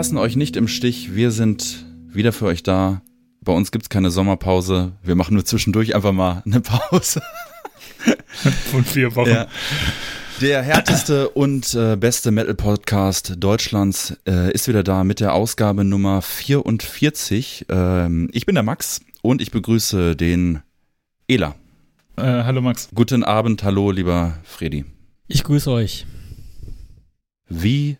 Wir lassen euch nicht im Stich. Wir sind wieder für euch da. Bei uns gibt's keine Sommerpause. Wir machen nur zwischendurch einfach mal eine Pause. Von vier Wochen. Ja. Der härteste und äh, beste Metal-Podcast Deutschlands äh, ist wieder da mit der Ausgabe Nummer 44. Ähm, ich bin der Max und ich begrüße den Ela. Äh, hallo Max. Guten Abend, hallo lieber Fredi. Ich grüße euch. Wie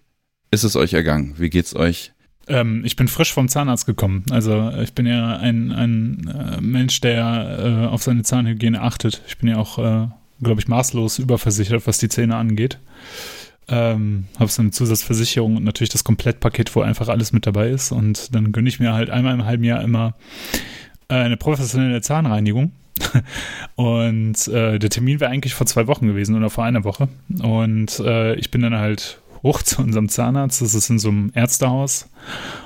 ist es euch ergangen? Wie geht's euch? Ähm, ich bin frisch vom Zahnarzt gekommen. Also ich bin ja ein, ein äh, Mensch, der äh, auf seine Zahnhygiene achtet. Ich bin ja auch, äh, glaube ich, maßlos überversichert, was die Zähne angeht. Ähm, habe so eine Zusatzversicherung und natürlich das Komplettpaket, wo einfach alles mit dabei ist. Und dann gönne ich mir halt einmal im halben Jahr immer äh, eine professionelle Zahnreinigung. und äh, der Termin wäre eigentlich vor zwei Wochen gewesen oder vor einer Woche. Und äh, ich bin dann halt hoch zu unserem Zahnarzt. Das ist in so einem Ärztehaus.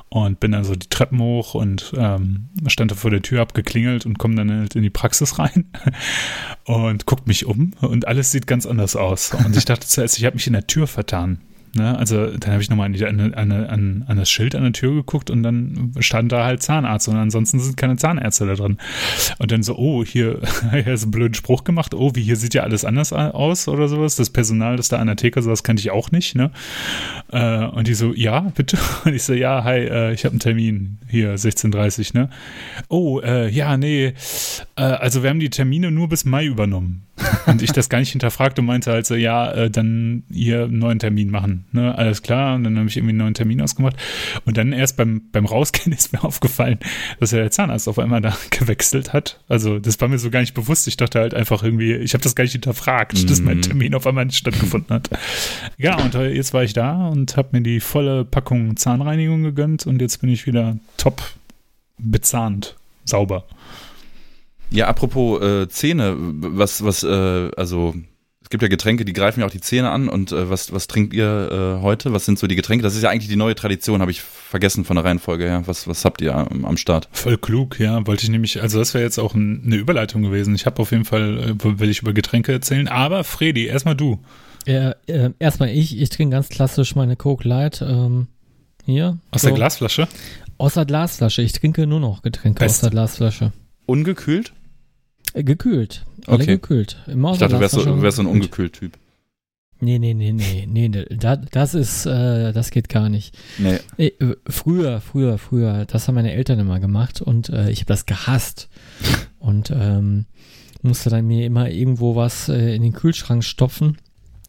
Und bin dann so die Treppen hoch und ähm, stand da vor der Tür, hab geklingelt und komme dann halt in die Praxis rein und guckt mich um und alles sieht ganz anders aus. Und ich dachte zuerst, ich habe mich in der Tür vertan. Ne? Also dann habe ich nochmal an, an, an, an, das Schild an der Tür geguckt und dann stand da halt Zahnarzt und ansonsten sind keine Zahnärzte da drin. Und dann so, oh, hier, hier ist ein blöden Spruch gemacht, oh, wie hier sieht ja alles anders aus oder sowas. Das Personal, das da an der Theke sowas kannte ich auch nicht. Ne? Äh, und die so, ja, bitte. Und ich so, ja, hi, äh, ich habe einen Termin hier, 16.30 ne? Oh, äh, ja, nee, äh, also wir haben die Termine nur bis Mai übernommen. Und ich das gar nicht hinterfragt und meinte halt so, ja, äh, dann hier einen neuen Termin machen. Ne? Alles klar. Und dann habe ich irgendwie einen neuen Termin ausgemacht. Und dann erst beim, beim Rausgehen ist mir aufgefallen, dass ja der Zahnarzt auf einmal da gewechselt hat. Also das war mir so gar nicht bewusst. Ich dachte halt einfach irgendwie, ich habe das gar nicht hinterfragt, mhm. dass mein Termin auf einmal nicht stattgefunden hat. Ja, und jetzt war ich da und habe mir die volle Packung Zahnreinigung gegönnt und jetzt bin ich wieder top bezahnt, sauber. Ja, apropos äh, Zähne, was, was, äh, also es gibt ja Getränke, die greifen ja auch die Zähne an. Und äh, was, was trinkt ihr äh, heute? Was sind so die Getränke? Das ist ja eigentlich die neue Tradition, habe ich vergessen von der Reihenfolge her. Was, was habt ihr am, am Start? Voll klug, ja. Wollte ich nämlich, also das wäre jetzt auch ein, eine Überleitung gewesen. Ich habe auf jeden Fall, äh, will ich über Getränke erzählen. Aber Fredi, erstmal du. Ja, äh, erstmal ich. Ich trinke ganz klassisch meine Coke Light. Ähm, hier. Aus so. der Glasflasche? Aus der Glasflasche. Ich trinke nur noch Getränke Best. aus der Glasflasche. Ungekühlt? Gekühlt. Alle okay. gekühlt. Im ich dachte, du wärst, so, du wärst so ein ungekühlt Typ. Nee, nee, nee, nee, nee, da, das ist, äh, das geht gar nicht. Nee. Äh, früher, früher, früher, das haben meine Eltern immer gemacht und äh, ich habe das gehasst. und ähm, musste dann mir immer irgendwo was äh, in den Kühlschrank stopfen,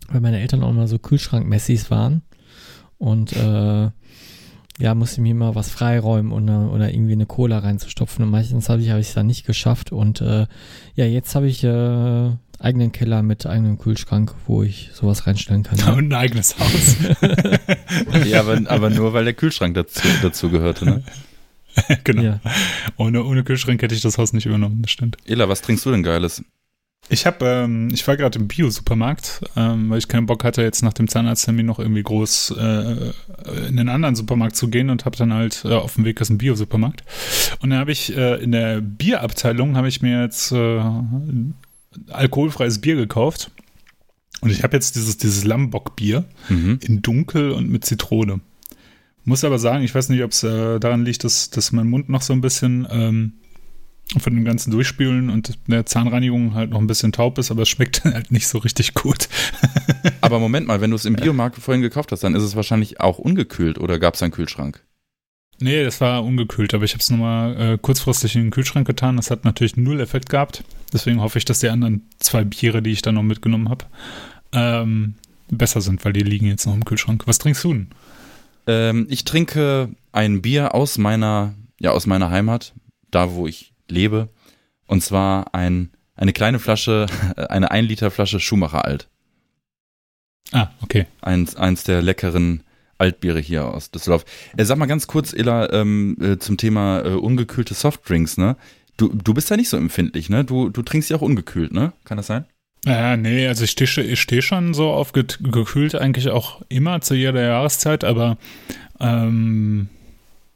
weil meine Eltern auch immer so Kühlschrankmessis waren. Und äh, ja, musste mir immer was freiräumen oder, oder irgendwie eine Cola reinzustopfen. Und meistens habe ich es dann nicht geschafft. Und äh, ja, jetzt habe ich äh, eigenen Keller mit eigenem Kühlschrank, wo ich sowas reinstellen kann. Ja. Und ein eigenes Haus. ja, aber, aber nur weil der Kühlschrank dazu, dazu gehörte, ne? genau. Ja. Ohne, ohne Kühlschrank hätte ich das Haus nicht übernommen, das stimmt. Ela, was trinkst du denn Geiles? Ich habe, ähm, ich war gerade im Bio-Supermarkt, ähm, weil ich keinen Bock hatte, jetzt nach dem Zahnarzttermin noch irgendwie groß äh, in einen anderen Supermarkt zu gehen und habe dann halt äh, auf dem Weg ist ein Bio-Supermarkt. Und dann habe ich äh, in der Bierabteilung habe ich mir jetzt äh, alkoholfreies Bier gekauft. Und ich habe jetzt dieses, dieses Lambock-Bier mhm. in dunkel und mit Zitrone. Muss aber sagen, ich weiß nicht, ob es äh, daran liegt, dass, dass mein Mund noch so ein bisschen ähm, von dem ganzen Durchspülen und der Zahnreinigung halt noch ein bisschen taub ist, aber es schmeckt halt nicht so richtig gut. aber Moment mal, wenn du es im Biomarkt vorhin gekauft hast, dann ist es wahrscheinlich auch ungekühlt oder gab es einen Kühlschrank? Nee, das war ungekühlt, aber ich habe es nochmal äh, kurzfristig in den Kühlschrank getan. Das hat natürlich null Effekt gehabt. Deswegen hoffe ich, dass die anderen zwei Biere, die ich dann noch mitgenommen habe, ähm, besser sind, weil die liegen jetzt noch im Kühlschrank. Was trinkst du denn? Ähm, ich trinke ein Bier aus meiner, ja, aus meiner Heimat, da wo ich lebe. Und zwar ein, eine kleine Flasche, eine 1 Liter Flasche Schumacher Alt. Ah, okay. Eins, eins der leckeren Altbiere hier aus Düsseldorf. Äh, sag mal ganz kurz, Ella, ähm, äh, zum Thema äh, ungekühlte Softdrinks, ne? Du, du bist ja nicht so empfindlich, ne? Du, du trinkst ja auch ungekühlt, ne? Kann das sein? Ja, nee, also ich stehe ich steh schon so auf gekühlt eigentlich auch immer zu jeder Jahreszeit, aber ähm,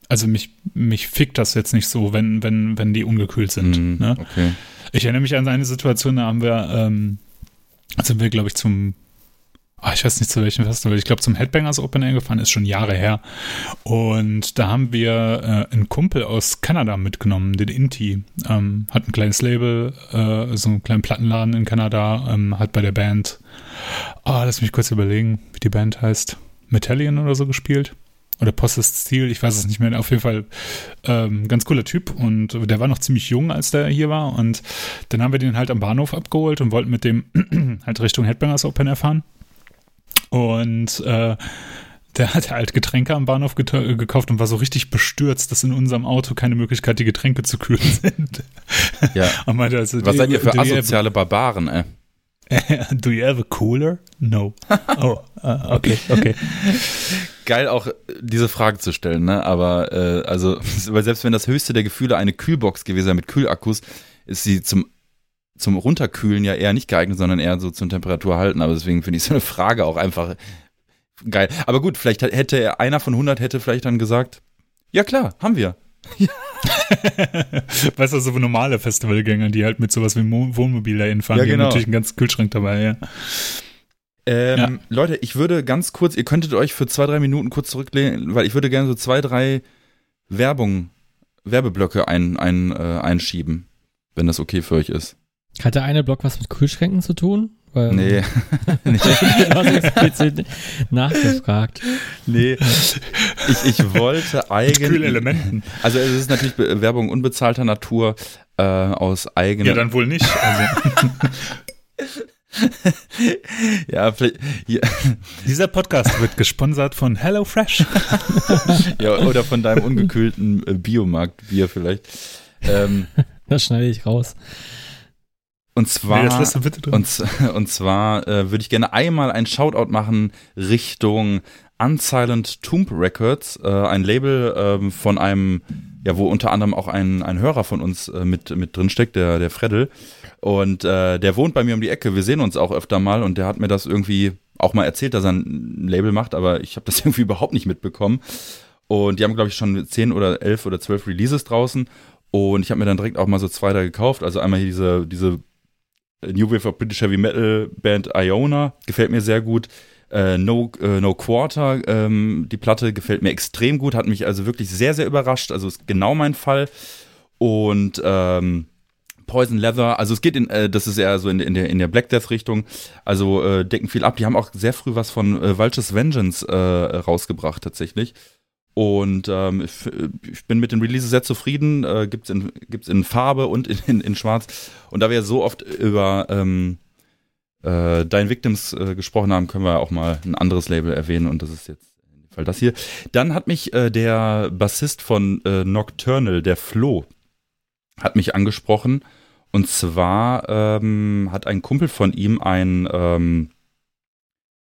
also mich, mich fickt das jetzt nicht so, wenn, wenn, wenn die ungekühlt sind. Mm, ne? okay. Ich erinnere mich an eine Situation, da haben wir, ähm, sind wir, glaube ich, zum oh, ich weiß nicht zu welchem Festival, ich glaube zum Headbangers Open Air gefahren, ist schon Jahre her. Und da haben wir äh, einen Kumpel aus Kanada mitgenommen, den Inti. Ähm, hat ein kleines Label, äh, so einen kleinen Plattenladen in Kanada, ähm, hat bei der Band, oh, lass mich kurz überlegen, wie die Band heißt, Metallion oder so gespielt oder Possessed Steel, ich weiß es nicht mehr. Auf jeden Fall ähm, ganz cooler Typ und der war noch ziemlich jung, als der hier war. Und dann haben wir den halt am Bahnhof abgeholt und wollten mit dem halt Richtung Headbangers Open erfahren. Und äh, der hat halt Getränke am Bahnhof gekauft und war so richtig bestürzt, dass in unserem Auto keine Möglichkeit, die Getränke zu kühlen sind. Ja. also, Was seid ihr für asoziale Barbaren, ey? Do you have a cooler? No. Oh, uh, okay, okay. Geil auch diese Frage zu stellen, ne? Aber äh, also, weil selbst wenn das höchste der Gefühle eine Kühlbox gewesen wäre mit Kühlakkus, ist sie zum zum Runterkühlen ja eher nicht geeignet, sondern eher so zum Temperatur halten. Aber deswegen finde ich so eine Frage auch einfach geil. Aber gut, vielleicht hätte einer von 100 hätte vielleicht dann gesagt, ja klar, haben wir. Ja. weißt du, so normale Festivalgänger, die halt mit sowas wie Wohnmobil da hinfahren, ja, genau. die haben genau. natürlich einen ganzen Kühlschrank dabei, ja. Ähm, ja. Leute, ich würde ganz kurz, ihr könntet euch für zwei, drei Minuten kurz zurücklehnen, weil ich würde gerne so zwei, drei Werbung, Werbeblöcke ein, ein, äh, einschieben, wenn das okay für euch ist. Hat der eine Block was mit Kühlschränken zu tun? Weil, nee. nee. nachgefragt. Nee. Ich, ich wollte eigentlich. Kühlelementen. Also es ist natürlich Werbung unbezahlter Natur äh, aus eigenem. Ja, dann wohl nicht. Also. ja, vielleicht. Ja. Dieser Podcast wird gesponsert von HelloFresh. ja, oder von deinem ungekühlten äh, Biomarktbier vielleicht. Ähm, das schneide ich raus. Und zwar, nee, und, und, zwar äh, würde ich gerne einmal ein Shoutout machen Richtung Unsilent Tomb Records, äh, ein Label äh, von einem, ja, wo unter anderem auch ein, ein Hörer von uns äh, mit, mit drin steckt, der, der Freddel. Und äh, der wohnt bei mir um die Ecke. Wir sehen uns auch öfter mal und der hat mir das irgendwie auch mal erzählt, dass er ein Label macht, aber ich habe das irgendwie überhaupt nicht mitbekommen. Und die haben, glaube ich, schon zehn oder elf oder zwölf Releases draußen. Und ich habe mir dann direkt auch mal so zwei da gekauft. Also einmal hier diese, diese New Wave of British Heavy Metal Band Iona, gefällt mir sehr gut. Äh, no, äh, no Quarter, ähm, die Platte gefällt mir extrem gut, hat mich also wirklich sehr, sehr überrascht. Also ist genau mein Fall. Und ähm, Poison Leather, also es geht in, äh, das ist eher so in, in, der, in der Black Death Richtung, also äh, decken viel ab. Die haben auch sehr früh was von äh, Vulture's Vengeance äh, rausgebracht tatsächlich. Und ähm, ich, ich, bin mit den Releases sehr zufrieden. Äh, gibt's in, gibt's in Farbe und in, in, in Schwarz. Und da wir so oft über ähm, äh, Dein Victims äh, gesprochen haben, können wir auch mal ein anderes Label erwähnen. Und das ist jetzt in dem Fall das hier. Dann hat mich äh, der Bassist von äh, Nocturnal, der Flo, hat mich angesprochen. Und zwar ähm, hat ein Kumpel von ihm ein ähm,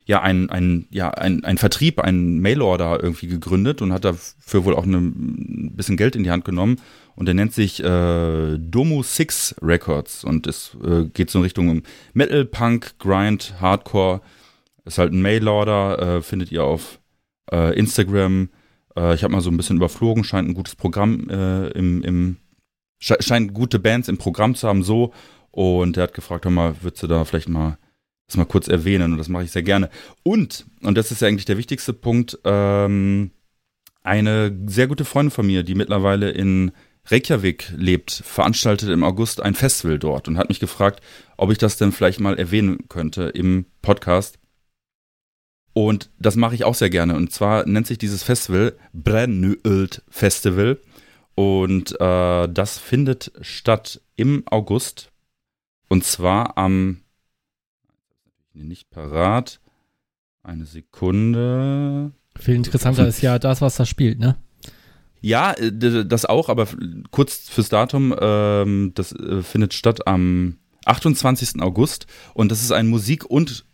ja ein, ein, ja, ein, ein Vertrieb, ein Mailorder irgendwie gegründet und hat dafür wohl auch ein bisschen Geld in die Hand genommen. Und der nennt sich äh, Domo Six Records und es äh, geht so in Richtung Metal, Punk, Grind, Hardcore. Ist halt ein Mailorder, äh, findet ihr auf äh, Instagram. Äh, ich habe mal so ein bisschen überflogen, scheint ein gutes Programm äh, im, im scheint gute Bands im Programm zu haben, so. Und er hat gefragt, hör mal, würdest du da vielleicht mal das mal kurz erwähnen und das mache ich sehr gerne. Und, und das ist ja eigentlich der wichtigste Punkt, ähm, eine sehr gute Freundin von mir, die mittlerweile in Reykjavik lebt, veranstaltet im August ein Festival dort und hat mich gefragt, ob ich das denn vielleicht mal erwähnen könnte im Podcast. Und das mache ich auch sehr gerne. Und zwar nennt sich dieses Festival Brennölt Festival. Und äh, das findet statt im August. Und zwar am nicht parat. Eine Sekunde. Viel interessanter ist ja das, was da spielt, ne? Ja, äh, das auch, aber kurz fürs Datum, ähm, das äh, findet statt am 28. August und das ist ein Musik- und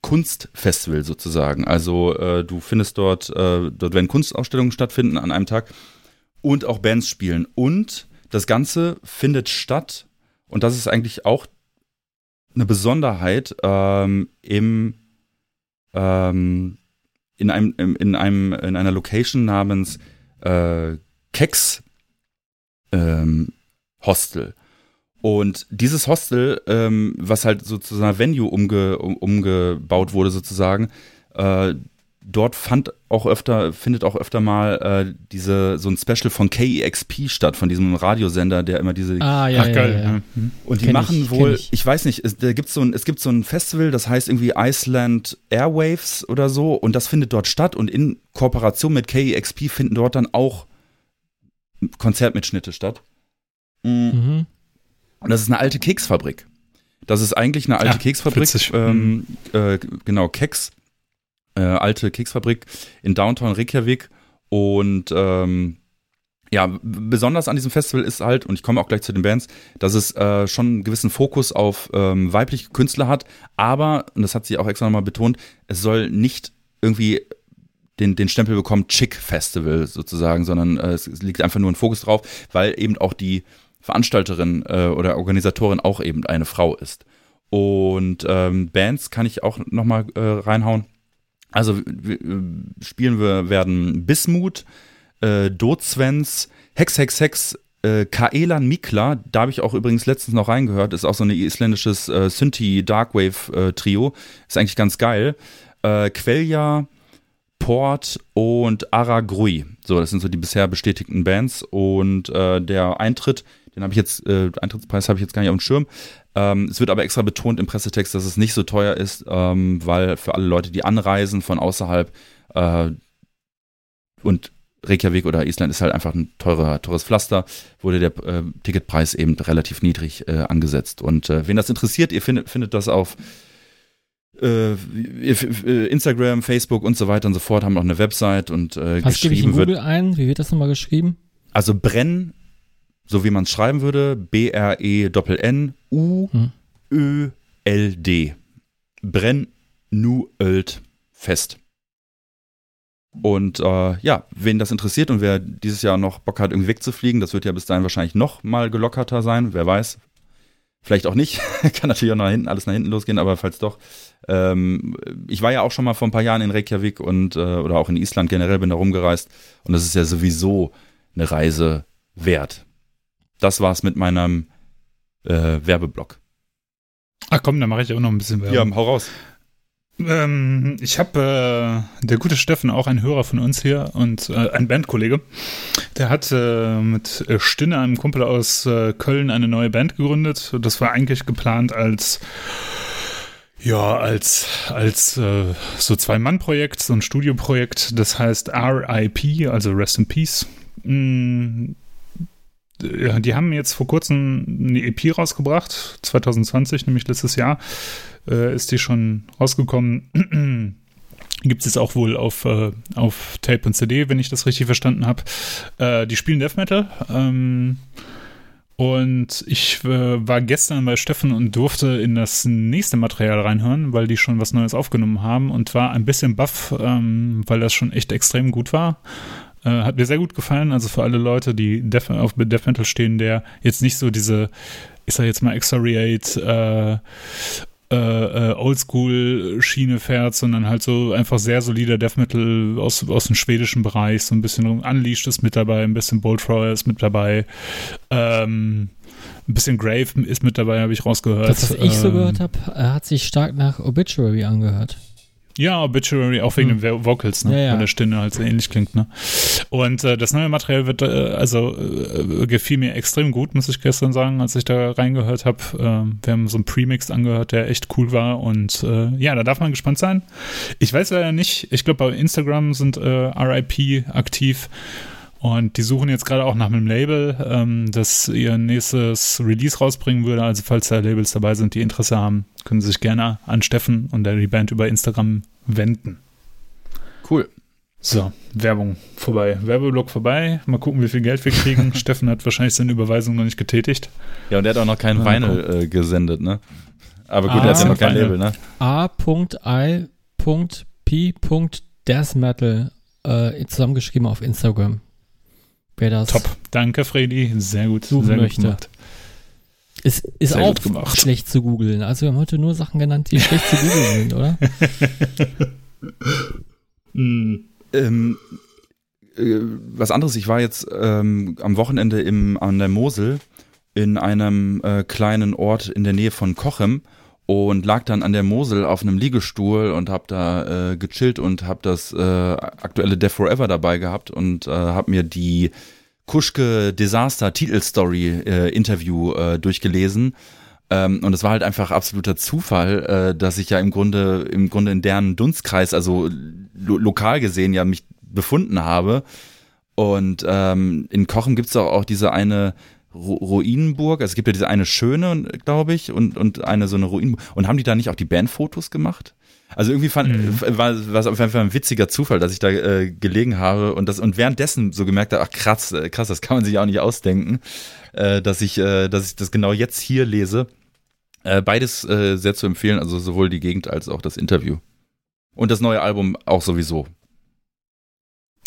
Kunstfestival sozusagen. Also äh, du findest dort, äh, dort werden Kunstausstellungen stattfinden an einem Tag und auch Bands spielen. Und das Ganze findet statt, und das ist eigentlich auch eine Besonderheit ähm, im ähm, in einem in einem in einer Location namens äh, Keks ähm, Hostel. Und dieses Hostel, ähm, was halt sozusagen Venue umge, um, umgebaut wurde sozusagen, äh, dort fand auch öfter, findet auch öfter mal äh, diese, so ein Special von KEXP statt, von diesem Radiosender, der immer diese. Ah, ja, Ach, geil. Ja, ja. Mhm. Und die kenn machen ich, wohl, ich. ich. weiß nicht, es, da gibt's so ein, es gibt so ein Festival, das heißt irgendwie Iceland Airwaves oder so, und das findet dort statt und in Kooperation mit KEXP finden dort dann auch Konzertmitschnitte statt. Mhm. mhm. Und das ist eine alte Keksfabrik. Das ist eigentlich eine alte ja, Keksfabrik. Ähm, mhm. äh, genau, Keks äh, alte Keksfabrik in Downtown Reykjavik. Und ähm, ja, besonders an diesem Festival ist halt, und ich komme auch gleich zu den Bands, dass es äh, schon einen gewissen Fokus auf ähm, weibliche Künstler hat, aber, und das hat sie auch extra nochmal betont, es soll nicht irgendwie den, den Stempel bekommen, Chick Festival sozusagen, sondern äh, es liegt einfach nur ein Fokus drauf, weil eben auch die Veranstalterin äh, oder Organisatorin auch eben eine Frau ist. Und ähm, Bands kann ich auch nochmal äh, reinhauen. Also spielen wir werden Bismut, äh, Dozwens, Hex Hex Hex, äh, Kaelan Mikla, da habe ich auch übrigens letztens noch reingehört, ist auch so ein isländisches äh, Synthi Darkwave äh, Trio, ist eigentlich ganz geil. Äh, Quelja, Port und Aragrui. So, das sind so die bisher bestätigten Bands und äh, der Eintritt, den habe ich jetzt, äh, Eintrittspreis habe ich jetzt gar nicht auf dem Schirm, ähm, es wird aber extra betont im Pressetext, dass es nicht so teuer ist, ähm, weil für alle Leute, die anreisen von außerhalb äh, und Reykjavik oder Island ist halt einfach ein teurer, teures Pflaster, wurde der äh, Ticketpreis eben relativ niedrig äh, angesetzt. Und äh, wen das interessiert, ihr findet, findet das auf äh, äh, Instagram, Facebook und so weiter und so fort, haben auch eine Website und äh, Was gebe ich in Google wird, ein? Wie wird das nochmal geschrieben? Also Brenn so wie man es schreiben würde, B-R-E-N-N-U-Ö-L-D. Brenn nu ölt fest. Und äh, ja, wen das interessiert und wer dieses Jahr noch Bock hat, irgendwie wegzufliegen, das wird ja bis dahin wahrscheinlich noch mal gelockerter sein, wer weiß. Vielleicht auch nicht. Kann natürlich auch nach hinten, alles nach hinten losgehen, aber falls doch. Ähm, ich war ja auch schon mal vor ein paar Jahren in Reykjavik und äh, oder auch in Island generell bin da rumgereist und das ist ja sowieso eine Reise wert das war's mit meinem äh, Werbeblock. Ach komm, dann mache ich auch noch ein bisschen Werbung. Ja, hau raus. Ähm, ich habe äh, der gute Steffen, auch ein Hörer von uns hier und äh, ein Bandkollege, der hat äh, mit Stinne, einem Kumpel aus äh, Köln, eine neue Band gegründet. Das war eigentlich geplant als ja, als, als äh, so Zwei-Mann-Projekt, so ein Studioprojekt, das heißt RIP, also Rest in Peace. Mm, ja, die haben jetzt vor kurzem eine EP rausgebracht, 2020, nämlich letztes Jahr, äh, ist die schon rausgekommen. Gibt es jetzt auch wohl auf, äh, auf Tape und CD, wenn ich das richtig verstanden habe. Äh, die spielen Death Metal. Ähm, und ich äh, war gestern bei Steffen und durfte in das nächste Material reinhören, weil die schon was Neues aufgenommen haben und war ein bisschen baff, ähm, weil das schon echt extrem gut war. Äh, hat mir sehr gut gefallen. Also für alle Leute, die Def auf Death Metal stehen, der jetzt nicht so diese, ich sag jetzt mal, Exariate, äh, äh, äh, Oldschool-Schiene fährt, sondern halt so einfach sehr solider Death Metal aus, aus dem schwedischen Bereich, so ein bisschen Unleashed ist mit dabei, ein bisschen Bolt ist mit dabei, ähm, ein bisschen Grave ist mit dabei, habe ich rausgehört. Das, was ich so ähm, gehört habe, hat sich stark nach Obituary angehört. Ja, Obituary, auch wegen mhm. den Vocals, ne? Ja, ja. Weil der Stimme halt so ähnlich klingt, ne? Und äh, das neue Material wird, äh, also äh, gefiel mir extrem gut, muss ich gestern sagen, als ich da reingehört habe. Äh, wir haben so einen Premix angehört, der echt cool war und äh, ja, da darf man gespannt sein. Ich weiß leider nicht, ich glaube bei Instagram sind äh, RIP aktiv und die suchen jetzt gerade auch nach einem Label, ähm, das ihr nächstes Release rausbringen würde. Also falls da Labels dabei sind, die Interesse haben, können sie sich gerne an Steffen und der Band über Instagram wenden. Cool. So, Werbung vorbei. Werbeblock vorbei. Mal gucken, wie viel Geld wir kriegen. Steffen hat wahrscheinlich seine Überweisung noch nicht getätigt. Ja, und er hat auch noch keinen Vinyl äh, gesendet, ne? Aber gut, A, er hat ja noch kein Label, ne? A.I.P.Deathmetal äh, zusammengeschrieben auf Instagram. Wer das Top. Danke, Freddy. Sehr gut. Suchen sehr möchte. Gut Es ist sehr auch schlecht zu googeln. Also wir haben heute nur Sachen genannt, die schlecht zu googeln sind, oder? mm, ähm, äh, was anderes, ich war jetzt ähm, am Wochenende im, an der Mosel in einem äh, kleinen Ort in der Nähe von Kochem und lag dann an der Mosel auf einem Liegestuhl und habe da äh, gechillt und habe das äh, aktuelle Death Forever dabei gehabt und äh, habe mir die Kuschke Disaster Titelstory äh, Interview äh, durchgelesen. Ähm, und es war halt einfach absoluter Zufall, äh, dass ich ja im Grunde im Grunde in deren Dunstkreis, also lo lokal gesehen, ja mich befunden habe. Und ähm, in Kochen gibt's auch, auch diese eine Ruinenburg. Also es gibt ja diese eine schöne, glaube ich, und, und eine so eine Ruinenburg. Und haben die da nicht auch die Bandfotos gemacht? Also irgendwie fand, mhm. war, war es auf jeden Fall ein witziger Zufall, dass ich da äh, gelegen habe und das und währenddessen so gemerkt habe, ach krass, äh, krass, das kann man sich auch nicht ausdenken, äh, dass ich, äh, dass ich das genau jetzt hier lese. Äh, beides äh, sehr zu empfehlen, also sowohl die Gegend als auch das Interview. Und das neue Album auch sowieso.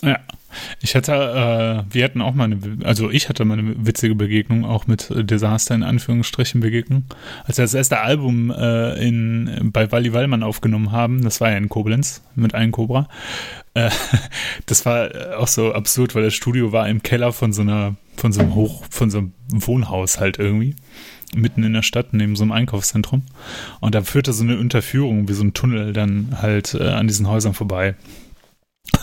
Ja, ich hatte, äh, wir hatten auch mal eine, also ich hatte mal eine witzige Begegnung, auch mit Desaster in Anführungsstrichen Begegnung. Als wir das erste Album äh, in, bei Wally Wallmann aufgenommen haben, das war ja in Koblenz mit einem Cobra, äh, das war auch so absurd, weil das Studio war im Keller von so einer, von so einem Hoch, von so einem Wohnhaus halt irgendwie mitten in der Stadt, neben so einem Einkaufszentrum. Und da führte so eine Unterführung, wie so ein Tunnel dann halt äh, an diesen Häusern vorbei.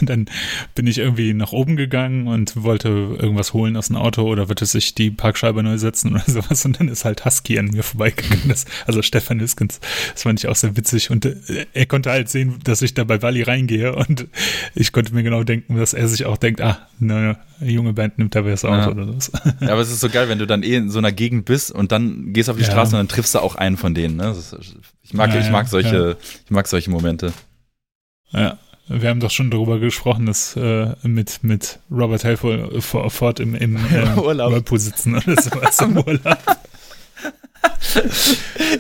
Und dann bin ich irgendwie nach oben gegangen und wollte irgendwas holen aus dem Auto oder wollte sich die Parkscheibe neu setzen oder sowas. Und dann ist halt Husky an mir vorbeigegangen. Das, also Stefan Iskens. Das fand ich auch sehr witzig. Und äh, er konnte halt sehen, dass ich da bei Wally reingehe. Und ich konnte mir genau denken, dass er sich auch denkt, ah, eine junge Band nimmt da das Auto ja. oder so. Ja, aber es ist so geil, wenn du dann eh in so einer Gegend bist und dann gehst auf die ja. Straße und dann triffst du auch einen von denen. Ne? Ist, ich mag, ja, ich mag solche, ich mag solche Momente. Ja. Wir haben doch schon darüber gesprochen, dass äh, mit, mit Robert Halford im, im äh, Urlaub. Whirlpool sitzen oder sowas im Urlaub.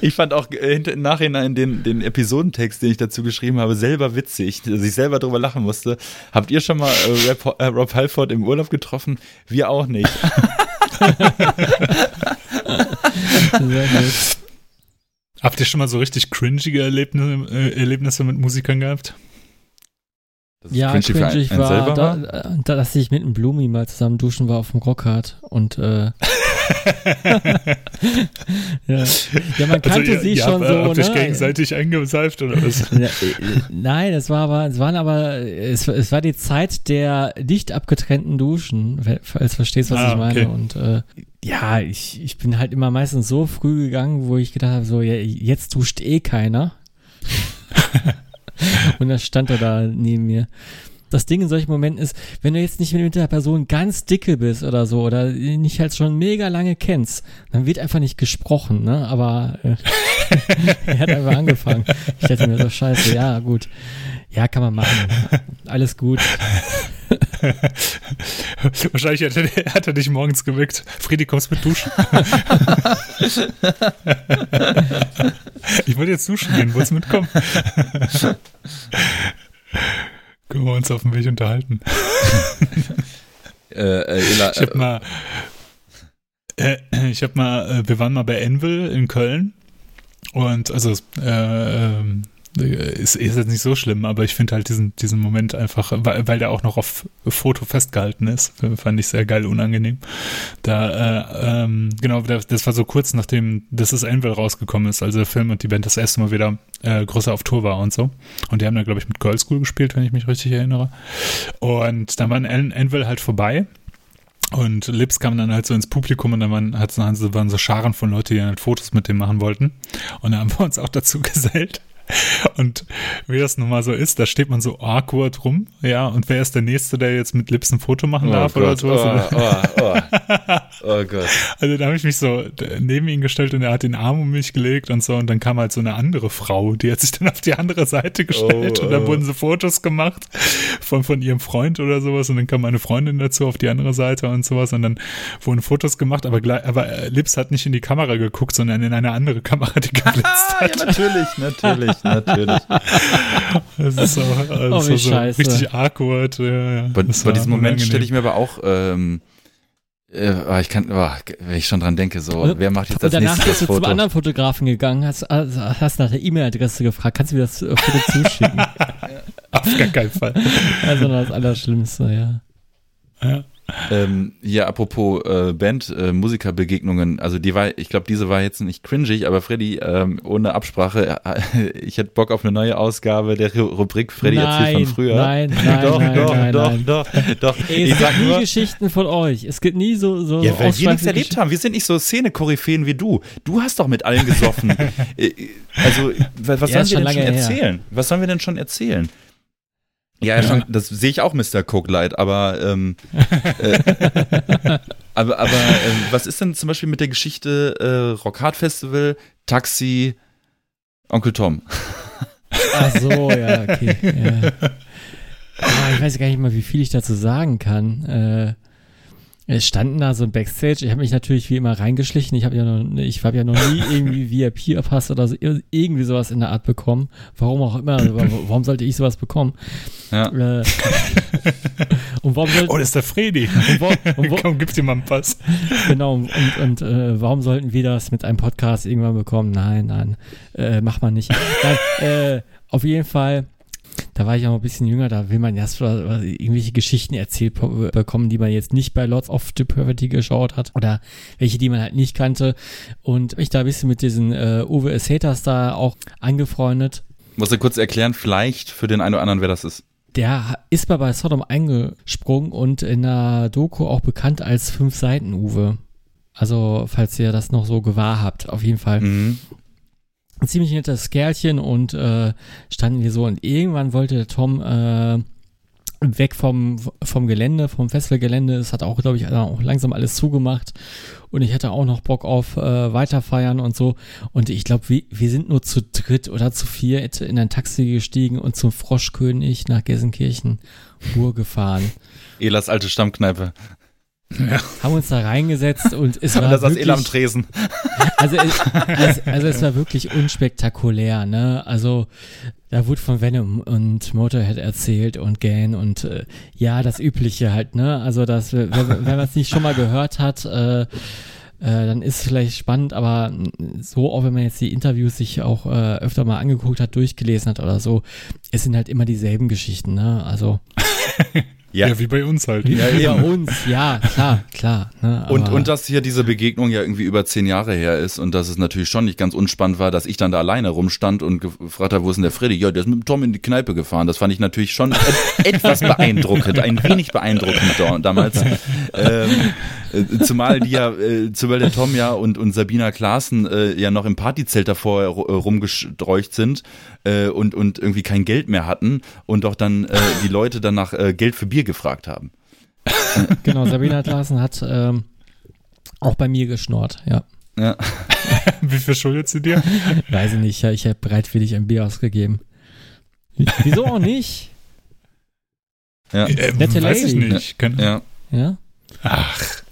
Ich fand auch äh, im Nachhinein den, den Episodentext, den ich dazu geschrieben habe, selber witzig, dass ich selber drüber lachen musste. Habt ihr schon mal äh, Rob, äh, Rob Halford im Urlaub getroffen? Wir auch nicht. Habt ihr schon mal so richtig cringige Erlebnisse, äh, Erlebnisse mit Musikern gehabt? Ja, cringy, cringy ein, war, da, da, dass ich mit einem Blumi mal zusammen duschen war auf dem Rockhard und äh, ja. ja, man kannte also, sie ja, schon so. Habt ne? gegenseitig eingeseift oder was? Ja, äh, nein, es war aber, es waren aber, es, es war die Zeit der nicht abgetrennten Duschen, falls du verstehst, was ah, ich meine. Okay. Und äh, ja, ich, ich bin halt immer meistens so früh gegangen, wo ich gedacht habe, so, ja, jetzt duscht eh keiner. und dann stand er da neben mir. Das Ding in solchen Momenten ist, wenn du jetzt nicht mit der Person ganz dicke bist oder so oder nicht halt schon mega lange kennst, dann wird einfach nicht gesprochen, ne? Aber äh, er hat einfach angefangen. Ich dachte mir so, scheiße, ja, gut. Ja, kann man machen. Alles gut. Wahrscheinlich hat er, hat er dich morgens geweckt. Friedi, kommst mit duschen? ich wollte jetzt duschen gehen, wolltest mitkommen? Können wir uns auf dem Weg unterhalten? äh, äh, ich hab mal, äh, ich hab mal, äh, wir waren mal bei Envil in Köln und also äh, ähm, ist, ist jetzt nicht so schlimm, aber ich finde halt diesen, diesen Moment einfach, weil, weil der auch noch auf Foto festgehalten ist, fand ich sehr geil unangenehm. Da, äh, ähm, genau, das war so kurz nachdem das ist Anvil rausgekommen ist, also der Film und die Band das erste Mal wieder äh, größer auf Tour war und so. Und die haben da, glaube ich, mit Girl School gespielt, wenn ich mich richtig erinnere. Und dann war Anvil halt vorbei. Und Lips kam dann halt so ins Publikum und dann waren, hat, waren so Scharen von Leuten, die dann halt Fotos mit dem machen wollten. Und da haben wir uns auch dazu gesellt. Und wie das nun mal so ist, da steht man so awkward rum, ja, und wer ist der Nächste, der jetzt mit Lips ein Foto machen oh darf Gott, oder sowas? Oh, oh, oh. oh Gott. Also da habe ich mich so neben ihn gestellt und er hat den Arm um mich gelegt und so und dann kam halt so eine andere Frau, die hat sich dann auf die andere Seite gestellt oh, und dann oh. wurden so Fotos gemacht von, von ihrem Freund oder sowas und dann kam meine Freundin dazu auf die andere Seite und sowas und dann wurden Fotos gemacht, aber, aber Lips hat nicht in die Kamera geguckt, sondern in eine andere Kamera, die geblitzt hat. ja, natürlich, natürlich natürlich. Das ist auch, das oh, so, so richtig awkward. Ja, ja. Bei, bei diesem Moment stelle ich mir aber auch, ähm, äh, ah, ich kann, oh, wenn ich schon dran denke, so, wer macht jetzt das nächste Foto? Danach bist du zum anderen Fotografen gegangen, hast, hast nach der E-Mail-Adresse gefragt, kannst du mir das Foto zuschicken? Auf gar keinen Fall. Also das Allerschlimmste, ja. Ja. Ähm, ja, apropos äh, Band, äh, Musikerbegegnungen, also die war, ich glaube, diese war jetzt nicht cringig, aber Freddy, ähm, ohne Absprache, äh, ich hätte Bock auf eine neue Ausgabe der Rubrik Freddy nein, erzählt von früher. Nein, nein, doch, nein, doch, nein, doch, nein. doch, doch, Ey, es Ich gibt nie nur, Geschichten von euch. Es gibt nie so so ja, weil wir nichts erlebt haben. Wir sind nicht so Szene-Koryphäen wie du. Du hast doch mit allen gesoffen. Äh, also, was Ja, sollen wir denn schon her. erzählen? Was sollen wir denn schon erzählen? Ja, ja, schon, das sehe ich auch, Mr. Coke Light, aber, ähm, äh, aber, aber ähm, was ist denn zum Beispiel mit der Geschichte äh, Rock Hard Festival, Taxi, Onkel Tom? Ach so, ja, okay. Ja. Ah, ich weiß gar nicht mal, wie viel ich dazu sagen kann. Äh, es standen da so ein Backstage. Ich habe mich natürlich wie immer reingeschlichen. Ich habe ja noch, ich habe ja noch nie irgendwie VIP erfasst oder so, irgendwie sowas in der Art bekommen. Warum auch immer. Wa- Warum sollte ich sowas bekommen? Ja. Äh, und warum sollte, Oh, das ist der Freddy. und wo, und wo, Komm, gib dir mal einen Pass. Genau, und, und äh, warum sollten wir das mit einem Podcast irgendwann bekommen? Nein, nein, äh, macht man nicht. Nein, äh, auf jeden Fall, da war ich auch noch ein bisschen jünger, da will man erst mal irgendwelche Geschichten erzählt po- bekommen, die man jetzt nicht bei Lords of Depravity geschaut hat oder welche, die man halt nicht kannte. Und mich da ein bisschen mit diesen äh, Uwe. Haters da auch angefreundet. Musst du kurz erklären, vielleicht für den einen oder anderen, wer das ist. Der ist mal bei Sodom eingesprungen und in der Doku auch bekannt als Fünf-Seiten-Uwe. Also, falls ihr das noch so gewahr habt, auf jeden Fall. Mhm. Ein ziemlich nettes Kerlchen und äh, standen wir so. Und irgendwann wollte der Tom äh, weg vom, vom Gelände, vom Festivalgelände. Es hat auch, glaube ich, auch langsam alles zugemacht. Und ich hatte auch noch Bock auf äh, weiterfeiern und so. Und ich glaube, wir, wir sind nur zu dritt oder zu viert in ein Taxi gestiegen und zum Froschkönig nach Gelsenkirchen Ruhr gefahren. Elas alte Stammkneipe. Haben uns da reingesetzt und es war das wirklich, am Tresen. also, es, also, also es war wirklich unspektakulär, ne? Also da wurde von Venom und Motorhead erzählt und Gan und äh, ja, das Übliche halt, ne? Also das, wenn, wenn man es nicht schon mal gehört hat, äh, äh, dann ist es vielleicht spannend, aber so, auch wenn man jetzt die Interviews sich auch äh, öfter mal angeguckt hat, durchgelesen hat oder so, es sind halt immer dieselben Geschichten, ne? Also Ja. Ja. wie bei uns halt. wie Ja, bei eben. uns, ja, klar, klar. Ne? Und, und dass hier diese Begegnung ja irgendwie über zehn Jahre her ist und dass es natürlich schon nicht ganz unspannend war, dass ich dann da alleine rumstand und gefragt habe, wo ist denn der Freddy? Ja, der ist mit dem Tom in die Kneipe gefahren. Das fand ich natürlich schon et etwas beeindruckend, ein wenig beeindruckend da, damals. ähm, äh, zumal die ja, äh, zumal der Tom ja und, und Sabina Klaassen äh, ja noch im Partyzelt davor äh, rumgestreucht sind äh, und, und irgendwie kein Geld mehr hatten und doch dann äh, die Leute dann nach äh, Geld für Bier gefragt haben. Genau, Sabina Klaassen hat ähm, auch bei mir geschnort, ja. Ja. Wie viel schuldet sie dir? Weiß ich nicht, ja, ich habe bereitwillig ein Bier ausgegeben. Wieso auch nicht? Ja. Äh, Nette weiß ich Lady. nicht. Kann, ja. Ja? Ach.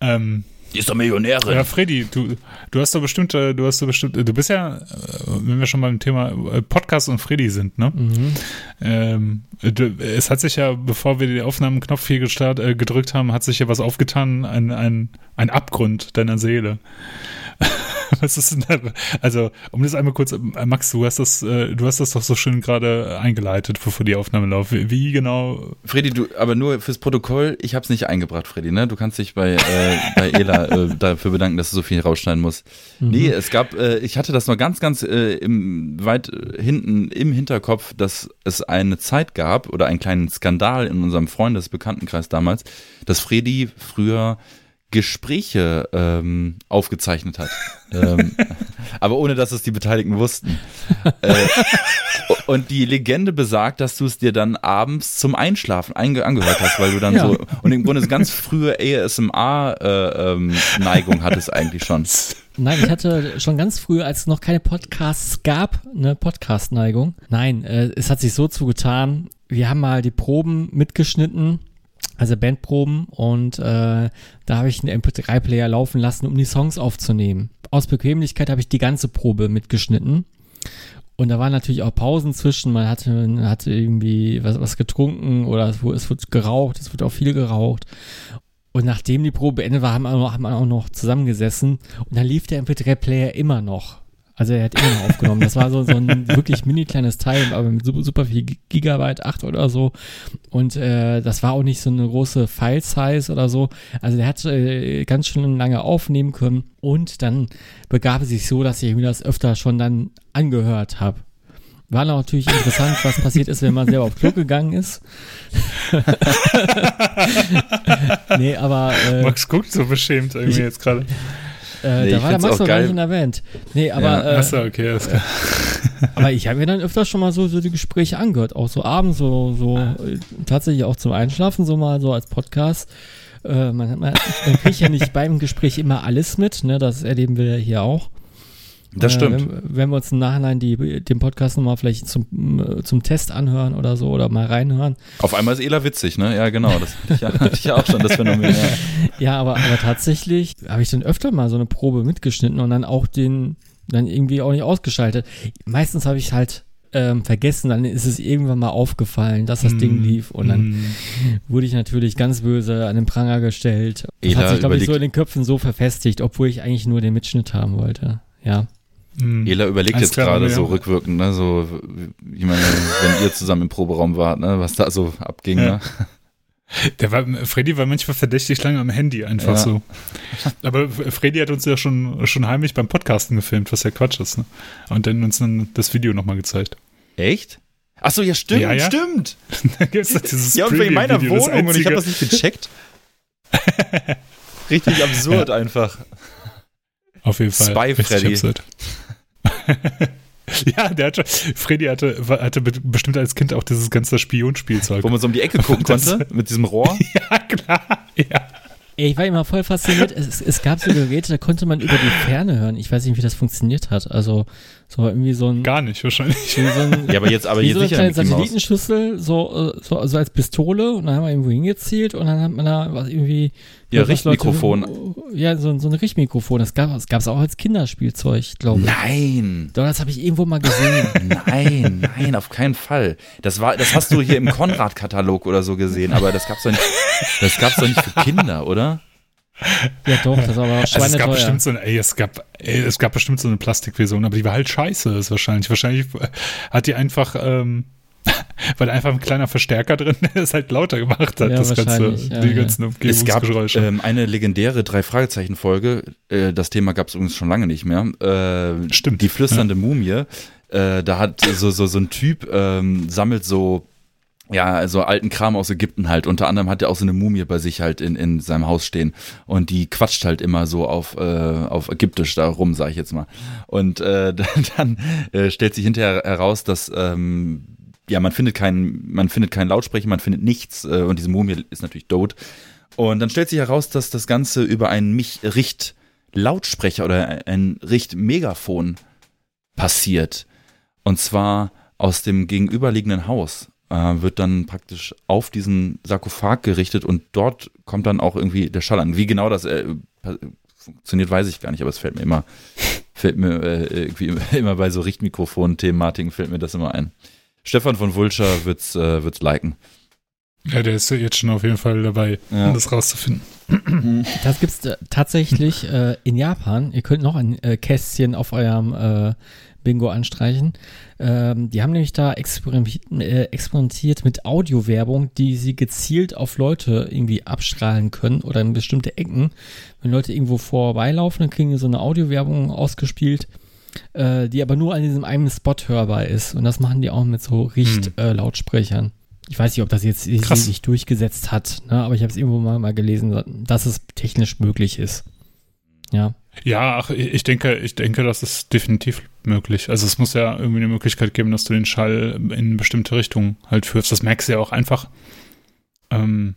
Ähm, Die ist doch Millionärin. ja, Freddy, du, du hast doch bestimmt, äh, du hast doch bestimmt, du bist ja, äh, wenn wir schon beim Thema äh, Podcast und Freddy sind, ne? Mhm. Ähm, du, es hat sich ja, bevor wir den Aufnahmenknopf hier gestart, äh, gedrückt haben, hat sich ja was aufgetan, ein, ein, ein Abgrund deiner Seele. Was ist denn da? Also, um das einmal kurz, äh, Max, du hast das, äh, du hast das doch so schön gerade eingeleitet, bevor die Aufnahme läuft. Wie, genau? Freddy, du, aber nur fürs Protokoll, ich hab's nicht eingebracht, Freddy, ne? Du kannst dich bei, äh, bei Ela äh, dafür bedanken, dass du so viel rausschneiden musst. Mhm. Nee, es gab, äh, ich hatte das noch ganz, ganz äh, im, weit hinten im Hinterkopf, dass es eine Zeit gab oder einen kleinen Skandal in unserem Freundesbekanntenkreis damals, dass Freddy früher Gespräche ähm, aufgezeichnet hat. ähm, aber ohne, dass es die Beteiligten wussten. äh, und die Legende besagt, dass du es dir dann abends zum Einschlafen einge angehört hast, weil du dann Ja. so und im Grunde ganz frühe ASMR-Neigung hattest eigentlich schon. Nein, ich hatte schon ganz früh, als es noch keine Podcasts gab, eine Podcast-Neigung. Nein, äh, es hat sich so zugetan, wir haben mal die Proben mitgeschnitten, also Bandproben, und äh, da habe ich einen MP3-Player laufen lassen, um die Songs aufzunehmen. Aus Bequemlichkeit habe ich die ganze Probe mitgeschnitten. Und da waren natürlich auch Pausen zwischen, man hatte, hatte irgendwie was, was getrunken oder es es wurde geraucht, es wurde auch viel geraucht. Und nachdem die Probe beendet war, haben wir auch noch zusammengesessen und dann lief der MP3-Player immer noch. Also er hat immer noch aufgenommen. Das war so, so ein wirklich mini kleines Teil, aber mit super viel Gigabyte, 8 oder so. Und äh, das war auch nicht so eine große File-Size oder so. Also der hat äh, ganz schön lange aufnehmen können. Und dann begab es sich so, dass ich mir das öfter schon dann angehört habe. War natürlich interessant, was passiert ist, wenn man selber auf Klo gegangen ist. nee, aber. Äh, Max guckt so beschämt irgendwie ich, jetzt gerade. Äh, nee, da war der Max noch gar nicht in der Band. Nee, aber. Ja, äh, achso, okay, alles klar. aber ich habe mir dann öfter schon mal so, so die Gespräche angehört, auch so abends, so, so äh, tatsächlich auch zum Einschlafen, so mal so als Podcast. Äh, man, man, man kriegt ja nicht beim Gespräch immer alles mit, ne? Das erleben wir hier auch. Das äh, stimmt. Wenn, wenn, wir uns im Nachhinein die, den Podcast nochmal vielleicht zum, äh, zum Test anhören oder so oder mal reinhören. Auf einmal ist Ela witzig, ne? Ja, genau. Das hatte ich ja auch schon, das Phänomen. Ja, ja aber, aber tatsächlich habe ich dann öfter mal so eine Probe mitgeschnitten und dann auch den, dann irgendwie auch nicht ausgeschaltet. Meistens habe ich halt ähm, vergessen, dann ist es irgendwann mal aufgefallen, dass das mm, Ding lief und dann mm. wurde ich natürlich ganz böse an den Pranger gestellt. Das Ela hat sich, glaube ich, so in den Köpfen so verfestigt, obwohl ich eigentlich nur den Mitschnitt haben wollte. Ja. Mhm. Ela überlegt Alles jetzt gerade so rückwirkend, ne, so, ich meine, wenn ihr zusammen im Proberaum wart, ne, was da so abging, ja. ne? Der war, Freddy war manchmal verdächtig lange am Handy einfach ja. so. Aber Freddy hat uns ja schon, schon heimlich beim Podcasten gefilmt, was ja Quatsch ist, ne? Und dann uns dann das Video nochmal gezeigt. Echt? Achso, ja, stimmt, ja, ja. stimmt. da gibt's doch dieses Ja, und in meiner Wohnung und ich habe das nicht gecheckt. Richtig absurd einfach. Auf jeden Fall. Spy Freddy. Ja, der hat schon, Freddy hatte, hatte bestimmt als Kind auch dieses ganze Spionspielzeug. Wo man so um die Ecke gucken konnte, mit diesem Rohr. Ja, klar, ja. Ich war immer voll fasziniert. Es, es, gab so Geräte, da konnte man über die Ferne hören. Ich weiß nicht, wie das funktioniert hat. Also so irgendwie so ein. Gar nicht, wahrscheinlich. So ein, ja, aber jetzt, aber wie jetzt so eine kleine Satellitenschüssel, so, äh, so also als Pistole und dann haben wir irgendwo hingezielt und dann hat man da was irgendwie. Ja, Richtmikrofon. Leute, ja, so, so ein Richtmikrofon. Das gab es gab's auch als Kinderspielzeug, glaube ich. Nein. Doch, das habe ich irgendwo mal gesehen. nein, nein, auf keinen Fall. Das war, das hast du hier im Konrad-Katalog oder so gesehen, aber das gab's doch nicht, das gab's doch nicht für Kinder, oder? Ja, doch, das war aber auch also es gab bestimmt so eine, ey, es gab, ey, es gab bestimmt so eine Plastikversion, aber die war halt scheiße, ist wahrscheinlich. Wahrscheinlich hat die einfach, ähm, weil einfach ein kleiner Verstärker drin, der es halt lauter gemacht hat, ja, das ganze, ja, die ja. ganzen Umgebungsgeräusche. Es gab ähm, eine legendäre Drei-Fragezeichen-Folge, äh, das Thema gab es übrigens schon lange nicht mehr. Äh, Stimmt. Die flüsternde Mumie. Äh, da hat so, so, so ein Typ ähm, sammelt so ja, so alten Kram aus Ägypten halt. Unter anderem hat er auch so eine Mumie bei sich halt in, in seinem Haus stehen. Und die quatscht halt immer so auf, äh, auf Ägyptisch da rum, sag ich jetzt mal. Und äh, dann äh, stellt sich hinterher heraus, dass ähm, ja, man findet keinen, man findet keinen Lautsprecher, man findet nichts äh, und diese Mumie ist natürlich tot. Und dann stellt sich heraus, dass das Ganze über einen mich Richt Lautsprecher oder ein Richt Megafon passiert. Und zwar aus dem gegenüberliegenden Haus wird dann praktisch auf diesen Sarkophag gerichtet und dort kommt dann auch irgendwie der Schall an. Wie genau das äh, funktioniert, weiß ich gar nicht, aber es fällt mir immer, fällt mir äh, irgendwie immer bei so Richtmikrofon-Thematiken fällt mir das immer ein. Stefan von Vulture wird's, äh, wird's liken. Ja, der ist jetzt schon auf jeden Fall dabei, ja. um das rauszufinden. Das gibt's äh, tatsächlich äh, in Japan. Ihr könnt noch ein äh, Kästchen auf eurem äh, Bingo anstreichen. Ähm, die haben nämlich da äh, experimentiert mit Audiowerbung, die sie gezielt auf Leute irgendwie abstrahlen können oder in bestimmte Ecken. Wenn Leute irgendwo vorbeilaufen, dann kriegen die so eine Audiowerbung ausgespielt, äh, die aber nur an diesem einen Spot hörbar ist. Und das machen die auch mit so Richtlautsprechern. Hm. Äh, ich weiß nicht, ob das jetzt sich durchgesetzt hat, ne? aber ich habe es irgendwo mal, mal gelesen, dass es technisch möglich ist. Ja. Ja, ach, ich denke, ich denke, das ist definitiv möglich. Also es muss ja irgendwie eine Möglichkeit geben, dass du den Schall in bestimmte Richtungen halt führst. Das merkst du ja auch einfach. Ähm,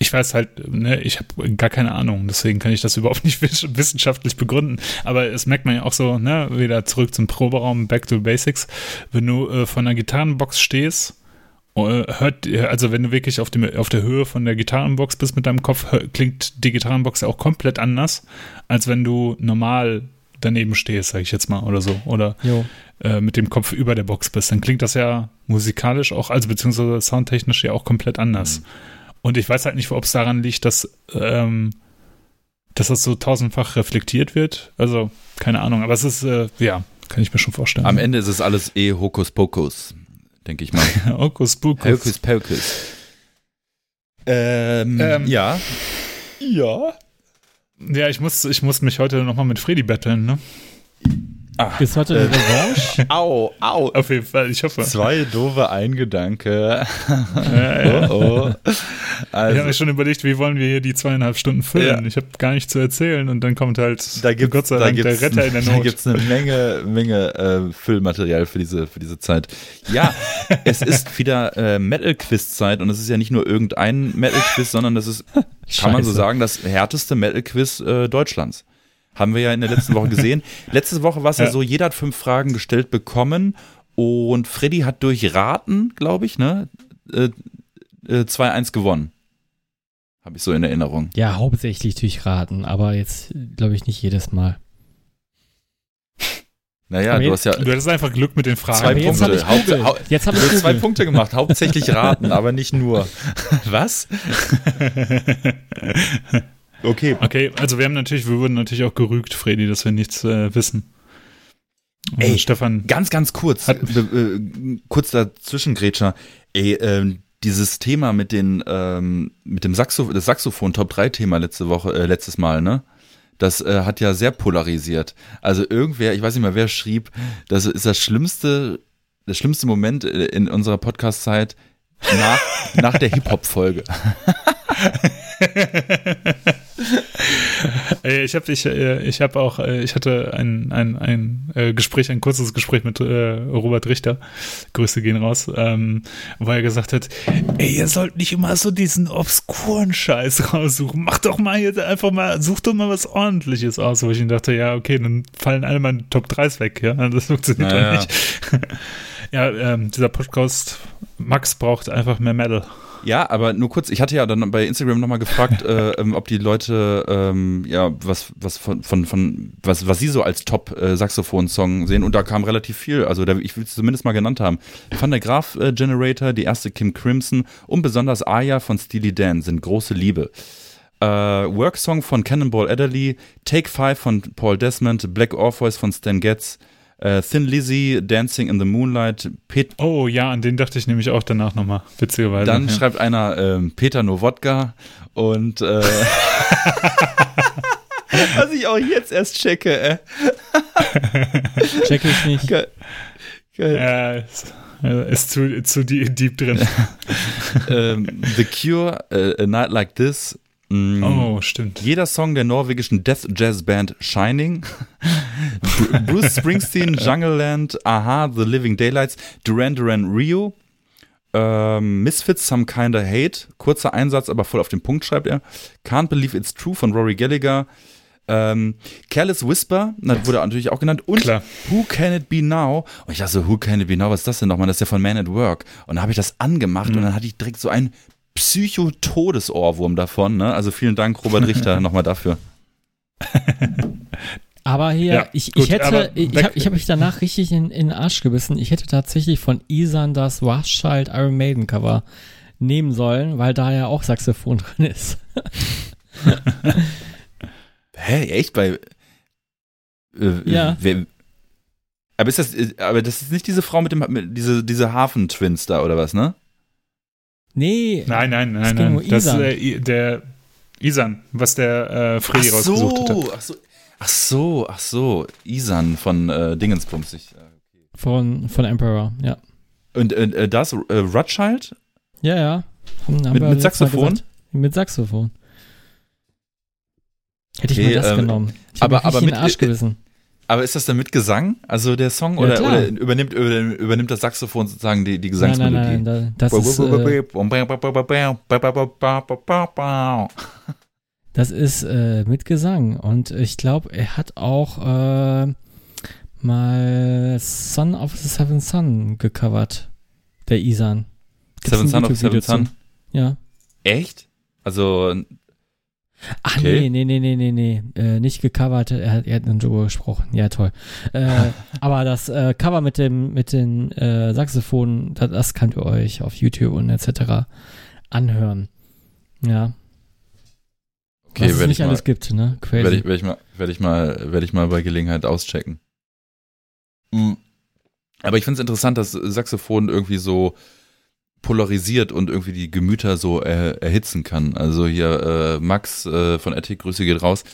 ich weiß halt, ne, ich habe gar keine Ahnung, deswegen kann ich das überhaupt nicht wissenschaftlich begründen. Aber es merkt man ja auch so, ne, wieder zurück zum Proberaum, back to basics. Wenn du äh, von einer Gitarrenbox stehst hört, also wenn du wirklich auf, dem, auf der Höhe von der Gitarrenbox bist mit deinem Kopf, hör, klingt die Gitarrenbox ja auch komplett anders, als wenn du normal daneben stehst, sag ich jetzt mal, oder so. Oder äh, mit dem Kopf über der Box bist. Dann klingt das ja musikalisch auch, also beziehungsweise soundtechnisch ja auch komplett anders. Mhm. Und ich weiß halt nicht, ob es daran liegt, dass ähm, dass das so tausendfach reflektiert wird. Also, keine Ahnung, aber es ist, äh, ja, kann ich mir schon vorstellen. Am Ende ist es alles eh Hokuspokus, denke ich mal. Hokuspokus. Hokuspokus. Ähm, ähm, ja. Ja. Ja, ich muss, ich muss mich heute nochmal mit Freddy betteln, ne? Ach, Ist heute eine Revanche? au, au. Auf jeden Fall, ich hoffe. Zwei doofe Eingedanke. oh, oh. Also, ich habe mir schon überlegt, wie wollen wir hier die zweieinhalb Stunden füllen. Ja. Ich habe gar nichts zu erzählen und dann kommt halt da gibt's, Gott sei Dank der Retter in der Not. Da gibt es eine Menge, Menge äh, Füllmaterial für diese, für diese Zeit. Ja, es ist wieder äh, Metal-Quiz-Zeit und es ist ja nicht nur irgendein Metal-Quiz, sondern das ist, kann man so sagen, das härteste Metal-Quiz äh, Deutschlands. Haben wir ja in der letzten Woche gesehen. Letzte Woche war es ja. ja so, jeder hat fünf Fragen gestellt bekommen und Freddy hat durch Raten, glaube ich, ne, äh, äh, 2-1 gewonnen. Habe ich so in Erinnerung. Ja, hauptsächlich durch Raten, aber jetzt glaube ich nicht jedes Mal. Naja, aber du hast ja. Du hattest einfach Glück mit den Fragen. Zwei jetzt Punkte. Haupt, haupt, jetzt habe ich zwei Punkte gemacht. Hauptsächlich raten, aber nicht nur. Was? Okay. Okay, also wir haben natürlich, wir wurden natürlich auch gerügt, Freddy, dass wir nichts äh, wissen. Und Ey, Stefan. Ganz, ganz kurz, hat, äh, kurz dazwischen, Grätscher. Ey, ähm, dieses Thema mit den, ähm, mit dem Saxo das Saxophon Top 3 Thema letzte Woche, äh, letztes Mal, ne? Das äh, hat ja sehr polarisiert. Also irgendwer, ich weiß nicht mehr, wer schrieb, das ist das schlimmste, das schlimmste Moment äh, in unserer Podcast-Zeit nach, nach der Hip-Hop-Folge. ich habe ich, äh, ich hab auch, äh, ich hatte ein, ein, ein äh, Gespräch, ein kurzes Gespräch mit Robert Richter, Grüße gehen raus, ähm, wo er gesagt hat, ey, ihr sollt nicht immer so diesen obskuren Scheiß raussuchen, macht doch mal jetzt einfach mal, sucht doch mal was ordentliches aus, wo ich ihm dachte, ja, okay, dann fallen alle meine Top 3s weg, ja, das funktioniert naja. doch nicht. ja, ähm, dieser Podcast, Max braucht einfach mehr Metal. Ja, aber nur kurz, ich hatte ja dann bei Instagram nochmal gefragt, äh, ähm, ob die Leute ähm, ja was, was von, von, von was, was sie so als Top-Saxophon-Song sehen und da kam relativ viel. Also da, ich will es zumindest mal genannt haben. Van der Graaf äh, Generator, die erste Kim Crimson und besonders Aya von Steely Dan sind große Liebe. Uh, Work-Song von Cannonball Adderley, Take Five von Paul Desmond, Black Orpheus von Stan Getz, äh, Thin Lizzy, Dancing in the Moonlight, Pet Oh ja, an den dachte ich nämlich auch danach nochmal, witzigerweise. Dann ja. schreibt einer ähm, Peter Nowodka und äh, was ich auch jetzt erst checke, äh. Checke ich nicht. Geil. Geil. Ja, ist zu, zu deep drin. ähm, The Cure, uh, A Night Like This, Mm. Oh, stimmt. Jeder Song der norwegischen Death Jazz Band Shining, Bruce Springsteen, Jungle Land, Aha, The Living Daylights, Duran Duran Rio, ähm, Misfits, Some Kinda Hate, kurzer Einsatz, aber voll auf den Punkt schreibt er. Can't Believe It's True von Rory Gallagher. Ähm, Careless Whisper, das wurde natürlich auch genannt. Und Klar. Who Can It Be Now? Und ich dachte so, Who Can It Be Now? Was ist das denn nochmal? Das ist ja von Man at Work. Und dann habe ich das angemacht mhm. und dann hatte ich direkt so ein Psycho-Todesohrwurm davon. Ne? Also vielen Dank, Robert Richter, nochmal dafür. Aber hier, ja, ich, gut, ich hätte, ich habe ich hab mich danach richtig in, in den Arsch gebissen. Ich hätte tatsächlich von Isan das Wachschild Iron Maiden Cover nehmen sollen, weil da ja auch Saxophon drin ist. Hä, echt? Bei. Äh, ja. Wer, aber ist das, aber das ist nicht diese Frau mit dem, mit, diese, diese Hafen-Twins da oder was, ne? Nee. Nein, nein, nein, nein. Das ist äh, der Isan, was der äh, Freddy ach so, rausgesucht hat. Ach so, ach so, ach so. Isan von äh, Dingensbums. Ich, äh, okay. Von, von Emperor, ja. Und äh, das, äh, Rothschild? Ja, ja. Haben, haben mit, mit Saxophon? Mit Saxophon. Hätte ich okay, mal das ähm, genommen. Ich aber, aber mit Arsch gewissen. Aber ist das dann mit Gesang, also der Song, ja, oder, oder, übernimmt, übernimmt das Saxophon sozusagen die, die Gesangsmelodie? Nein, nein, nein, das ist, äh, das ist äh, mit Gesang und ich glaube, er hat auch äh, mal Son of the Seven Sun gecovert, der Isan. Seven Son of the Seven Sun? Ja. Echt? Also Ach okay. nee, nee, nee, nee, nee, nee. Äh, nicht gecovert, er hat, er hat einen Joe gesprochen. Ja, toll. Äh, aber das äh, Cover mit dem, mit den äh, Saxophonen, das, das könnt ihr euch auf YouTube und etc. anhören. Ja. Okay, Was es nicht alles gibt, ne? Crazy. Werde ich, werd ich, mal, werd ich, mal, werd ich mal bei Gelegenheit auschecken. Mhm. Aber ich finde es interessant, dass Saxophon irgendwie so polarisiert und irgendwie die Gemüter so er, erhitzen kann. Also hier äh, Max äh, von Ethik, Grüße geht raus.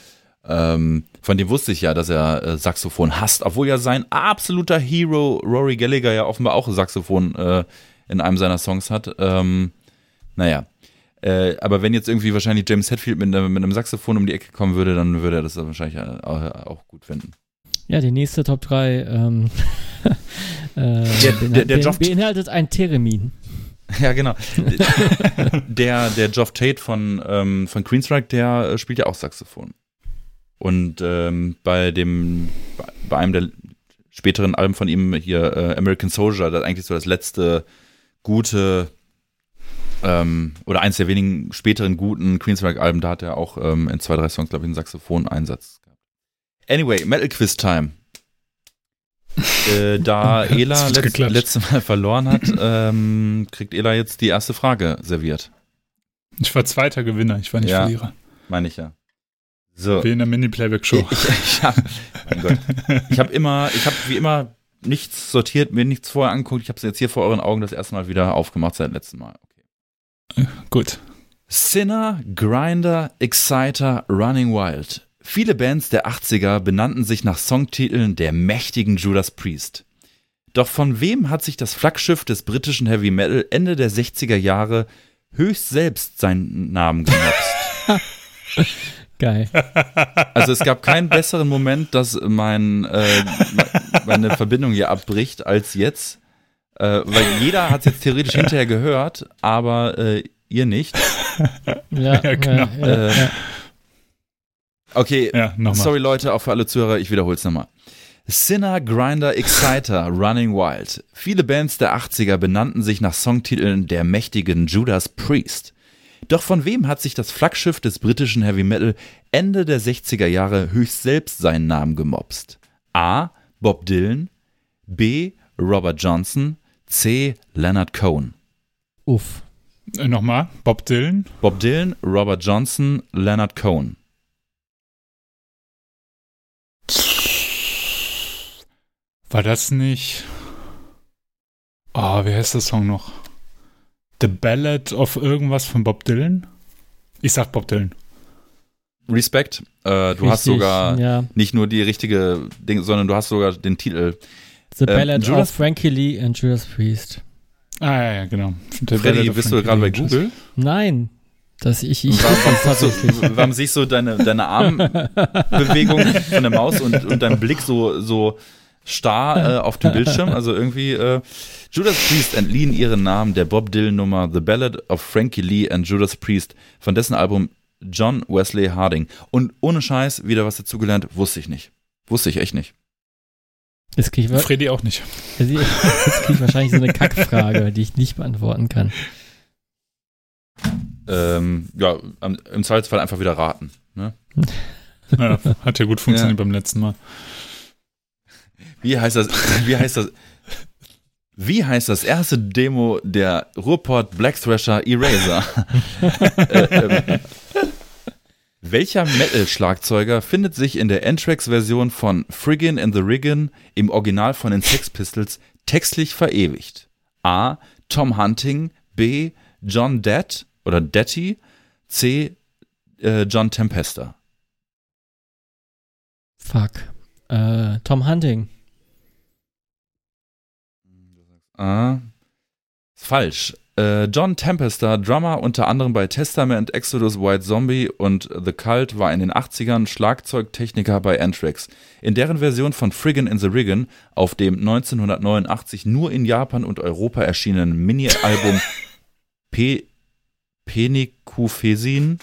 Ähm, von dem wusste ich ja, dass er äh, Saxophon hasst, obwohl ja sein absoluter Hero Rory Gallagher ja offenbar auch Saxophon äh, in einem seiner Songs hat. Ähm, naja. Äh, aber wenn jetzt irgendwie wahrscheinlich James Hetfield mit, mit, einem Saxophon um die Ecke kommen würde, dann würde er das wahrscheinlich auch, auch gut finden. Ja, die nächste Top 3 ähm, äh, der, der, der beinhaltet ein Theremin. Ja, genau. der, der Geoff Tate von, ähm, von Queenstrike, der äh, spielt ja auch Saxophon. Und ähm, bei dem, bei einem der späteren Alben von ihm hier, äh, American Soldier, das ist eigentlich so das letzte gute ähm, oder eins der wenigen späteren guten Queenstrike-Alben, da hat er auch ähm, in zwei, drei Songs, glaube ich, einen Saxophon-Einsatz gehabt. Anyway, Metal Quiz Time. Äh, da Ela letzt, letztes Mal verloren hat, ähm, kriegt Ela jetzt die erste Frage serviert. Ich war zweiter Gewinner, ich war nicht ja, Verlierer. Meine ich ja. So. Wie in der Mini-Playback-Show. Ich, ich, habe hab immer, ich habe wie immer nichts sortiert, mir nichts vorher angeguckt. Ich habe es jetzt hier vor euren Augen das erste Mal wieder aufgemacht seit letztem Mal. Okay. Gut. Sinner, Grinder, Exciter, Running Wild. Viele Bands der 80er benannten sich nach Songtiteln der mächtigen Judas Priest. Doch von wem hat sich das Flaggschiff des britischen Heavy Metal Ende der 60er Jahre höchst selbst seinen Namen gemobst? Geil. Also es gab keinen besseren Moment, dass mein, äh, meine Verbindung hier abbricht als jetzt. Äh, weil jeder hat es jetzt theoretisch hinterher gehört, aber äh, ihr nicht. Ja, ja genau. Äh, okay, ja, sorry Leute, auch für alle Zuhörer, ich wiederhole es nochmal. Sinner, Grinder, Exciter, Running Wild. Viele Bands der 80er benannten sich nach Songtiteln der mächtigen Judas Priest. Doch von wem hat sich das Flaggschiff des britischen Heavy Metal Ende der 60er Jahre höchst selbst seinen Namen gemobst? A. Bob Dylan, B. Robert Johnson, C. Leonard Cohen. Uff. Äh, nochmal, Bob Dylan? Bob Dylan, Robert Johnson, Leonard Cohen. War das nicht. Oh, wie heißt der Song noch? The Ballad of irgendwas von Bob Dylan? Ich sag Bob Dylan. Respekt. Äh, du Richtig, hast sogar ja. nicht nur die richtige Ding, sondern du hast sogar den Titel. The ähm, Ballad Judas of Frankie Lee and Judas Priest. Ah, ja, ja genau. The Freddy, bist du gerade bei Google? Nein. Das ich, ich warum, tatsächlich. So, warum siehst du deine, deine Armbewegung von der Maus und, und dein Blick so, so starr äh, auf dem Bildschirm? Also irgendwie, äh, Judas Priest entliehen ihren Namen der Bob Dylan-Nummer The Ballad of Frankie Lee and Judas Priest von dessen Album John Wesley Harding. Und ohne Scheiß, wieder was dazugelernt, wusste ich nicht. Wusste ich echt nicht. Jetzt krieg ich Freddy auch nicht. Jetzt kriege ich wahrscheinlich so eine Kackfrage, die ich nicht beantworten kann. Ähm, ja, im Zweifelsfall einfach wieder raten. Ne? Ja, hat ja gut funktioniert ja. beim letzten Mal. Wie heißt das? Wie heißt das? Wie heißt das erste Demo der Ruhrport Black Thrasher Eraser? äh, äh, welcher Metal-Schlagzeuger findet sich in der Anthrax-Version von Friggin' and the Riggin im Original von den Sex Pistols textlich verewigt? A. Tom Hunting, B. John Dett oder Detty, C. Äh, John Tempesta. Fuck. Äh, Tom Hunting. Ah, falsch. Äh, John Tempester, Drummer unter anderem bei Testament, Exodus, White Zombie und The Cult, war in den 80ern Schlagzeugtechniker bei Anthrax. In deren Version von Friggin' in the Riggin, auf dem 1989 nur in Japan und Europa erschienenen Mini-Album Pe Penikufesin,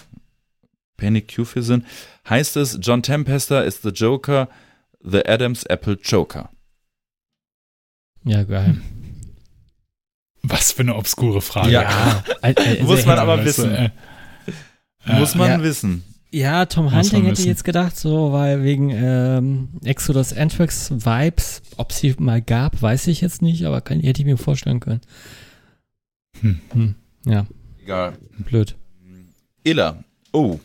Penikufesin, heißt es, John Tempester ist the Joker, the Adams Apple Joker. Ja, geil. Was für eine obskure Frage. Ja, muss man aber wissen. Muss man wissen. Ja, Tom Hunting hätte ich jetzt gedacht, so, weil wegen ähm, Exodus Anthrax Vibes, ob sie mal gab, weiß ich jetzt nicht, aber kann, hätte ich mir vorstellen können. Hm. Hm. Ja. Egal. Blöd. Illa. Oh.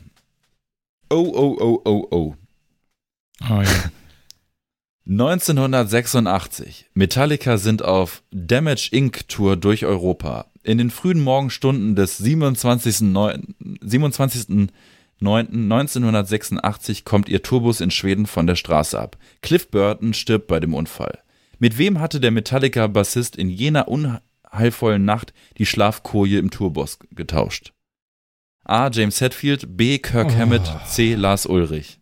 Oh, oh, oh, oh, oh. Oh ja. 1986. Metallica sind auf Damage Inc. Tour durch Europa. In den frühen Morgenstunden des 27.09.1986 kommt ihr Tourbus in Schweden von der Straße ab. Cliff Burton stirbt bei dem Unfall. Mit wem hatte der Metallica-Bassist in jener unheilvollen Nacht die Schlafkoje im Tourbus getauscht? A. James Hetfield, B. Kirk oh. Hammett, C. Lars Ulrich.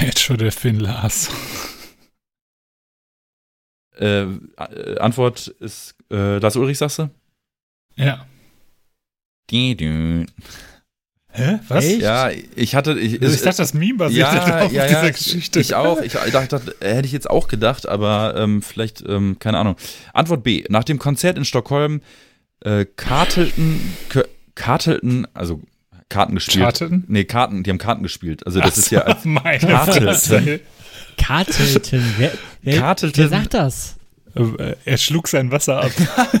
Jetzt schon der Finn Lars. Äh, Antwort ist äh, Lars Ulrich, sagst du? Ja. Die, die. Hä? Was? Echt? Ja, ich hatte. Ich, also ich dachte, das Meme basiert ja, auf ja, dieser ja, Geschichte. Ich auch. Ich dachte, hätte ich jetzt auch gedacht, aber ähm, vielleicht, ähm, keine Ahnung. Antwort B. Nach dem Konzert in Stockholm äh, kartelten, kartelten, also Karten gespielt. Karten? Nee, Karten, die haben Karten gespielt. Also das Ach ist ja als Kartelten. Kartelten. Wer, wer, Kartelten. wer sagt das? Äh, er schlug sein Wasser ab.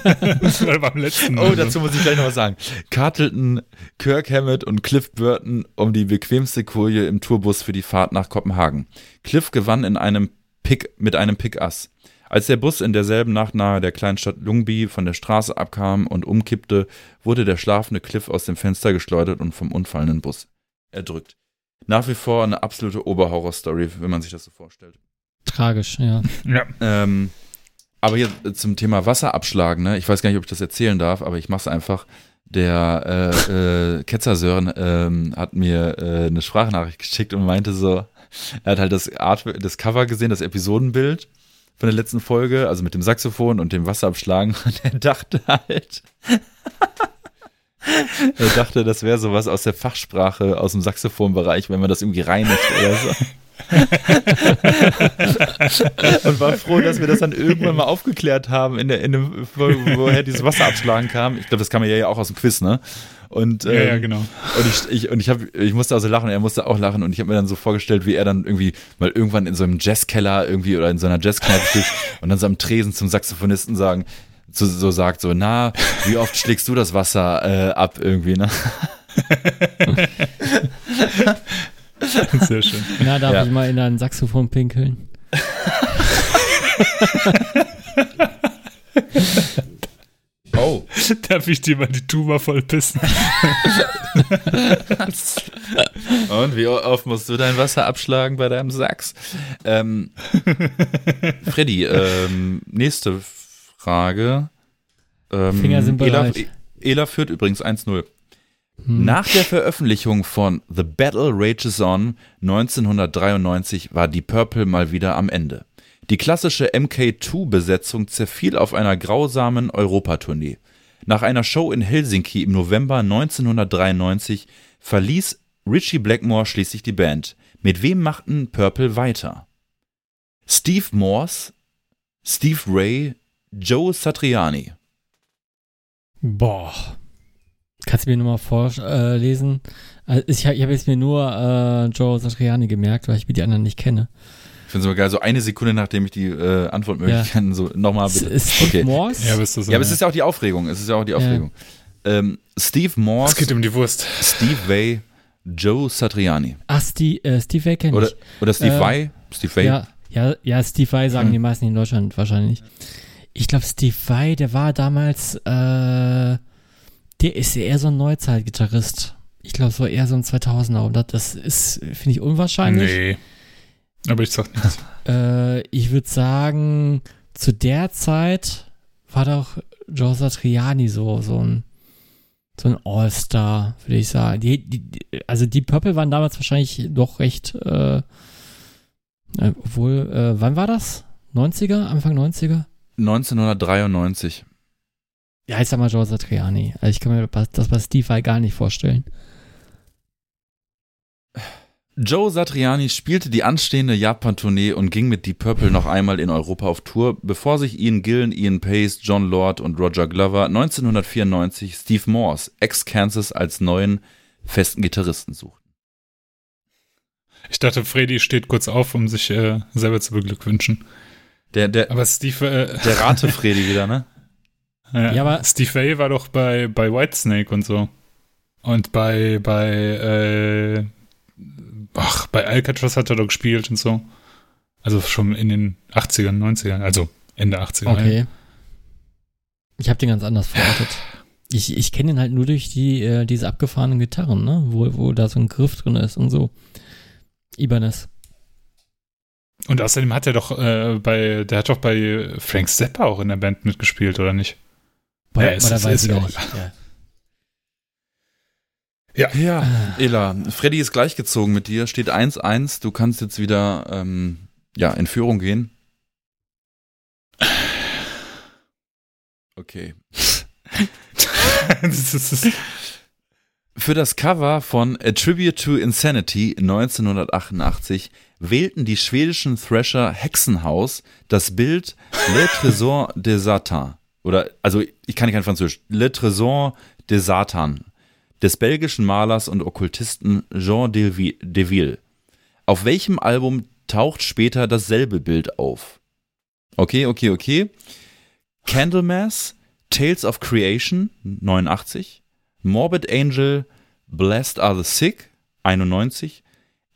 beim letzten Mal. Oh, dazu muss ich gleich noch was sagen. Kartelten Kirk Hammett und Cliff Burton um die bequemste Koje im Tourbus für die Fahrt nach Kopenhagen. Cliff gewann in einem Pick, mit einem Pick-Ass. Als der Bus in derselben Nacht nahe der Kleinstadt Lungby von der Straße abkam und umkippte, wurde der schlafende Cliff aus dem Fenster geschleudert und vom unfallenden Bus erdrückt. Nach wie vor eine absolute Oberhorror-Story, wenn man sich das so vorstellt. Tragisch, ja. ja. Ähm, aber hier zum Thema Wasserabschlag, ne? Ich weiß gar nicht, ob ich das erzählen darf, aber ich mach's einfach. Der äh, äh, Ketzer Sören ähm, hat mir äh, eine Sprachnachricht geschickt und meinte so, er hat halt das Art, das Cover gesehen, das Episodenbild von der letzten Folge, also mit dem Saxophon und dem Wasserabschlagen. Und er dachte halt, er dachte, das wäre sowas aus der Fachsprache, aus dem Saxophonbereich, wenn man das irgendwie reinigt oder so. und war froh, dass wir das dann irgendwann mal aufgeklärt haben in der in dem, woher dieses Wasser abschlagen kam. Ich glaube, das kam ja auch aus dem Quiz, ne? Und, ähm, ja, ja, genau. Und ich, ich, und ich, hab, ich musste also lachen, er musste auch lachen und ich habe mir dann so vorgestellt, wie er dann irgendwie mal irgendwann in so einem Jazzkeller irgendwie oder in so einer Jazzkneipe steht und dann so am Tresen zum Saxophonisten sagen, so, so sagt so, na, wie oft schlägst du das Wasser äh, ab irgendwie, ne? Sehr schön. Na, darf ja. ich mal in ein Saxophon pinkeln? Oh. Darf ich dir mal die Tuba vollpissen? Und wie oft musst du dein Wasser abschlagen bei deinem Sachs? Ähm, Freddy, ähm, nächste Frage. Ähm, Finger sind bereit. Ela, Ela führt übrigens 1-0. Hm. Nach der Veröffentlichung von The Battle Rages On 1993 war die Purple mal wieder am Ende. Die klassische MK2-Besetzung zerfiel auf einer grausamen Europatournee. Nach einer Show in Helsinki im November 1993 verließ Richie Blackmore schließlich die Band. Mit wem machten Purple weiter? Steve Morse, Steve Ray, Joe Satriani. Boah. Kannst du mir nochmal vorlesen? Äh, ich habe jetzt mir nur äh, Joe Satriani gemerkt, weil ich mir die anderen nicht kenne. Ich finde es aber geil, so eine Sekunde, nachdem ich die äh, Antwortmöglichkeiten ja. so nochmal bitte. Ist Steve okay. Morse? Ja, bist du so, ja, aber es ist ja auch die Aufregung. Es ist ja auch die Aufregung. Ja. Ähm, Steve Morse. Es geht um die Wurst. Steve Way, Joe Satriani. Ach, Steve, äh, Steve Way kenne ich. Oder, oder Steve äh, Vai. Steve Vai. Ja, ja, ja, Steve Vai sagen hm. die meisten in Deutschland wahrscheinlich. Ich glaube, Steve Vai, der war damals äh, der ist eher so ein Neuzeitgitarrist. Ich glaube, so eher so ein 2000er. Und das ist, finde ich, unwahrscheinlich. Nee. Aber ich sag nichts. äh, ich würde sagen, zu der Zeit war doch Joe Satriani so, so ein, so ein All-Star, würde ich sagen. Die, die, also die Purple waren damals wahrscheinlich doch recht, äh, äh obwohl, äh, wann war das? 90er? Anfang 90er? 1993. Ja, ich sag mal Joe Satriani. Also ich kann mir das bei Steve gar nicht vorstellen. Joe Satriani spielte die anstehende Japan-Tournee und ging mit Deep Purple noch einmal in Europa auf Tour, bevor sich Ian Gillen, Ian Pace, John Lord und Roger Glover 1994 Steve Morse, ex-Kansas, als neuen festen Gitarristen suchten. Ich dachte, Freddy steht kurz auf, um sich äh, selber zu beglückwünschen. Der, der, Aber Steve, äh, der Rate Freddy wieder, ne? Ja, ja, aber Steve Vai war doch bei, bei Whitesnake und so. Und bei, bei, äh, ach, bei Alcatraz hat er doch gespielt und so. Also schon in den 80ern, 90ern, also Ende 80er. Okay. Ich habe den ganz anders verortet. Ich, ich kenne ihn halt nur durch die, äh, diese abgefahrenen Gitarren, ne? Wo, wo da so ein Griff drin ist und so. Ibanez. Und außerdem hat er doch äh, bei, der hat doch bei Frank Zappa auch in der Band mitgespielt, oder nicht? Bei, ja, bei der weiß ich auch. Nicht. Ja. Ja, ja. Ela, Freddy ist gleichgezogen mit dir, steht 1-1. Du kannst jetzt wieder ähm, ja, in Führung gehen. Okay. Für das Cover von A Tribute to Insanity 1988 wählten die schwedischen Thrasher Hexenhaus das Bild Le Trésor de Satan. Oder, also ich kann kein Französisch. Le Trésor de Satan des belgischen Malers und Okkultisten Jean Deville. Auf welchem Album taucht später dasselbe Bild auf? Okay, okay, okay. Candlemass, Tales of Creation 89, Morbid Angel, Blessed Are the Sick 91,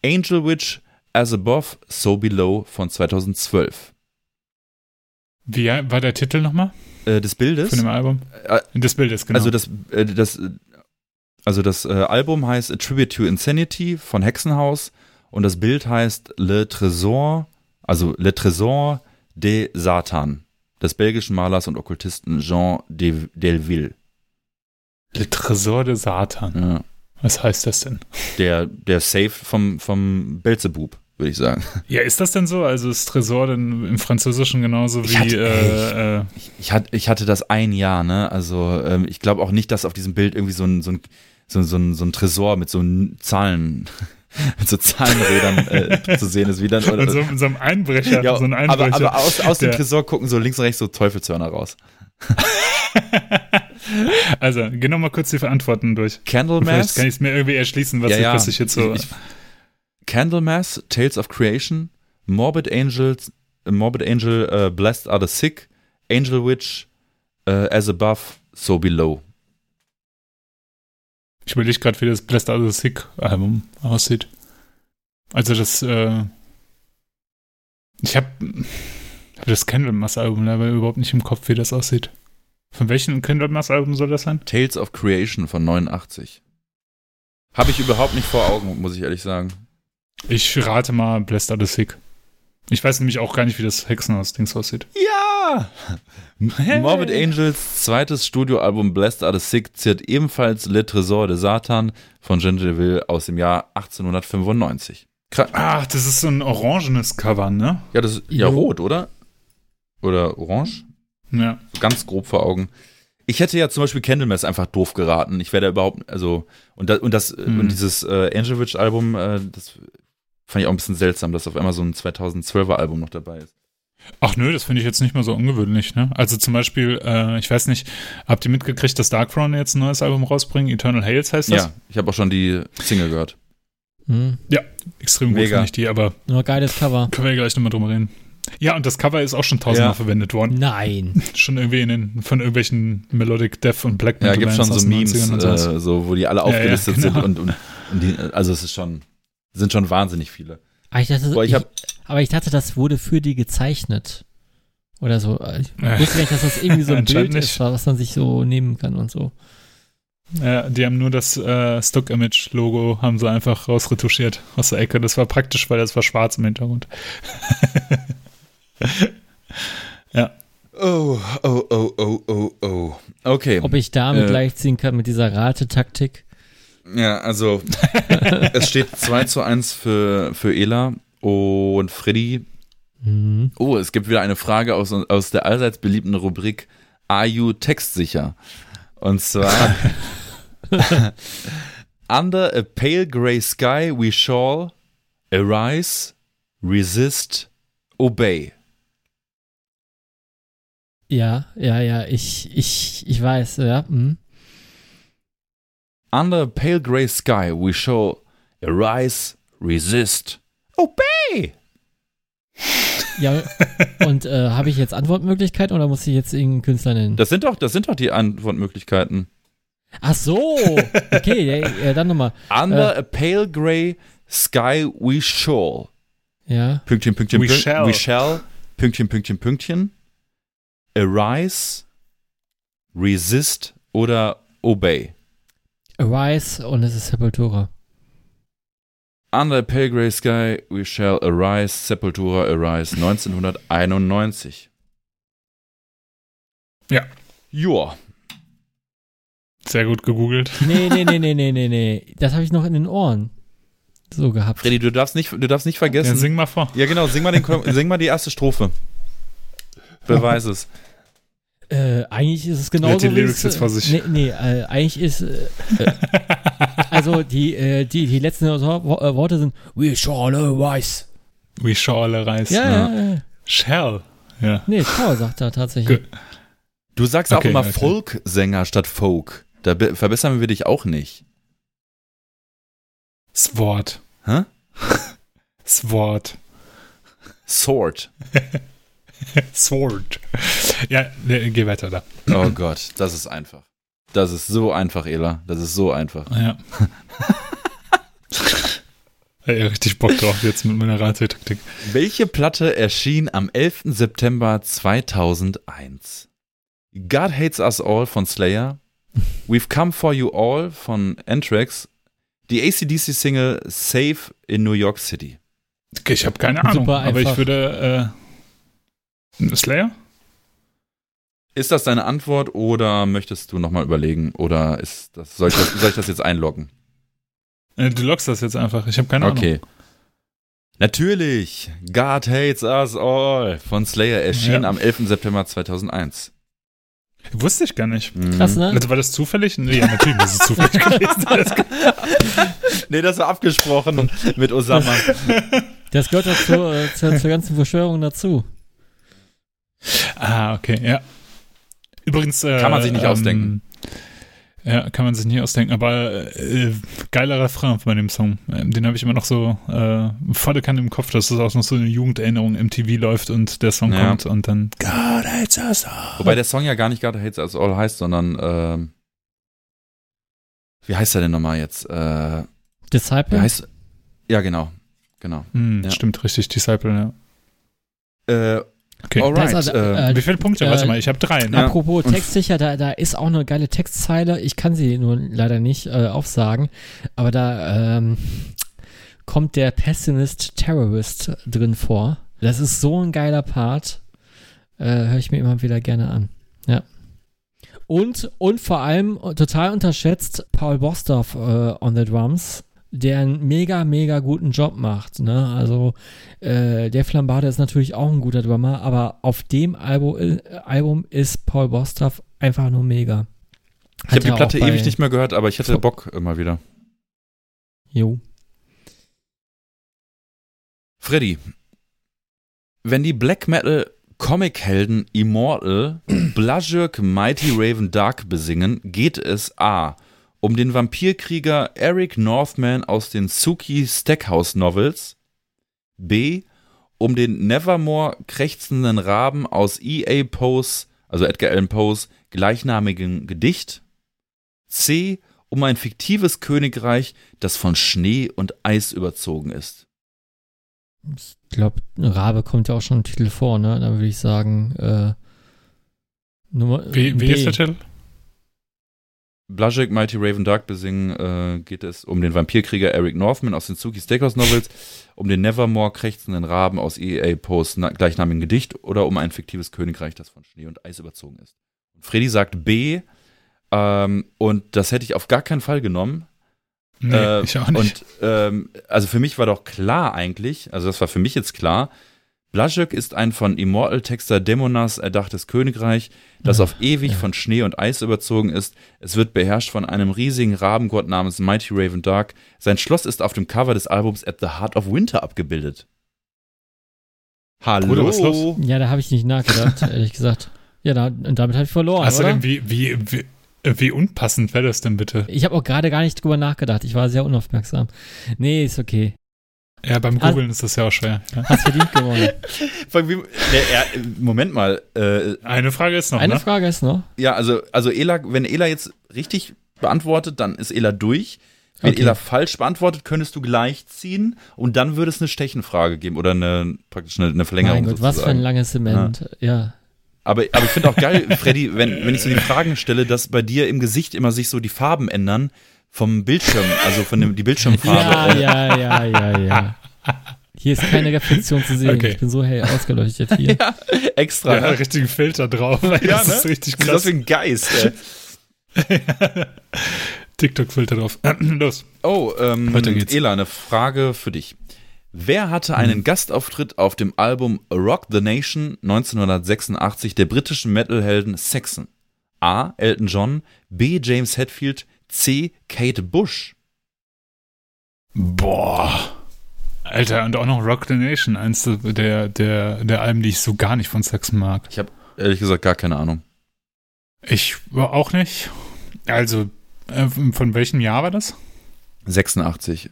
Angel Witch, As Above, So Below von 2012. Wie war der Titel nochmal? Äh, des Bildes? Von dem Album? Äh, des Bildes, genau. Also das, äh, das, also das äh, Album heißt A Tribute to Insanity von Hexenhaus und das Bild heißt Le Trésor, also Le Trésor de Satan des belgischen Malers und Okkultisten Jean de Delville. Le Trésor de Satan. Ja. Was heißt das denn? Der, der Safe vom, vom Belzebub, würde ich sagen. Ja, ist das denn so? Also ist Tresor denn im Französischen genauso wie. Ich hatte, äh, äh, ich, ich, hatte, ich hatte das ein Jahr, ne? Also ähm, ich glaube auch nicht, dass auf diesem Bild irgendwie so ein, so ein, so, so ein, so ein Tresor mit so Zahlen mit so Zahlenrädern äh, zu sehen ist. Wie dann, oder, so, so einem Einbrecher. Ja, so ein Einbrecher aber, aber aus, aus dem Tresor gucken so links und rechts so Teufelshörner raus. also, geh noch mal kurz die Verantworten durch. Candlemass. Vielleicht kann ich es mir irgendwie erschließen, was, ja, ja. Ich jetzt so. Ich, ich, Candlemass, Tales of Creation, Morbid Angels, Morbid Angel, uh, Blessed Are the Sick, Angel Witch, uh, As Above, So Below. Ich überlege gerade, wie das Blessed Are the Sick Album aussieht. Also das, äh, ich habe hab das Candlemass-Album aber überhaupt nicht im Kopf, wie das aussieht. Von welchem Candlemass-Album soll das sein? Tales of Creation von 89. Habe ich überhaupt nicht vor Augen, muss ich ehrlich sagen. Ich rate mal Blessed Are the Sick. Ich weiß nämlich auch gar nicht, wie das Hexenhaus-Dings aussieht. Ja! Hey. Morbid Angels zweites Studioalbum Blessed Are the Sick ziert ebenfalls Le Trésor de Satan von Jean Deville aus dem Jahr 1895. Ach, das ist so ein orangenes Cover, ne? Ja, das ist ja rot, oder? Oder orange? Ja. So ganz grob vor Augen. Ich hätte ja zum Beispiel Candlemass einfach doof geraten. Ich werde überhaupt, also, und, das, und, das, mhm. und dieses äh, Angel Witch Album, äh, das fand ich auch ein bisschen seltsam, dass auf einmal so ein 2012er Album noch dabei ist. Ach nö, das finde ich jetzt nicht mal so ungewöhnlich, ne? Also zum Beispiel, äh, ich weiß nicht, habt ihr mitgekriegt, dass Dark Throne jetzt ein neues Album rausbringen? Eternal Hails heißt das? Ja, ich habe auch schon die Single gehört. Mhm. Ja, extrem Mega. gut finde ich die, aber. Nur geiles Cover. Können wir ja gleich nochmal drüber reden. Ja, und das Cover ist auch schon tausendmal ja. verwendet worden. Nein. schon irgendwie in den, von irgendwelchen Melodic Death und Black Metal Ja, gibt schon so Memes, äh, so, wo die alle aufgelistet ja, ja, genau. sind und, und, und die, also es ist schon, sind schon wahnsinnig viele. Aber ich, dachte, Boah, ich, ich aber ich dachte, das wurde für die gezeichnet. Oder so. Ich wusste nicht, dass das irgendwie so ein Bild ist, was man sich so nehmen kann und so. Ja, die haben nur das äh, Stock-Image-Logo haben sie einfach rausretuschiert aus der Ecke. Das war praktisch, weil das war schwarz im Hintergrund. ja. Oh, oh, oh, oh, oh, oh. Okay. Ob ich damit äh, gleichziehen kann mit dieser Ratetaktik? Ja, also es steht 2 zu 1 für, für Ela und Freddy. Mhm. Oh, es gibt wieder eine Frage aus, aus der allseits beliebten Rubrik Are you textsicher? Und zwar Under a pale gray sky we shall arise, resist, obey. Ja, ja, ja, ich, ich, ich weiß, ja. Hm. Under a pale gray sky we shall arise, resist, obey. Ja, und äh, habe ich jetzt Antwortmöglichkeiten oder muss ich jetzt irgendeinen Künstler nennen? Das sind doch, das sind doch die Antwortmöglichkeiten. Ach so, okay, ja, ja, dann nochmal. Under äh, a pale gray Sky We Shall. Ja. Pünktchen, Pünktchen, We Pünktchen. shall. We shall. Pünktchen, Pünktchen, Pünktchen. Arise, Resist oder Obey. Arise und es ist Sepultura. Under a pale grey sky, we shall arise, Sepultura arise, 1991. Ja. Joa. Sehr gut gegoogelt. Nee, nee, nee, nee, nee, nee, nee. Das habe ich noch in den Ohren. So gehabt. Freddy, du darfst nicht, du darfst nicht Ja, vergessen. sing mal vor. Ja, genau, sing mal, den, sing mal die erste Strophe. Beweis es. Äh, eigentlich ist es genauso. die wie Lyrics jetzt vor sich. Nee, nee äh, eigentlich ist. Äh, äh, also die, äh, die, die letzten Wo- äh, Worte sind We shall arise. We shall arise. Ja, ja, ja. Shall. Ja. Nee, Paul sagt da tatsächlich. Du sagst auch Okay, immer okay. Folksänger statt Folk. Da be- verbessern wir dich auch nicht. Sword. Hä? Sword. Sword. Sword. Ja, nee, geh weiter da. Oh Gott, das ist einfach. Das ist so einfach, Ela. Das ist so einfach. Ja. ja, richtig Bock drauf jetzt mit meiner Ratetaktik. Welche Platte erschien am 11. September 2001? God Hates Us All von Slayer, We've Come For You All von Anthrax, die ACDC-Single Safe in New York City. Okay, ich habe keine Ahnung, Super aber ich würde äh, Slayer? Ist das deine Antwort oder möchtest du nochmal überlegen? Oder ist das, soll, ich das, soll ich das jetzt einloggen? Äh, du lockst das jetzt einfach. Ich habe keine Ahnung. Okay. Natürlich. God Hates Us All von Slayer erschien Ja. am 11. September 2001. Wusste ich gar nicht. Mhm. Krass, ne? Also war das zufällig? Nee, ja, natürlich muss es zufällig gewesen sein. Nee, das war abgesprochen mit Osama. Das gehört dazu, äh, zur, zur ganzen Verschwörung dazu. Ah, okay, ja. Übrigens. Äh, Kann man sich nicht ausdenken. Ja, kann man sich nicht ausdenken, aber äh, geiler Refrain bei dem Song. Ähm, Den habe ich immer noch so äh, volle Kanne im Kopf, dass das auch noch so eine Jugenderinnerung im TV läuft und der Song Ja. kommt und dann God hates us all. Wobei der Song ja gar nicht God Hates Us All heißt, sondern ähm, wie heißt er denn nochmal jetzt? Äh, Disciple? heißt Ja, genau. Genau. Hm, Ja. Stimmt, richtig, Disciple, ja. Äh, Okay. alright. Also, äh, Wie viele Punkte? äh, Warte mal, ich habe drei, ne? Ja. Apropos Und- textsicher, da, da ist auch eine geile Textzeile. Ich kann sie nur leider nicht äh, aufsagen, aber da ähm, kommt der Pessimist Terrorist drin vor. Das ist so ein geiler Part. Äh, Höre ich mir immer wieder gerne an. Ja. Und, und vor allem total unterschätzt Paul Bostorff äh, on the Drums, der einen mega, mega guten Job macht. Ne? Also äh, der Flambade ist natürlich auch ein guter Drummer, aber auf dem Album, äh, Album ist Paul Bostorff einfach nur mega. ich habe die Platte ewig nicht mehr gehört, aber ich hatte. Bock immer wieder. Jo. Freddy, wenn die Black Metal Comichelden Immortal Blazhirk Mighty Raven Dark besingen, geht es A. um den Vampirkrieger Eric Northman aus den Suki Stackhouse Novels, B. um den Nevermore krächzenden Raben aus E.A. Poes, also Edgar Allan Poes, gleichnamigen Gedicht, C. um ein fiktives Königreich, das von Schnee und Eis überzogen ist. Ich glaube, Rabe kommt ja auch schon im Titel vor, ne? Da würde ich sagen, äh, Nummer Wie, wie B. ist der Titel? Blazek Mighty Raven Dark besingen äh, geht es um den Vampirkrieger Eric Northman aus den Suki Steakhouse Novels, um den Nevermore krächzenden Raben aus E.A. Poes na- gleichnamigen Gedicht oder um ein fiktives Königreich, das von Schnee und Eis überzogen ist. Freddy sagt B ähm, und das hätte ich auf gar keinen Fall genommen. Nee, Äh, ich auch nicht. Und ähm, also für mich war doch klar eigentlich, also das war für mich jetzt klar, Blazek ist ein von Immortal-Texter Dämonas erdachtes Königreich, das Ja, auf ewig ja. von Schnee und Eis überzogen ist. Es wird beherrscht von einem riesigen Rabengott namens Mighty Raven Dark. Sein Schloss ist auf dem Cover des Albums At the Heart of Winter abgebildet. Hallo? Bruder, was ist los? Ja, da habe ich nicht nachgedacht, ehrlich gesagt. Ja, da, und damit habe ich verloren, Hast du oder? denn, wie, wie, wie, wie unpassend wäre das denn bitte? Ich habe auch gerade gar nicht drüber nachgedacht. Ich war sehr unaufmerksam. Nee, ist okay. Ja, beim Googlen ist das ja auch schwer. Ja. Hast verdient gewonnen. Moment mal, äh, Eine Frage ist noch, Eine ne? Frage ist noch. Ja, also, also Ela, wenn Ela jetzt richtig beantwortet, dann ist Ela durch. Wenn okay. Ela falsch beantwortet, könntest du gleich ziehen und dann würde es eine Stechenfrage geben oder eine praktisch eine, eine Verlängerung. Mein Gott, was für ein langes Zement, ja. ja. Aber, aber ich finde auch geil, Freddy, wenn, wenn ich so die Fragen stelle, dass bei dir im Gesicht immer sich so die Farben ändern vom Bildschirm, also von dem, die Bildschirmfarbe. Ja, ja, ja, ja, ja. Hier ist keine Reflexion zu sehen. Okay. Ich bin so hell ausgeleuchtet hier. ja, extra. Ja, ne? richtigen Filter drauf. Ja, das ne? ist richtig krass. Das ist ein Geist, ey. TikTok-Filter drauf. Los. Oh, ähm, Weiter geht's. Ela, eine Frage für dich. Wer hatte einen mhm. Gastauftritt auf dem Album Rock the Nation 1986 der britischen Metalhelden Saxon? A. Elton John, B. James Hetfield, C. Kate Bush. Boah. Alter, und auch noch Rock the Nation, eins der, der, der Alben, die ich so gar nicht von Saxon mag. Ich habe ehrlich gesagt gar keine Ahnung. Ich war auch nicht. Also, äh, von welchem Jahr war das? 86.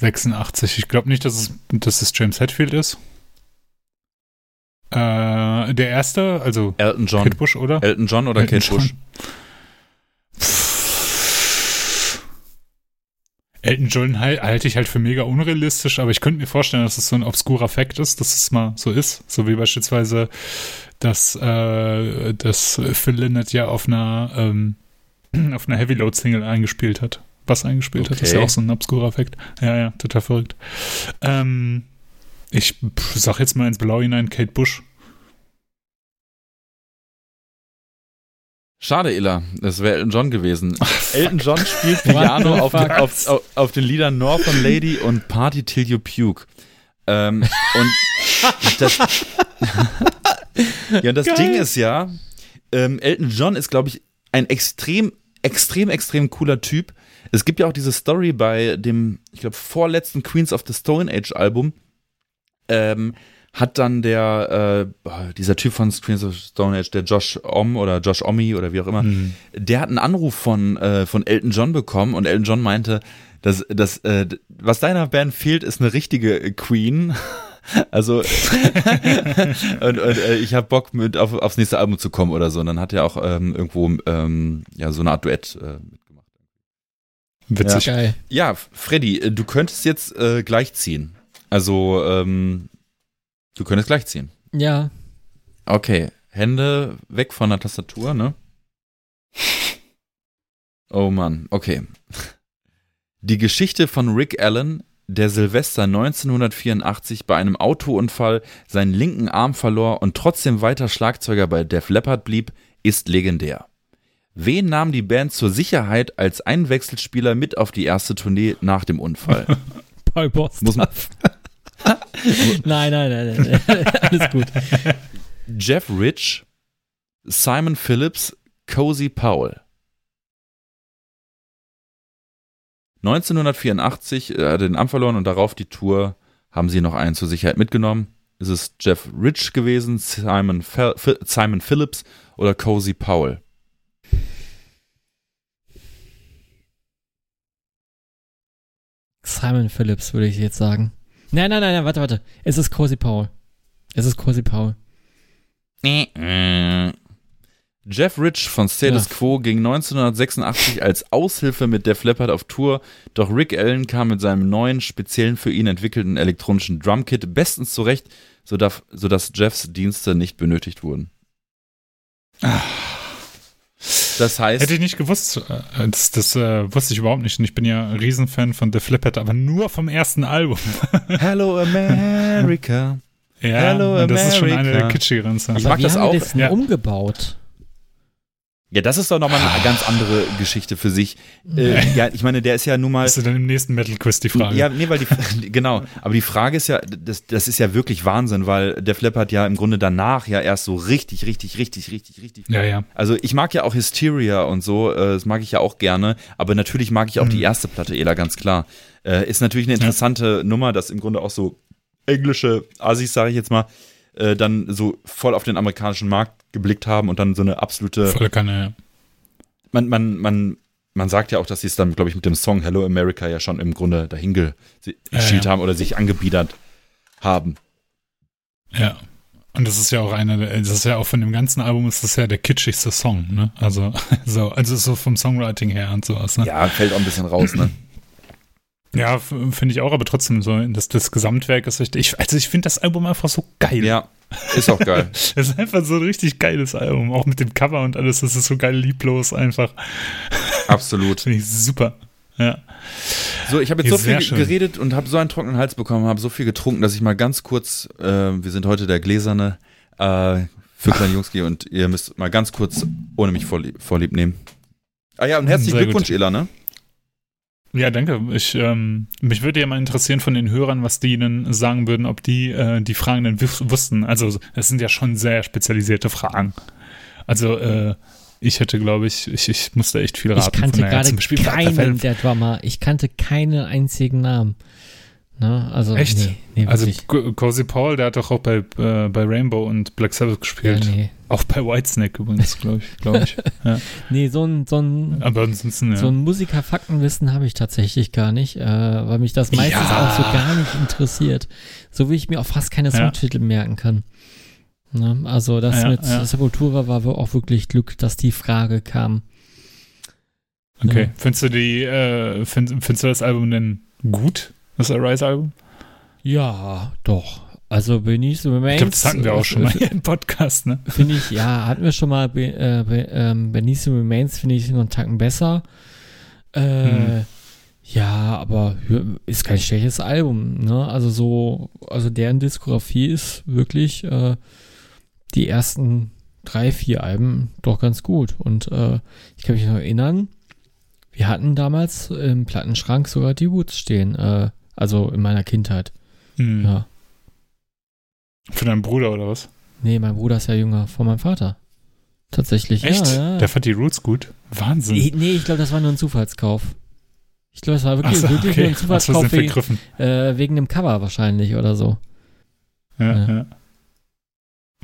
86. Ich glaube nicht, dass es, dass es James Hetfield ist. Äh, der erste, also Elton John. Kate Bush, oder? Elton John oder Elton Kate John. Bush? Elton John halte ich halt für mega unrealistisch, aber ich könnte mir vorstellen, dass es so ein obskurer Fakt ist, dass es mal so ist. So wie beispielsweise, dass, äh, dass Phil Lynott ja auf einer, ähm, auf einer Heavy Load Single eingespielt hat. Was eingespielt okay. hat, ist ja auch so ein obskurer Fakt. Ja, ja, total verrückt. Ähm, ich sag jetzt mal ins Blau hinein Kate Bush. Schade, Illa. Das wäre Elton John gewesen. Elton John spielt Piano auf, auf, auf, auf, den Liedern Northern Lady und Party Till You Puke. Ähm, und das, ja, das Ding ist ja, ähm, Elton John ist, glaube ich, ein extrem, extrem, extrem cooler Typ. Es gibt ja auch diese Story bei dem, ich glaube, vorletzten Queens of the Stone Age Album. Ähm, hat dann der, äh, dieser Typ von Queens of Stone Age, der Josh Om oder Josh Omi oder wie auch immer, mhm. der hat einen Anruf von, äh, von Elton John bekommen und Elton John meinte, dass, dass äh, was deiner Band fehlt, ist eine richtige Queen. Also und, und äh, ich habe Bock mit auf, aufs nächste Album zu kommen oder so. Und dann hat er auch ähm, irgendwo ähm, ja so eine Art Duett äh, mitgemacht. Witzig. Ja. Geil. ja, Freddy, äh, du könntest jetzt äh, gleich ziehen. Also ähm, Du könntest gleich ziehen. Ja. Okay, Hände weg von der Tastatur, ne? Oh Mann, okay. Die Geschichte von Rick Allen, der Silvester 1984 bei einem Autounfall seinen linken Arm verlor und trotzdem weiter Schlagzeuger bei Def Leppard blieb, ist legendär. Wen nahm die Band zur Sicherheit als Einwechselspieler mit auf die erste Tournee nach dem Unfall? Paul. Muss man, nein, nein, nein, nein. Alles gut. Jeff Rich, Simon Phillips, Cozy Powell. 1984 äh, hat er den Arm verloren und darauf die Tour haben sie noch einen zur Sicherheit mitgenommen. Ist es Jeff Rich gewesen, Simon, Fel Simon Phillips oder Cozy Powell? Simon Phillips würde ich jetzt sagen. Nein, nein, nein, nein, warte, warte. Es ist Cozy Paul. Es ist Cozy Paul. Jeff Rich von Status ja. Quo ging 1986 als Aushilfe mit Def Leppard auf Tour, doch Rick Allen kam mit seinem neuen, speziellen für ihn entwickelten elektronischen Drumkit bestens zurecht, sodass Jeffs Dienste nicht benötigt wurden. Das heißt. Hätte ich nicht gewusst. Äh, das, das äh, wusste ich überhaupt nicht. Und ich bin ja ein Riesenfan von The Flippet, aber nur vom ersten Album. Hello America. ja, Hello America. das ist schon eine der kitschigeren Songs. Ich mag das auch. Das ja. umgebaut. Ja, das ist doch nochmal eine ganz andere Geschichte für sich. Äh, ja, ich meine, der ist ja nun mal. Das ist dann im nächsten Metal Quiz die Frage. Ja, nee, weil die, genau. Aber die Frage ist ja, das, das ist ja wirklich Wahnsinn, weil der Flip hat ja im Grunde danach ja erst so richtig, richtig, richtig, richtig, richtig. Ja, ja. Also ich mag ja auch Hysteria und so, äh, das mag ich ja auch gerne. Aber natürlich mag ich auch mhm. die erste Platte, Ela, ganz klar. Äh, ist natürlich eine interessante ja. Nummer, dass im Grunde auch so englische Assis, sage ich jetzt mal, äh, dann so voll auf den amerikanischen Markt geblickt haben und dann so eine absolute. Volle Kanne, ja. Man, man, man, man sagt ja auch, dass sie es dann, glaube ich, mit dem Song Hello America ja schon im Grunde dahin geschielt ja, ja. haben oder sich angebiedert haben. Ja. Und das ist ja auch einer, das ist ja auch von dem ganzen Album ist das ja der kitschigste Song, ne? Also, so, also so vom Songwriting her und sowas, ne? Ja, fällt auch ein bisschen raus, ne? Ja, finde ich auch, aber trotzdem so, das, das Gesamtwerk ist richtig. Also ich finde das Album einfach so geil. Ja, ist auch geil. das ist einfach so ein richtig geiles Album, auch mit dem Cover und alles, das ist so geil lieblos einfach. Absolut. finde ich super. Ja. So, ich habe jetzt ja, so viel geredet und habe so einen trockenen Hals bekommen, habe so viel getrunken, dass ich mal ganz kurz, äh, wir sind heute der Gläserne, äh, für kleine Jungs gehe und ihr müsst mal ganz kurz ohne mich vorlieb, vorlieb nehmen. Ah ja, und herzlichen Sehr Glückwunsch, gut. Ela, ne? Ja, danke. Ich, ähm, mich würde ja mal interessieren von den Hörern, was die ihnen sagen würden, ob die äh, die Fragen denn wussten. Also, es sind ja schon sehr spezialisierte Fragen. Also, äh, ich hätte, glaube ich, ich, ich musste echt viel raten. Ich kannte gerade keinen der Drummer. Ich kannte keinen einzigen Namen. Ne? Also, Echt? Nee, nee, also Cozy Paul, der hat doch auch bei, äh, bei Rainbow und Black Sabbath gespielt. Ja, nee. Auch bei Whitesnake übrigens, glaube ich. Glaub ich. Ja. nee, so ein, so ein, Aber ansonsten, ja. so ein Musiker-Faktenwissen habe ich tatsächlich gar nicht, äh, weil mich das meistens ja. auch so gar nicht interessiert. So wie ich mir auch fast keine Songtitel merken kann. Ne? Also das mit Sepultura war auch wirklich Glück, dass die Frage kam. Okay. Findest du die, äh, find, findest du das Album denn gut? Das Arise-Album? Ja, doch. Also Benicio Remains. Ich glaube, das hatten wir auch schon mal hier im Podcast, ne? Finde ich, ja, hatten wir schon mal. Äh, ähm, Benicio Remains finde ich noch einen Tacken besser. Äh, hm. Ja, aber ist kein schlechtes Album, ne? Also so, also deren Diskografie ist wirklich äh, die ersten drei, vier Alben doch ganz gut. Und äh, ich kann mich noch erinnern, wir hatten damals im Plattenschrank sogar die Woods stehen. Äh, also in meiner Kindheit. Hm. Ja. Für deinen Bruder oder was? Nee, mein Bruder ist ja jünger von meinem Vater. Tatsächlich. Echt? Ja, ja. Der fand die Roots gut. Wahnsinn. Nee, nee ich glaube, das war nur ein Zufallskauf. Ich glaube, es war wirklich, so, wirklich okay. nur ein Zufallskauf wegen, äh, wegen dem Cover wahrscheinlich oder so. Ja, ja. ja.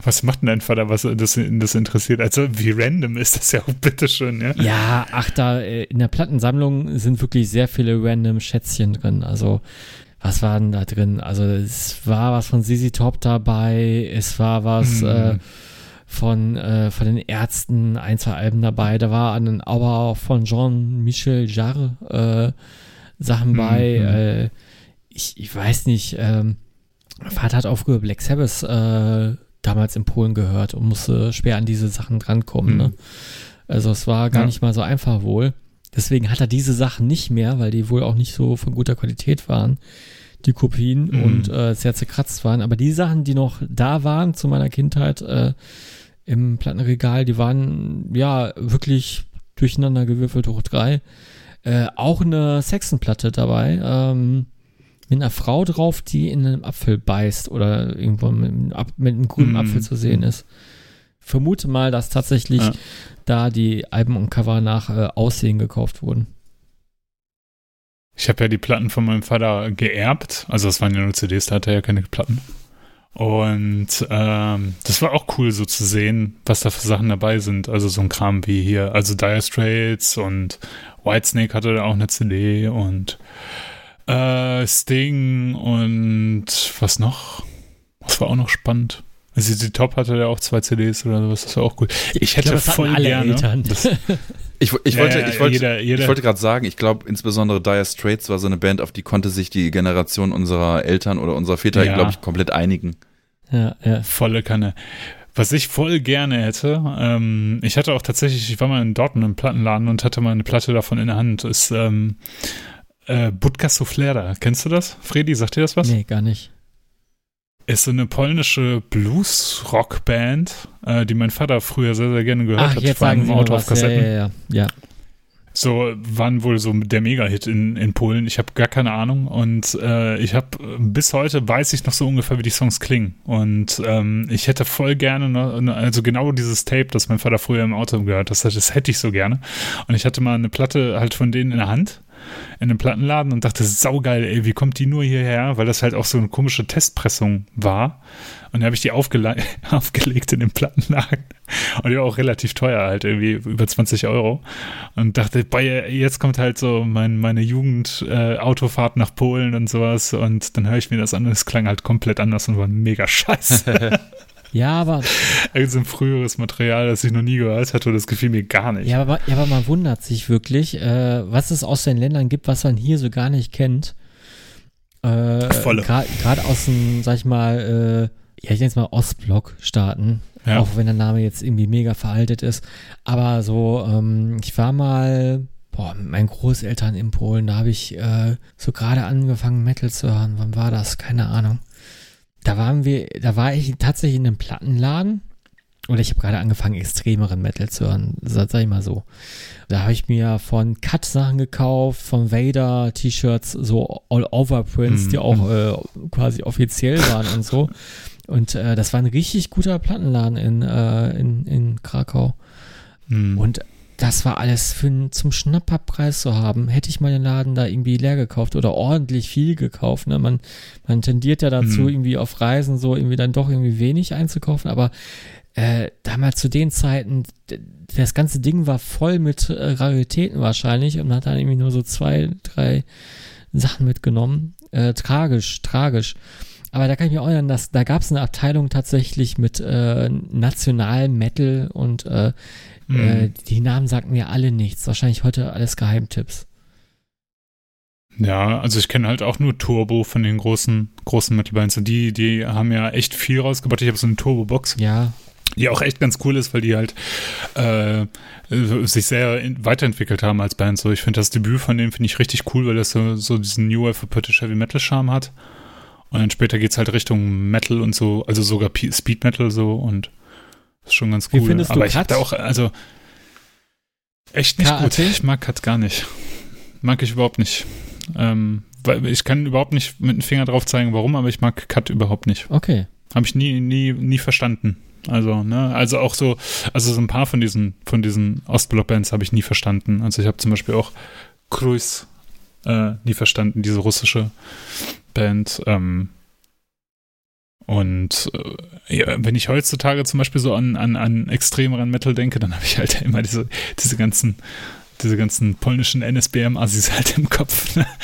Was macht denn dein Vater, was das, das interessiert? Also, wie random ist das ja auch, bitteschön, ja? Ja, ach, da äh, in der Plattensammlung sind wirklich sehr viele random Schätzchen drin. Also, was war denn da drin? Also, es war was von ZZ Top dabei, es war was hm. äh, von, äh, von den Ärzten, ein, zwei Alben dabei. Da war dann aber auch von Jean-Michel Jarre äh, Sachen hm, bei. Hm. Äh, ich, ich weiß nicht, ähm, mein Vater hat früher Black Sabbath äh, damals in Polen gehört und musste schwer an diese Sachen drankommen. Ne? Mhm. Ne? Also es war gar ja. nicht mal so einfach wohl. Deswegen hat er diese Sachen nicht mehr, weil die wohl auch nicht so von guter Qualität waren, die Kopien mhm. und äh, sehr zerkratzt waren. Aber die Sachen, die noch da waren zu meiner Kindheit äh, im Plattenregal, die waren ja wirklich durcheinander gewürfelt hoch drei. Äh, auch eine Sexenplatte dabei. Ähm, mit einer Frau drauf, die in einem Apfel beißt oder irgendwo mit, mit einem grünen mm. Apfel zu sehen ist. Vermute mal, dass tatsächlich ja. da die Alben und Cover nach äh, Aussehen gekauft wurden. Ich habe ja die Platten von meinem Vater geerbt. Also das waren ja nur CDs, da hatte er ja keine Platten. Und ähm, das war auch cool so zu sehen, was da für Sachen dabei sind. Also so ein Kram wie hier, also Dire Straits und Whitesnake hatte da auch eine CD und äh, Sting und was noch? Was war auch noch spannend? Also die Top hatte ja auch zwei CDs oder sowas, das war auch cool. Ich, ich hätte glaub, voll gerne. Das, ich, ich, wollte, ja, ich wollte, jeder, jeder. ich wollte gerade sagen, ich glaube insbesondere Dire Straits war so eine Band, auf die konnte sich die Generation unserer Eltern oder unserer Väter, ja. glaube ich, komplett einigen. Ja, ja. Volle Kanne. Was ich voll gerne hätte, ähm, ich hatte auch tatsächlich, ich war mal in Dortmund im Plattenladen und hatte mal eine Platte davon in der Hand, ist ähm, äh, Budka Suflera, kennst du das? Fredi, sagt dir das was? Nee, gar nicht. Ist so eine polnische Blues-Rock-Band, äh, die mein Vater früher sehr, sehr gerne gehört Ach, hat. Jetzt vor allem im Auto auf Kassetten. Ja, ja, ja. ja. So waren wohl so der Mega-Hit in, in Polen. Ich habe gar keine Ahnung und äh, ich habe bis heute weiß ich noch so ungefähr, wie die Songs klingen. Und ähm, ich hätte voll gerne, noch, also genau dieses Tape, das mein Vater früher im Auto gehört hat, das, das hätte ich so gerne. Und ich hatte mal eine Platte halt von denen in der Hand in einem Plattenladen und dachte, saugeil, ey, wie kommt die nur hierher? Weil das halt auch so eine komische Testpressung war. Und dann habe ich die aufgele aufgelegt in dem Plattenladen. Und die war auch relativ teuer, halt irgendwie über 20 Euro. Und dachte, boah, jetzt kommt halt so mein, meine Jugend, äh, nach Polen und sowas. Und dann höre ich mir das an und es klang halt komplett anders und war mega scheiße. Ja, aber. Irgend so ein früheres Material, das ich noch nie gehört hatte, das gefiel mir gar nicht. Ja, aber, ja, aber man wundert sich wirklich, äh, was es aus den Ländern gibt, was man hier so gar nicht kennt. Äh, Gerade aus den, sag ich mal, äh, ja, ich nenne es mal Ostblock-Staaten. Ja. Auch wenn der Name jetzt irgendwie mega veraltet ist. Aber so, ähm, ich war mal boah, mit meinen Großeltern in Polen, da habe ich äh, so gerade angefangen, Metal zu hören. Wann war das? Keine Ahnung. Da waren wir, da war ich tatsächlich in einem Plattenladen. Oder ich habe gerade angefangen, extremeren Metal zu hören, sag ich mal so. Da habe ich mir von Cut Sachen gekauft, von Vader T-Shirts, so All-Over-Prints, mm, die auch äh, quasi offiziell waren und so. Und äh, das war ein richtig guter Plattenladen in, äh, in, in Krakau. Mm. Und das war alles für, zum Schnapperpreis zu haben. Hätte ich meinen Laden da irgendwie leer gekauft oder ordentlich viel gekauft. Ne? Man, man tendiert ja dazu, mhm. irgendwie auf Reisen so irgendwie dann doch irgendwie wenig einzukaufen, aber äh, damals zu den Zeiten, das ganze Ding war voll mit äh, Raritäten wahrscheinlich und man hat dann irgendwie nur so zwei, drei Sachen mitgenommen. Äh, tragisch, tragisch. Aber da kann ich mir auch erinnern, dass da gab es eine Abteilung tatsächlich mit äh, nationalem Metal und äh, Mhm. Äh, die Namen sagten mir alle nichts. Wahrscheinlich heute alles Geheimtipps. Ja, also ich kenne halt auch nur Turbo von den großen, großen Metal-Bands. Und die, die haben ja echt viel rausgebracht. Ich habe so eine Turbo-Box. Ja. Die auch echt ganz cool ist, weil die halt äh, sich sehr weiterentwickelt haben als Band. So, ich finde das Debüt von denen finde ich richtig cool, weil das so, so diesen New Wave British Heavy Metal Charme hat. Und dann später geht es halt Richtung Metal und so, also sogar Speed Metal so und ist schon ganz cool. Wie findest du Aber ich Cut? auch, also echt nicht gut. Ich mag Cut gar nicht. Mag ich überhaupt nicht. Ähm, weil ich kann überhaupt nicht mit dem Finger drauf zeigen, warum, aber ich mag Cut überhaupt nicht. Okay. Habe ich nie, nie, nie verstanden. Also, ne, also auch so, also so ein paar von diesen, von diesen Ostblock-Bands habe ich nie verstanden. Also ich habe zum Beispiel auch Cruise äh, nie verstanden, diese russische Band. Ähm, und äh, ja, wenn ich heutzutage zum Beispiel so an, an, an extremeren Metal denke, dann habe ich halt immer diese, diese ganzen, diese ganzen polnischen NSBM-Assis halt im Kopf. Ne?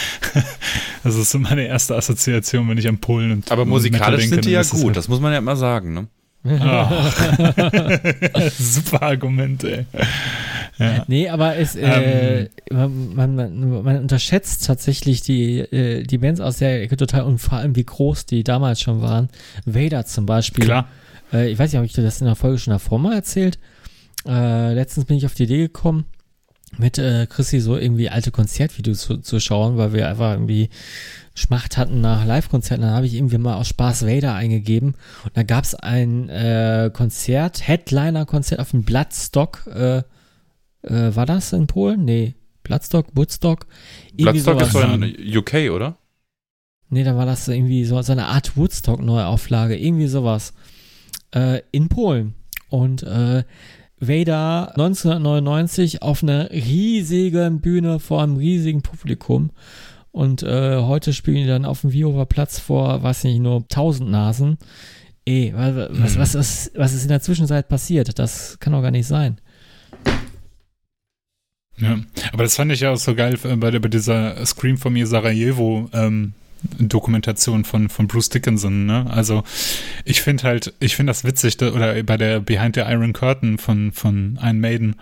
Das ist so meine erste Assoziation, wenn ich an Polen und Aber musikalisch denke, sind die ja gut, halt das muss man ja immer sagen, ne? Oh. Super Argument, ey. Ja. Nee, aber es, äh, ähm. man, man, man, unterschätzt tatsächlich die, äh, die Bands aus der Ecke total und vor allem wie groß die damals schon waren. Vader zum Beispiel. Klar. Äh, ich weiß nicht, ob ich dir das in der Folge schon davor mal erzählt. Äh, letztens bin ich auf die Idee gekommen, mit äh, Chrissy so irgendwie alte Konzertvideos zu, zu schauen, weil wir einfach irgendwie Schmacht hatten nach Live-Konzerten, dann habe ich irgendwie mal aus Spaß Vader eingegeben und da gab es ein äh, Konzert, Headliner-Konzert auf dem Bloodstock, äh, äh, war das in Polen? Nee, Bloodstock, Woodstock. Bloodstock ist doch in UK, oder? Nee, da war das irgendwie so, so eine Art Woodstock-Neuauflage, irgendwie sowas. Äh, in Polen. Und äh, Vader 1999 auf einer riesigen Bühne vor einem riesigen Publikum. Und äh, heute spielen die dann auf dem Viover Platz vor, weiß nicht, nur 1000 Nasen. Ey, was, was, ist, was ist in der Zwischenzeit passiert? Das kann doch gar nicht sein. Ja, aber das fand ich ja auch so geil bei, der, bei dieser Scream von mir Sarajevo ähm, Dokumentation von, von Bruce Dickinson, ne? Also ich finde halt, ich finde das witzig, da, oder bei der Behind the Iron Curtain von, von Iron Maiden,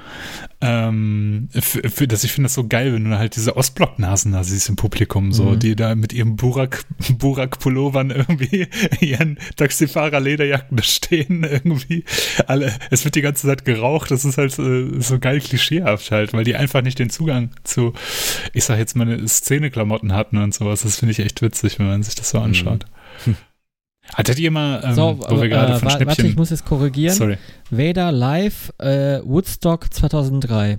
ähm, für, dass ich finde das so geil, wenn du halt diese Ostblock-Nasen da siehst im Publikum, so, mhm. die da mit ihrem Burak, Burak-Pullovern irgendwie, ihren Taxifahrer-Lederjacken stehen, irgendwie. Alle, es wird die ganze Zeit geraucht, das ist halt äh, so geil klischeehaft halt, weil die einfach nicht den Zugang zu, ich sag jetzt meine Szene-Klamotten hatten und sowas. Das finde ich echt witzig witzig, wenn man sich das so anschaut. Mhm. Hattet ihr mal, ähm, so, wo wir gerade äh, von Schnäppchen... Warte, ich muss jetzt korrigieren. Sorry. Vader Live äh, Woodstock 2003.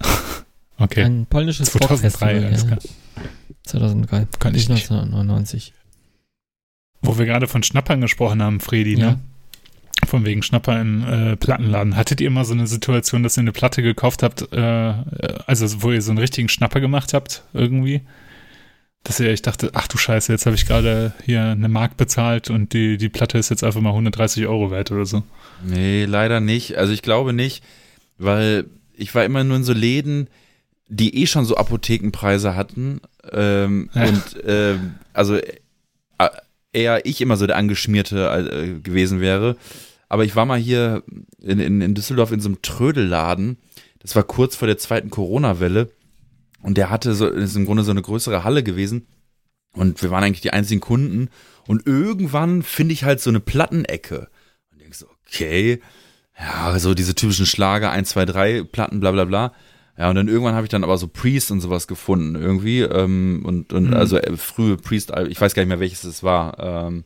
okay. Ein polnisches 2003, alles ja. 2003. Kann ich nicht. 1999. Wo wir gerade von Schnappern gesprochen haben, Fredi, ne? ja. ne? Von wegen Schnapper im äh, Plattenladen. Hattet ihr mal so eine Situation, dass ihr eine Platte gekauft habt, äh, also wo ihr so einen richtigen Schnapper gemacht habt, irgendwie? Dass ich dachte, ach du Scheiße, jetzt habe ich gerade hier eine Mark bezahlt und die, die Platte ist jetzt einfach mal 130 Euro wert oder so. Nee, leider nicht. Also ich glaube nicht, weil ich war immer nur in so Läden, die eh schon so Apothekenpreise hatten. Ähm, ja. Und ähm, also äh, eher ich immer so der Angeschmierte äh, gewesen wäre. Aber ich war mal hier in, in, in Düsseldorf in so einem Trödelladen. Das war kurz vor der zweiten Corona-Welle. Und der hatte so, ist im Grunde so eine größere Halle gewesen. Und wir waren eigentlich die einzigen Kunden. Und irgendwann finde ich halt so eine Plattenecke. Und denkst so, okay, ja, so diese typischen Schlager, 1, 2, 3 Platten, bla bla bla. Ja, und dann irgendwann habe ich dann aber so Priest und sowas gefunden irgendwie. Ähm, und und mhm. also äh, frühe Priest, ich weiß gar nicht mehr, welches es war. Ähm,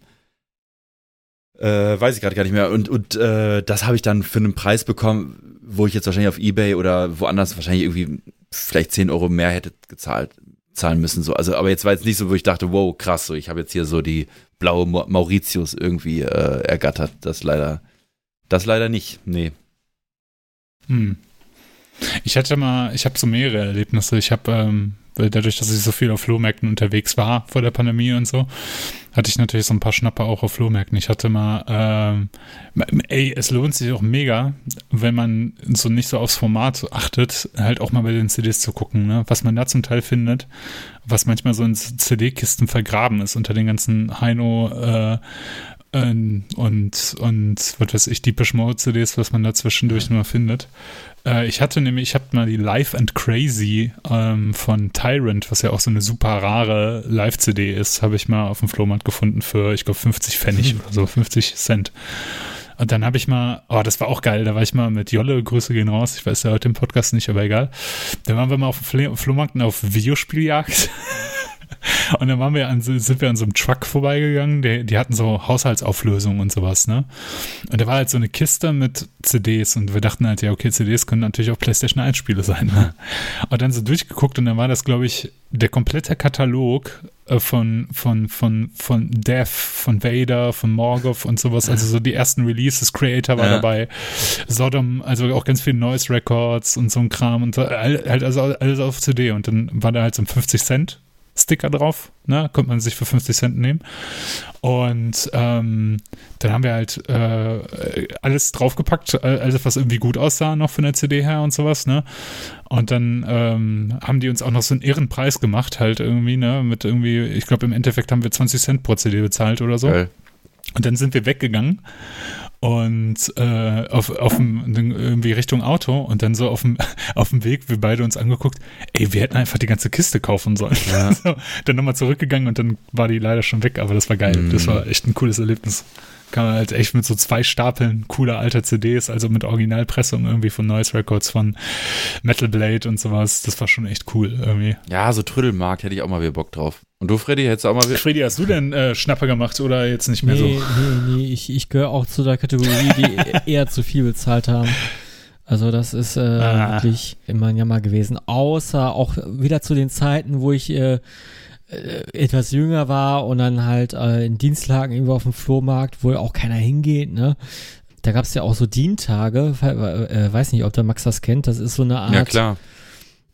äh, weiß ich gerade gar nicht mehr. Und, und äh, das habe ich dann für einen Preis bekommen, wo ich jetzt wahrscheinlich auf Ebay oder woanders wahrscheinlich irgendwie vielleicht 10 Euro mehr hätte gezahlt zahlen müssen. So. Also, aber jetzt war jetzt nicht so, wo ich dachte, wow, krass, so ich habe jetzt hier so die blaue Mauritius irgendwie äh, ergattert. Das leider, das leider nicht. Nee. Hm. Ich hatte mal, ich habe so mehrere Erlebnisse. Ich habe ähm, dadurch, dass ich so viel auf Flohmärkten unterwegs war vor der Pandemie und so, hatte ich natürlich so ein paar Schnapper auch auf Flohmärkten. Ich hatte mal, ähm, ey, es lohnt sich auch mega, wenn man so nicht so aufs Format achtet, halt auch mal bei den CDs zu gucken, ne? was man da zum Teil findet, was manchmal so in CD-Kisten vergraben ist unter den ganzen Heino, äh, und, und, was weiß ich, die Mode CDs, was man da zwischendurch nur findet. Äh, ich hatte nämlich, ich habe mal die Live and Crazy ähm, von Tyrant, was ja auch so eine super rare Live-CD ist, habe ich mal auf dem Flohmarkt gefunden für, ich glaube, 50 Pfennig oder so, 50 Cent. Und dann habe ich mal, oh, das war auch geil, da war ich mal mit Jolle, Grüße gehen raus, ich weiß ja heute im Podcast nicht, aber egal. Da waren wir mal auf dem Flohmarkt auf Videospieljagd. Und dann waren wir an, sind wir an so einem Truck vorbeigegangen, die, die hatten so Haushaltsauflösungen und sowas, ne? Und da war halt so eine Kiste mit CDs und wir dachten halt, ja, okay, CDs können natürlich auch PlayStation 1 Spiele sein. Ne? Und dann so durchgeguckt und dann war das, glaube ich, der komplette Katalog äh, von, von, von, von Death, von Vader, von Morgoth und sowas, also so die ersten Releases, Creator war ja. dabei, Sodom, also auch ganz viel Noise Records und so ein Kram und halt also alles auf CD und dann war da halt so ein 50 Cent Sticker drauf, ne? Konnte man sich für 50 Cent nehmen. Und ähm, dann haben wir halt äh, alles draufgepackt, alles, was irgendwie gut aussah, noch von der CD her und sowas, ne? Und dann ähm, haben die uns auch noch so einen Ehrenpreis gemacht, halt irgendwie, ne? Mit irgendwie, ich glaube, im Endeffekt haben wir 20 Cent pro CD bezahlt oder so. Geil. Und dann sind wir weggegangen und äh, auf, auf dem, irgendwie Richtung Auto und dann so auf dem, auf dem Weg, wir beide uns angeguckt, ey, wir hätten einfach die ganze Kiste kaufen sollen. Ja. so, dann nochmal zurückgegangen und dann war die leider schon weg, aber das war geil. Mhm. Das war echt ein cooles Erlebnis. Kann man halt echt mit so zwei Stapeln cooler alter CDs, also mit Originalpressung irgendwie von Noise Records, von Metal Blade und sowas. Das war schon echt cool irgendwie. Ja, so Trödelmarkt hätte ich auch mal wieder Bock drauf. Und du, Freddy, hättest auch mal wieder. Freddy, hast du denn äh, Schnapper gemacht oder jetzt nicht mehr nee, so? Nee, nee, ich, ich gehöre auch zu der Kategorie, die eher zu viel bezahlt haben. Also das ist äh, ah. wirklich immer ein Jammer gewesen. Außer auch wieder zu den Zeiten, wo ich äh, etwas jünger war und dann halt äh, in Dienstlagen irgendwo auf dem Flohmarkt, wo auch keiner hingeht, ne? Da gab es ja auch so Dientage, äh, weiß nicht, ob der Max das kennt, das ist so eine Art. Ja, klar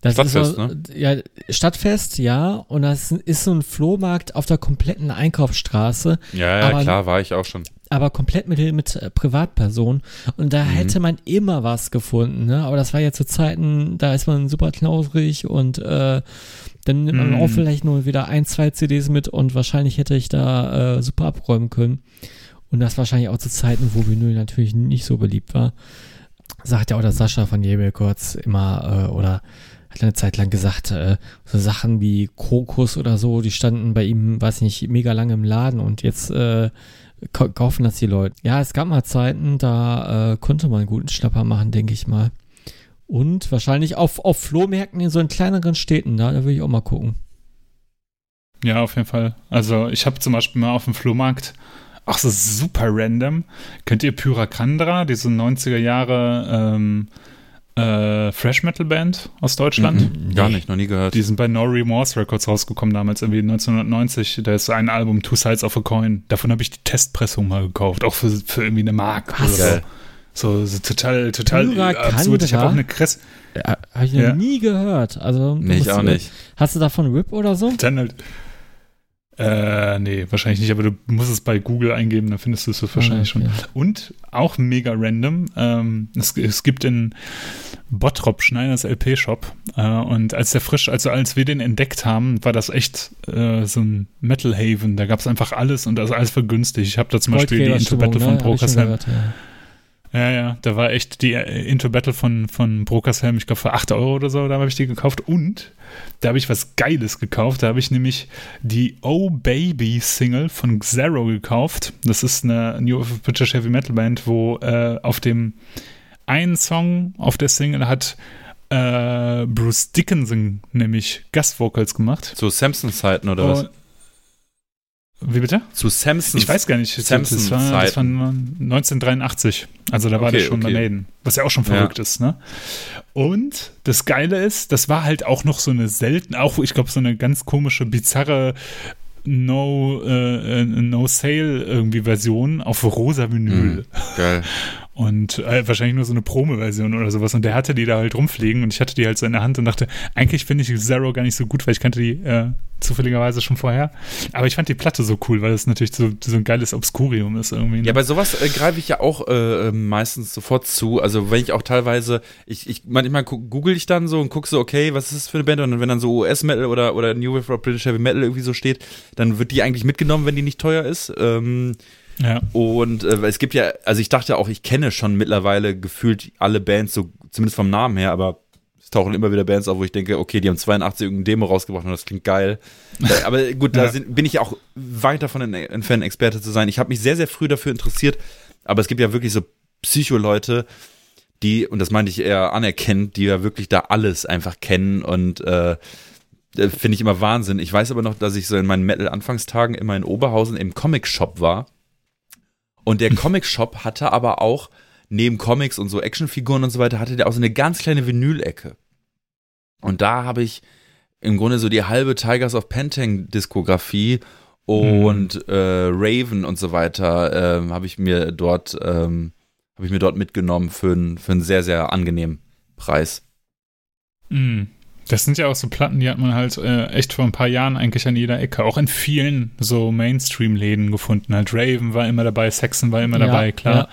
Stadtfest, so, ne? Ja, Stadtfest, ja. Und das ist so ein Flohmarkt auf der kompletten Einkaufsstraße. Ja, ja, aber, klar, war ich auch schon. Aber komplett mit, mit äh, Privatpersonen. Und da mhm. hätte man immer was gefunden, ne? Aber das war ja zu Zeiten, da ist man super knausrig und äh, dann nimmt man auch vielleicht nur wieder ein, zwei CDs mit und wahrscheinlich hätte ich da äh, super abräumen können. Und das wahrscheinlich auch zu Zeiten, wo Vinyl natürlich nicht so beliebt war. Sagt ja auch der Sascha von Jebel kurz immer, äh, oder hat eine Zeit lang gesagt, äh, so Sachen wie Krokus oder so, die standen bei ihm, weiß nicht, mega lange im Laden und jetzt äh, kaufen das die Leute. Ja, es gab mal Zeiten, da äh, konnte man einen guten Schnapper machen, denke ich mal. Und wahrscheinlich auf, auf Flohmärkten in so in kleineren Städten, da, da will ich auch mal gucken. Ja, auf jeden Fall. Also ich habe zum Beispiel mal auf dem Flohmarkt, ach so super random, kennt ihr Pyracandra, diese 90er Jahre ähm, äh, Fresh Metal Band aus Deutschland. Mhm, gar nicht, noch nie gehört. Die sind bei No Remorse Records rausgekommen damals, irgendwie 1990. Da ist ein Album Two Sides of a Coin. Davon habe ich die Testpressung mal gekauft, auch für, für irgendwie eine Mark. Was? Oder so. So, so total, total absurd. Ich habe auch eine Kress. Ja, habe ich noch ja. nie gehört. Also, nee, ich auch nicht. Hast du davon Rip oder so? Dann halt. Äh, nee, wahrscheinlich nicht, aber du musst es bei Google eingeben, dann findest du es wahrscheinlich okay. schon. Und auch mega random, ähm, es, es gibt in Bottrop Schneiders LP-Shop äh, und als der frisch, also als wir den entdeckt haben, war das echt äh, so ein Metal Haven, da gab es einfach alles und das alles für günstig. Ich habe da zum Beispiel die Into Battle von ne? Brokersheim. Ja, ja, da war echt die äh, Into Battle von, von Brokershelm, ich glaube für 8 Euro oder so, da habe ich die gekauft. Und da habe ich was Geiles gekauft. Da habe ich nämlich die Oh Baby Single von Xero gekauft. Das ist eine New British Heavy Metal Band, wo äh, auf dem einen Song auf der Single hat äh, Bruce Dickinson nämlich Gastvocals gemacht. Zu Samson-Zeiten oder was? Wie bitte? Zu Samson. Ich weiß gar nicht. Samson das, war, das war 1983. Also da war okay, das schon okay. bei Maiden. Was ja auch schon verrückt ja. ist, ne? Und das Geile ist, das war halt auch noch so eine selten, auch ich glaube so eine ganz komische, bizarre No, äh, äh, No Sale irgendwie Version auf rosa Vinyl. Mm, geil. Und äh, wahrscheinlich nur so eine Promo-Version oder sowas. Und der hatte die da halt rumfliegen und ich hatte die halt so in der Hand und dachte, eigentlich finde ich Zero gar nicht so gut, weil ich kannte die äh, zufälligerweise schon vorher. Aber ich fand die Platte so cool, weil es natürlich so, so ein geiles Obskurium ist irgendwie. Ne? Ja, bei sowas äh, greife ich ja auch äh, ähm, meistens sofort zu. Also wenn ich auch teilweise, ich, ich manchmal google ich dann so und gucke so, okay, was ist das für eine Band? Und wenn dann so US-Metal oder, oder New Wave of British Heavy Metal irgendwie so steht, dann wird die eigentlich mitgenommen, wenn die nicht teuer ist. Ähm, ja. Und äh, es gibt ja, also ich dachte auch, ich kenne schon mittlerweile gefühlt alle Bands, so zumindest vom Namen her, aber es tauchen immer wieder Bands auf, wo ich denke, okay, die haben 82 irgendeine Demo rausgebracht und das klingt geil. Äh, aber gut, ja. da sind, bin ich auch weit davon entfernt, Experte zu sein. Ich habe mich sehr, sehr früh dafür interessiert, aber es gibt ja wirklich so Psycho-Leute, die, und das meinte ich eher anerkennt, die ja wirklich da alles einfach kennen und äh, finde ich immer Wahnsinn. Ich weiß aber noch, dass ich so in meinen Metal-Anfangstagen immer in Oberhausen im Comic-Shop war und der Comic-Shop hatte aber auch, neben Comics und so Actionfiguren und so weiter, hatte der auch so eine ganz kleine Vinyl-Ecke. Und da habe ich im Grunde so die halbe Tigers of Pentang-Diskografie und mhm. äh, Raven und so weiter äh, habe ich mir dort ähm, habe ich mir dort mitgenommen für, ein, für einen sehr sehr angenehmen Preis. Mhm. Das sind ja auch so Platten, die hat man halt äh, echt vor ein paar Jahren eigentlich an jeder Ecke, auch in vielen so Mainstream-Läden gefunden. Halt Raven war immer dabei, Saxon war immer ja, dabei, klar. Ja.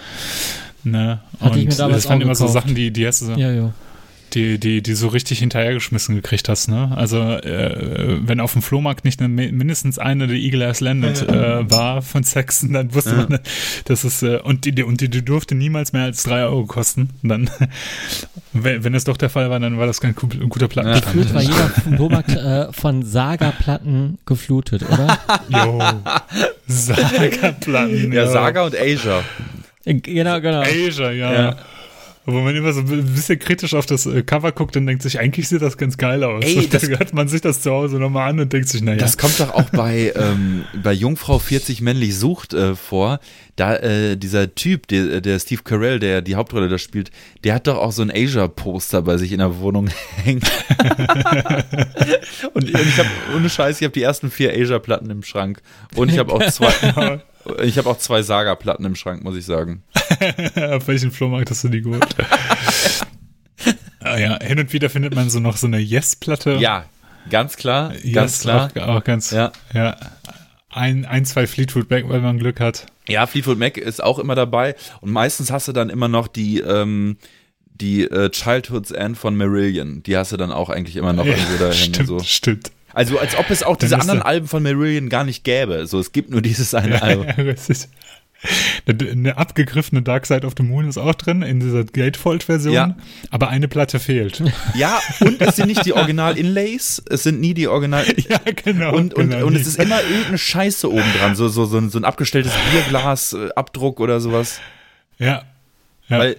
Ne? Und das waren immer so Sachen, die, die hast du so. Ja, ja die, die, die so richtig hinterhergeschmissen gekriegt hast, ne? Also, äh, wenn auf dem Flohmarkt nicht eine, mindestens eine der Eagle Ass Landed äh, war von Saxon, dann wusste ja. man, dass es, äh, und die, und die, die durfte niemals mehr als drei Euro kosten. dann, wenn, wenn es doch der Fall war, dann war das kein guter Platten. Ja. Gefühlt war jeder Flohmarkt äh, von Saga-Platten geflutet, oder? jo. Saga-Platten. Ja, Saga und Asia. Genau, genau. Asia, ja. ja. Wo man immer so ein bisschen kritisch auf das äh, Cover guckt und denkt sich, eigentlich sieht das ganz geil aus. Ey, das hört man sich das zu Hause nochmal an und denkt sich, naja. Das kommt doch auch bei, ähm, bei Jungfrau 40 männlich sucht äh, vor. Da, äh, dieser Typ, der, der Steve Carell, der die Hauptrolle da spielt, der hat doch auch so ein Asia-Poster bei sich in der Wohnung hängen. und, und ich habe, ohne Scheiß, ich habe die ersten vier Asia-Platten im Schrank. Und ich habe auch zwei. Ich habe auch zwei Saga-Platten im Schrank, muss ich sagen. Auf welchen Flohmarkt hast du die geholt? ah, ja, hin und wieder findet man so noch so eine Yes-Platte. Ja, ganz klar. Yes, ganz klar. Auch, auch ganz, ja. ja. Ein, ein, zwei Fleetwood Mac, weil man Glück hat. Ja, Fleetwood Mac ist auch immer dabei. Und meistens hast du dann immer noch die, ähm, die äh, Childhood's End von Marillion. Die hast du dann auch eigentlich immer noch ja, irgendwo da hängen. Stimmt, so. stimmt. Also als ob es auch diese anderen Alben von Marillion gar nicht gäbe. So, es gibt nur dieses eine Album. Eine abgegriffene Dark Side of the Moon ist auch drin in dieser Gatefold-Version, ja. aber eine Platte fehlt. Ja, und es sind nicht die Original-Inlays, es sind nie die Original. Ja, genau. Und, genau, und es ist immer irgendeine Scheiße oben dran, so, so, so, ein, so ein abgestelltes Bierglas-Abdruck oder sowas. Ja. ja. Weil,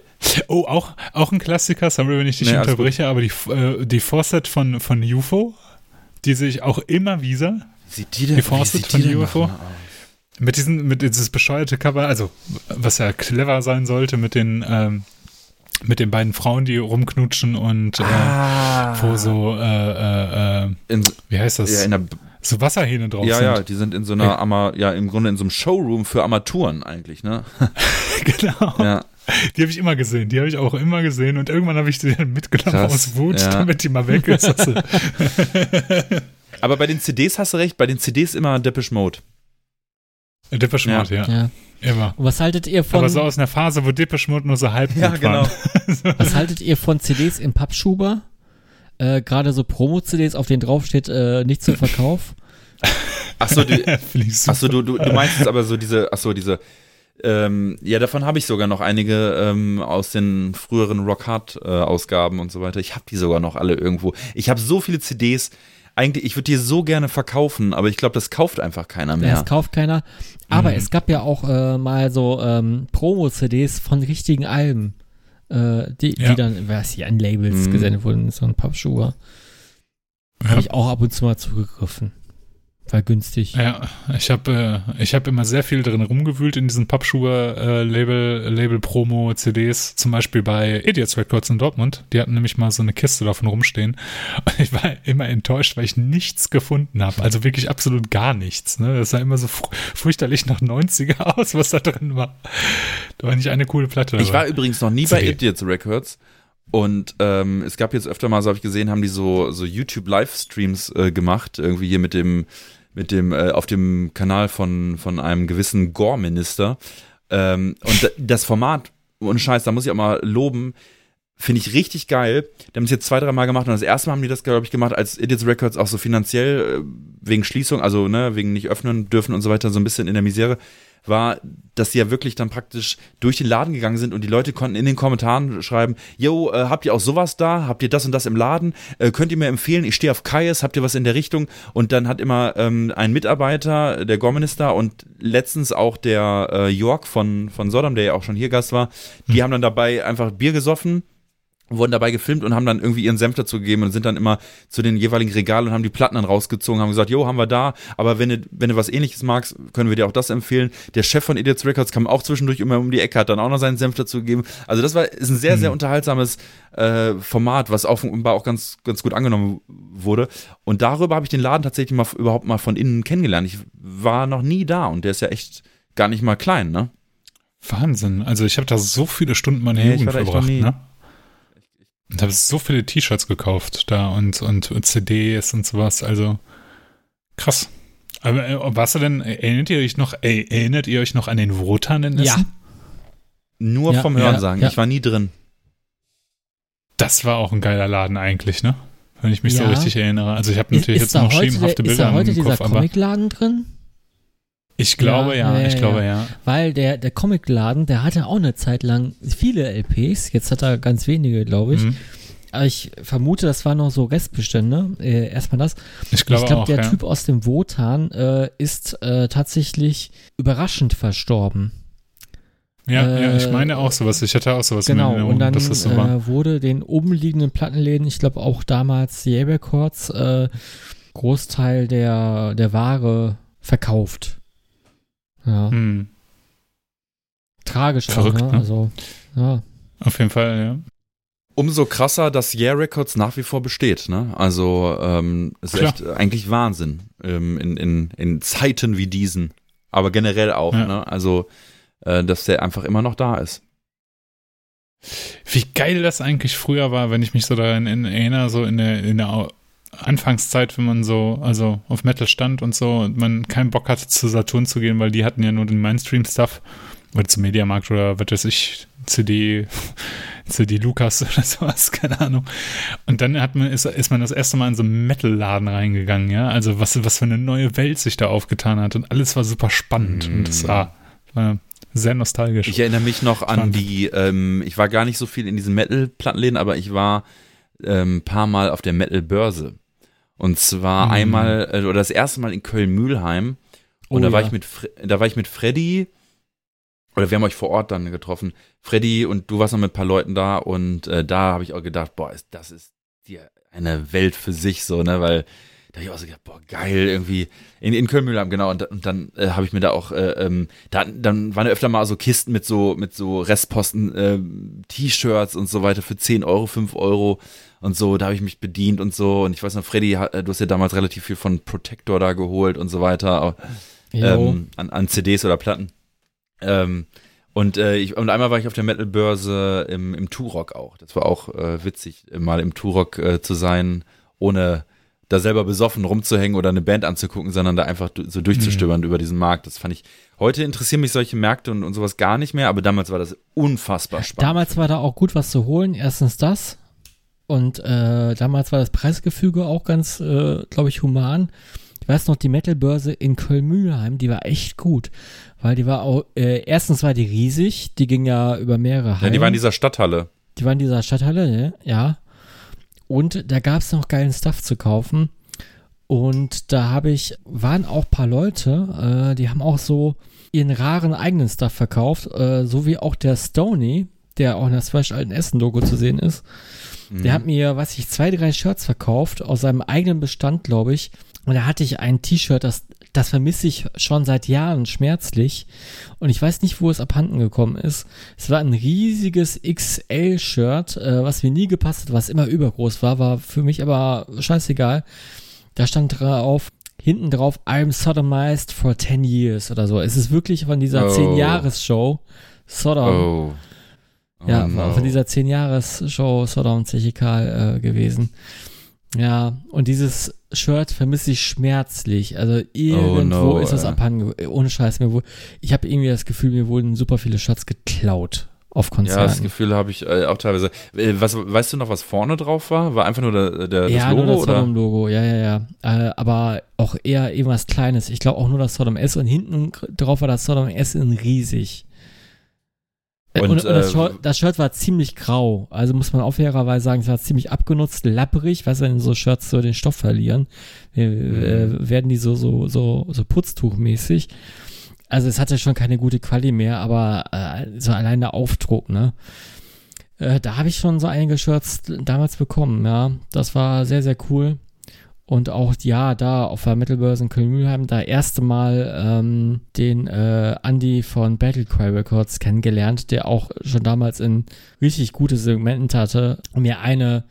oh, auch, auch ein Klassiker, sorry, wenn ich dich nee, unterbreche, aber die, äh, die Fawcett von, von UFO die sehe ich auch immer wieder. Sieht die denn, geforstet von die UFO. Mit diesem, mit dieses bescheuerte Cover, also was ja clever sein sollte mit den, ähm, mit den beiden Frauen, die rumknutschen und äh, ah. wo so, äh, äh, äh in, wie heißt das? Ja, in der so Wasserhähne drauf ja, sind. Ja, ja, die sind in so einer, Ama ja, im Grunde in so einem Showroom für Armaturen eigentlich, ne? genau. Ja. Die habe ich immer gesehen, die habe ich auch immer gesehen und irgendwann habe ich sie dann mitgenommen Krass, aus Wut, ja. damit die mal weg ist. Aber bei den CDs hast du recht, bei den CDs immer Depeche Mode. Depeche Mode, ja. ja. Immer. Und was haltet ihr von. Aber so aus einer Phase, wo Depeche Mode nur so halb ja, genau. was haltet ihr von CDs im Pappschuber? Äh, Gerade so Promo-CDs, auf denen draufsteht, äh, nicht zum Verkauf. Achso, du, ach du, du, du meinst jetzt aber so diese, achso, diese, ähm, ja, davon habe ich sogar noch einige ähm, aus den früheren Rockhard-Ausgaben äh, und so weiter. Ich habe die sogar noch alle irgendwo. Ich habe so viele CDs. Eigentlich, ich würde die so gerne verkaufen, aber ich glaube, das kauft einfach keiner mehr. Ja, das kauft keiner. Aber mhm. es gab ja auch äh, mal so ähm, Promo-CDs von richtigen Alben, äh, die, ja. die dann, was hier an Labels mhm. gesendet wurden, so ein Pappschuhe. Ja. Habe ich auch ab und zu mal zugegriffen. War günstig. Ja, ich habe äh, ich hab immer sehr viel drin rumgewühlt in diesen Pappschuhe-Label, äh, zum Beispiel bei Idiots Records in Dortmund. Die hatten nämlich mal so eine Kiste davon rumstehen. Und ich war immer enttäuscht, weil ich nichts gefunden habe. Also wirklich absolut gar nichts. Ne? Das sah immer so fürchterlich nach 90er aus, was da drin war. Da war nicht eine coole Platte. Ich war übrigens noch nie CD. bei Idiots Records. Und ähm, es gab jetzt öfter mal, so habe ich gesehen, haben die so, so YouTube-Livestreams äh, gemacht, irgendwie hier mit dem mit dem, äh, auf dem Kanal von, von einem gewissen Gore-Minister. Ähm, und das Format, und Scheiß, da muss ich auch mal loben, finde ich richtig geil. Die haben es jetzt zwei, drei Mal gemacht und das erste Mal haben die das, glaube ich, gemacht, als Idiots Records auch so finanziell äh, wegen Schließung, also ne, wegen nicht öffnen dürfen und so weiter, so ein bisschen in der Misere war, dass sie ja wirklich dann praktisch durch den Laden gegangen sind und die Leute konnten in den Kommentaren schreiben, yo, äh, habt ihr auch sowas da? Habt ihr das und das im Laden? Äh, könnt ihr mir empfehlen, ich stehe auf Kaius, habt ihr was in der Richtung? Und dann hat immer ähm, ein Mitarbeiter, der Gorminister und letztens auch der äh, York von, von Sodom, der ja auch schon hier Gast war, die hm. haben dann dabei einfach Bier gesoffen wurden dabei gefilmt und haben dann irgendwie ihren Senf dazu gegeben und sind dann immer zu den jeweiligen Regalen und haben die Platten dann rausgezogen, haben gesagt, jo, haben wir da, aber wenn du, wenn du was ähnliches magst, können wir dir auch das empfehlen. Der Chef von Idiots Records kam auch zwischendurch immer um die Ecke, hat dann auch noch seinen Senf dazu gegeben. Also das war, ist ein sehr, sehr mhm. unterhaltsames äh, Format, was offenbar auch ganz, ganz gut angenommen wurde. Und darüber habe ich den Laden tatsächlich mal überhaupt mal von innen kennengelernt. Ich war noch nie da und der ist ja echt gar nicht mal klein, ne? Wahnsinn. Also ich habe da so viele Stunden meiner nee, Jugend verbracht, ne? Und habe so viele T-Shirts gekauft da und, und, und, CDs und sowas. Also krass. Aber äh, was du denn, erinnert ihr euch noch, äh, erinnert ihr euch noch an den Wotan in Essen? Ja. Nur ja, vom Hörensagen. Ja, ja. Ich war nie drin. Das war auch ein geiler Laden eigentlich, ne? Wenn ich mich so richtig erinnere. Also ich habe natürlich ist, ist jetzt noch schemenhafte Bilder ist da heute im Kopf, dieser Comicladen drin? Ich glaube ja, ja ich glaube ja. Weil der, der Comicladen, der hatte auch eine Zeit lang viele LPs, jetzt hat er ganz wenige, glaube ich. Mhm. Aber ich vermute, das waren noch so Restbestände. Äh, erstmal das. Ich glaube, ich glaube der ja. Typ aus dem Wotan äh, ist äh, tatsächlich überraschend verstorben. Ja, äh, ja, ich meine auch sowas. Ich hatte auch sowas genau, in und dann dass das so war. Äh, wurde den oben liegenden Plattenläden, ich glaube auch damals die Records, äh, Großteil der, der Ware verkauft. Ja. Hm. Tragisch Verrückt, auch, ne? Also, ja. Auf jeden Fall, ja. Umso krasser, dass Yeah Records nach wie vor besteht, ne? Also, ähm, es ist Klar. echt eigentlich Wahnsinn ähm, in, in, in Zeiten wie diesen. Aber generell auch, ja. ne? Also, äh, dass der einfach immer noch da ist. Wie geil das eigentlich früher war, wenn ich mich so daran erinnere, so in der, in der Anfangszeit, wenn man so, also auf Metal stand und so und man keinen Bock hatte, zu Saturn zu gehen, weil die hatten ja nur den Mainstream-Stuff oder zum Mediamarkt oder was weiß ich, CD, CD Lukas oder sowas, keine Ahnung. Und dann hat man, ist, ist man das erste Mal in so einen Metal-Laden reingegangen, ja. Also was, was für eine neue Welt sich da aufgetan hat und alles war super spannend mm. und das war, war sehr nostalgisch. Ich erinnere mich noch an die, ähm, ich war gar nicht so viel in diesen Metal-Plattenläden, aber ich war ähm, paar Mal auf der Metal-Börse. Und zwar mhm. einmal, äh, oder das erste Mal in Köln-Mühlheim. Und oh, da war ja. ich mit, da war ich mit Freddy, oder wir haben euch vor Ort dann getroffen. Freddy und du warst noch mit ein paar Leuten da und äh, da habe ich auch gedacht, boah, das ist die, eine Welt für sich so, ne, weil da habe ich auch so gedacht, boah, geil, irgendwie in, in Köln-Mühlheim, genau. Und, und dann äh, habe ich mir da auch, äh, ähm, da, dann waren ja öfter mal so Kisten mit so, mit so Restposten, äh, T-Shirts und so weiter für 10 Euro, 5 Euro und so, da habe ich mich bedient und so. Und ich weiß noch, Freddy, äh, du hast ja damals relativ viel von Protector da geholt und so weiter, ähm, an, an CDs oder Platten. Ähm, und, äh, ich, und einmal war ich auf der Metal-Börse im, im Turok auch. Das war auch äh, witzig, mal im Turok äh, zu sein, ohne da selber besoffen rumzuhängen oder eine Band anzugucken, sondern da einfach so durchzustöbern mhm. über diesen Markt. Das fand ich, heute interessieren mich solche Märkte und, und sowas gar nicht mehr, aber damals war das unfassbar spannend. Damals war da auch gut was zu holen. Erstens das. Und äh, damals war das Preisgefüge auch ganz, äh, glaube ich, human. Ich weiß noch, die Metalbörse in Köln-Mühlheim, die war echt gut. Weil die war auch, äh, erstens war die riesig, die ging ja über mehrere Hallen. Ja, die war in dieser Stadthalle. Die war in dieser Stadthalle, ne? ja. Und da gab es noch geilen Stuff zu kaufen. Und da habe ich, waren auch ein paar Leute, äh, die haben auch so ihren raren eigenen Stuff verkauft, äh, so wie auch der Stony, der auch in der Swash Alten Essen-Logo zu sehen ist. Mhm. Der hat mir, weiß ich, zwei, drei Shirts verkauft aus seinem eigenen Bestand, glaube ich. Und da hatte ich ein T-Shirt, das, das vermisse ich schon seit Jahren schmerzlich. Und ich weiß nicht, wo es abhanden gekommen ist. Es war ein riesiges XL-Shirt, äh, was mir nie gepasst hat, was immer übergroß war, war für mich aber scheißegal. Da stand drauf, hinten drauf, I'm sodomized for 10 years oder so. Es ist wirklich von dieser oh. 10-Jahres-Show Sodom. Oh. Oh ja, no. von dieser 10-Jahres-Show Sodom Zechikal äh, gewesen. Ja, und dieses Shirt vermisse ich schmerzlich. Also irgendwo oh no, ist das abhanden. Ohne Scheiß. Mir wohl, ich habe irgendwie das Gefühl, mir wurden super viele Shirts geklaut auf Konzerten. Ja, das Gefühl habe ich äh, auch teilweise. Äh, was, weißt du noch, was vorne drauf war? War einfach nur der, der, ja, das Logo? Nur das oder? Sodom Logo, ja, ja, ja. Äh, aber auch eher irgendwas Kleines. Ich glaube auch nur das Sodom S und hinten drauf war das Sodom S in riesig. Und, und, und das, äh, Shirt, das, Shirt, war ziemlich grau. Also muss man auch fairerweise sagen, es war ziemlich abgenutzt, lapperig. Weißt du, wenn so Shirts so den Stoff verlieren, äh, mhm. werden die so, so, so, so putztuchmäßig. Also es hatte schon keine gute Quali mehr, aber äh, so allein der Aufdruck, ne? Äh, da habe ich schon so einige Shirts damals bekommen, ja. Das war sehr, sehr cool. Und auch, ja, da auf der Metalbörse in Köln-Mühlheim, da erste Mal ähm, den äh, Andy von Battlecry Records kennengelernt, der auch schon damals in richtig gute Segmenten hatte und mir eine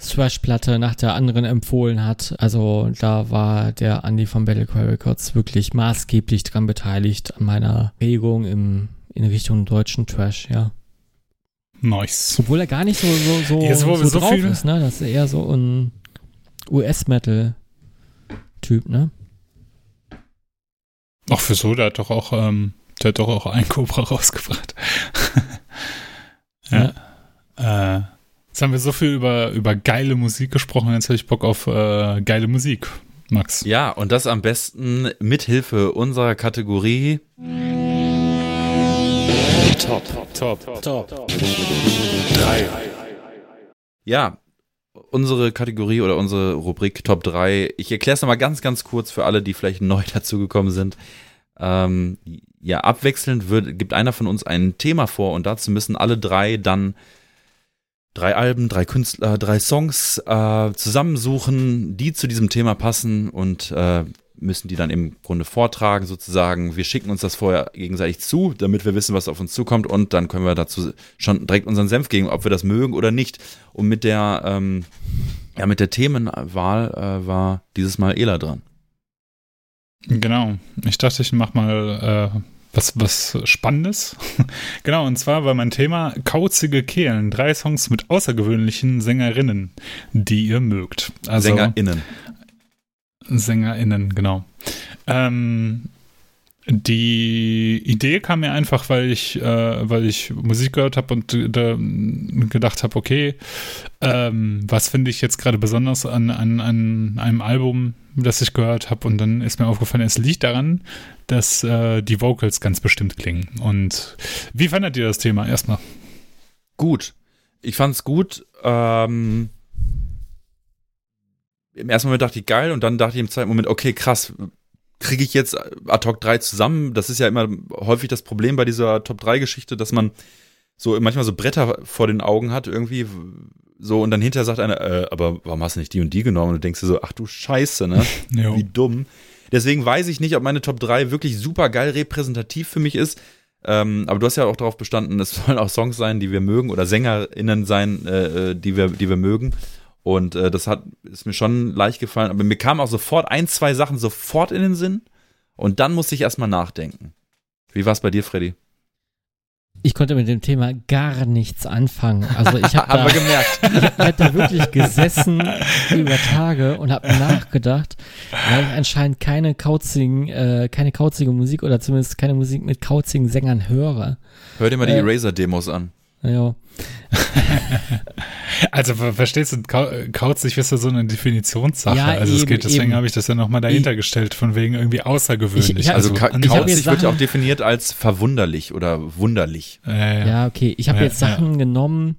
Thrash-Platte nach der anderen empfohlen hat. Also da war der Andy von Battlecry Records wirklich maßgeblich dran beteiligt an meiner Regung im, in Richtung deutschen Trash, ja. Nice. Obwohl er gar nicht so, so, so, Jetzt, so, so drauf ist, ne? Das ist eher so ein US-Metal-Typ, ne? Ach, für so, der hat doch auch, ähm, der hat doch auch ein Cobra rausgebracht. ja. ja. Äh, jetzt haben wir so viel über, über geile Musik gesprochen, jetzt habe ich Bock auf äh, geile Musik, Max. Ja, und das am besten mithilfe unserer Kategorie Top, Top, Top, Top. Drei. Ja, unsere Kategorie oder unsere Rubrik Top 3. Ich erkläre es nochmal ganz, ganz kurz für alle, die vielleicht neu dazugekommen sind. Ähm, ja, abwechselnd wird, gibt einer von uns ein Thema vor und dazu müssen alle drei dann drei Alben, drei Künstler, drei Songs äh, zusammensuchen, die zu diesem Thema passen und äh, müssen die dann im Grunde vortragen sozusagen. Wir schicken uns das vorher gegenseitig zu, damit wir wissen, was auf uns zukommt und dann können wir dazu schon direkt unseren Senf geben, ob wir das mögen oder nicht. Und mit der, ähm, ja, mit der Themenwahl äh, war dieses Mal Ela dran. Genau. Ich dachte, ich mach mal äh, was, was Spannendes. genau, und zwar war mein Thema Kauzige Kehlen. Drei Songs mit außergewöhnlichen Sängerinnen, die ihr mögt. Also, SängerInnen. SängerInnen, genau. Ähm, die Idee kam mir einfach, weil ich, äh, weil ich Musik gehört habe und äh, gedacht habe, okay, ähm, was finde ich jetzt gerade besonders an, an, an einem Album, das ich gehört habe? Und dann ist mir aufgefallen, es liegt daran, dass äh, die Vocals ganz bestimmt klingen. Und wie fandet ihr das Thema erstmal? Gut. Ich fand's gut. Ähm, im ersten Moment dachte ich geil und dann dachte ich im zweiten Moment, okay, krass, kriege ich jetzt ad hoc 3 zusammen? Das ist ja immer häufig das Problem bei dieser Top 3 Geschichte, dass man so manchmal so Bretter vor den Augen hat irgendwie so und dann hinterher sagt einer, äh, aber warum hast du nicht die und die genommen? Und du denkst dir so, ach du Scheiße, ne? Wie dumm. Deswegen weiß ich nicht, ob meine Top 3 wirklich super geil repräsentativ für mich ist. Ähm, aber du hast ja auch darauf bestanden, es sollen auch Songs sein, die wir mögen oder SängerInnen sein, äh, äh die wir, die wir mögen. Und äh, das hat ist mir schon leicht gefallen, aber mir kamen auch sofort ein, zwei Sachen sofort in den Sinn und dann musste ich erstmal nachdenken. Wie war es bei dir, Freddy? ich konnte mit dem Thema gar nichts anfangen. Also ich habe da, gemerkt. ich habe da wirklich gesessen über Tage und habe nachgedacht, weil ich anscheinend keine kauzigen, äh, keine kauzige Musik oder zumindest keine Musik mit kauzigen Sängern höre. Hör dir mal die äh, Eraser-Demos an. Ja. also verstehst du, kauzig ist ja so eine Definitionssache. Ja, also es geht, deswegen habe ich das ja nochmal dahinter ich, gestellt, von wegen irgendwie außergewöhnlich. Ich, ich, also, also kauzig wird ja auch definiert als verwunderlich oder wunderlich. Äh, ja, okay. Ich habe ja, jetzt Sachen ja. genommen,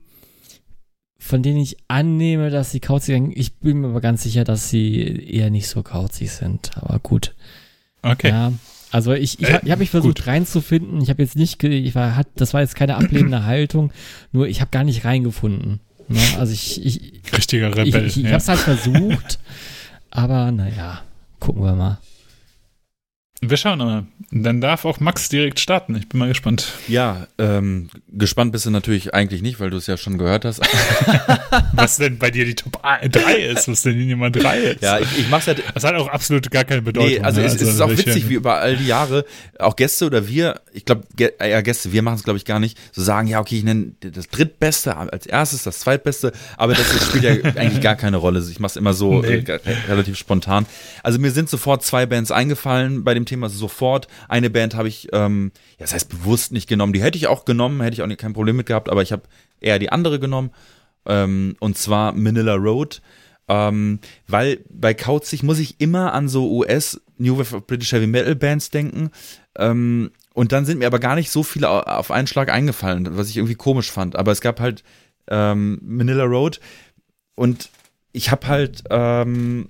von denen ich annehme, dass sie kauzig sind. Ich bin mir aber ganz sicher, dass sie eher nicht so kauzig sind. Aber gut. Okay. Ja, also ich, ich, äh, habe hab mich versucht gut. reinzufinden. Ich habe jetzt nicht, ich war, hat, das war jetzt keine ablehnende Haltung, nur ich habe gar nicht reingefunden. Ne? Also ich, ich richtiger Rebell. Ich, ich, ich ja. habe es halt versucht, aber naja, gucken wir mal. Wir schauen mal. Dann darf auch Max direkt starten. Ich bin mal gespannt. Ja, ähm, gespannt bist du natürlich eigentlich nicht, weil du es ja schon gehört hast. was denn bei dir die Top 3 ist, was denn die Nummer 3 ist. Ja, ich, ich mach's ja. Das hat auch absolut gar keine Bedeutung. Nee, also, ne? es, also es, ist auch witzig, wie über all die Jahre auch Gäste oder wir, ich glaube, ja, Gäste, wir machen es glaube ich gar nicht, so sagen, ja, okay, ich nenne das drittbeste als erstes, das zweitbeste, aber das, das spielt ja eigentlich gar keine Rolle. Ich mach's immer so nee. äh, relativ spontan. Also mir sind sofort zwei Bands eingefallen bei dem Thema sofort. Eine Band habe ich, ähm, ja, das heißt bewusst nicht genommen. Die hätte ich auch genommen, hätte ich auch kein Problem mit gehabt, aber ich habe eher die andere genommen. Ähm, und zwar Manila Road. Ähm, weil bei Kauzig muss ich immer an so US New Wave of British Heavy Metal Bands denken. Ähm, und dann sind mir aber gar nicht so viele auf einen Schlag eingefallen, was ich irgendwie komisch fand. Aber es gab halt ähm, Manila Road und ich habe halt, ähm,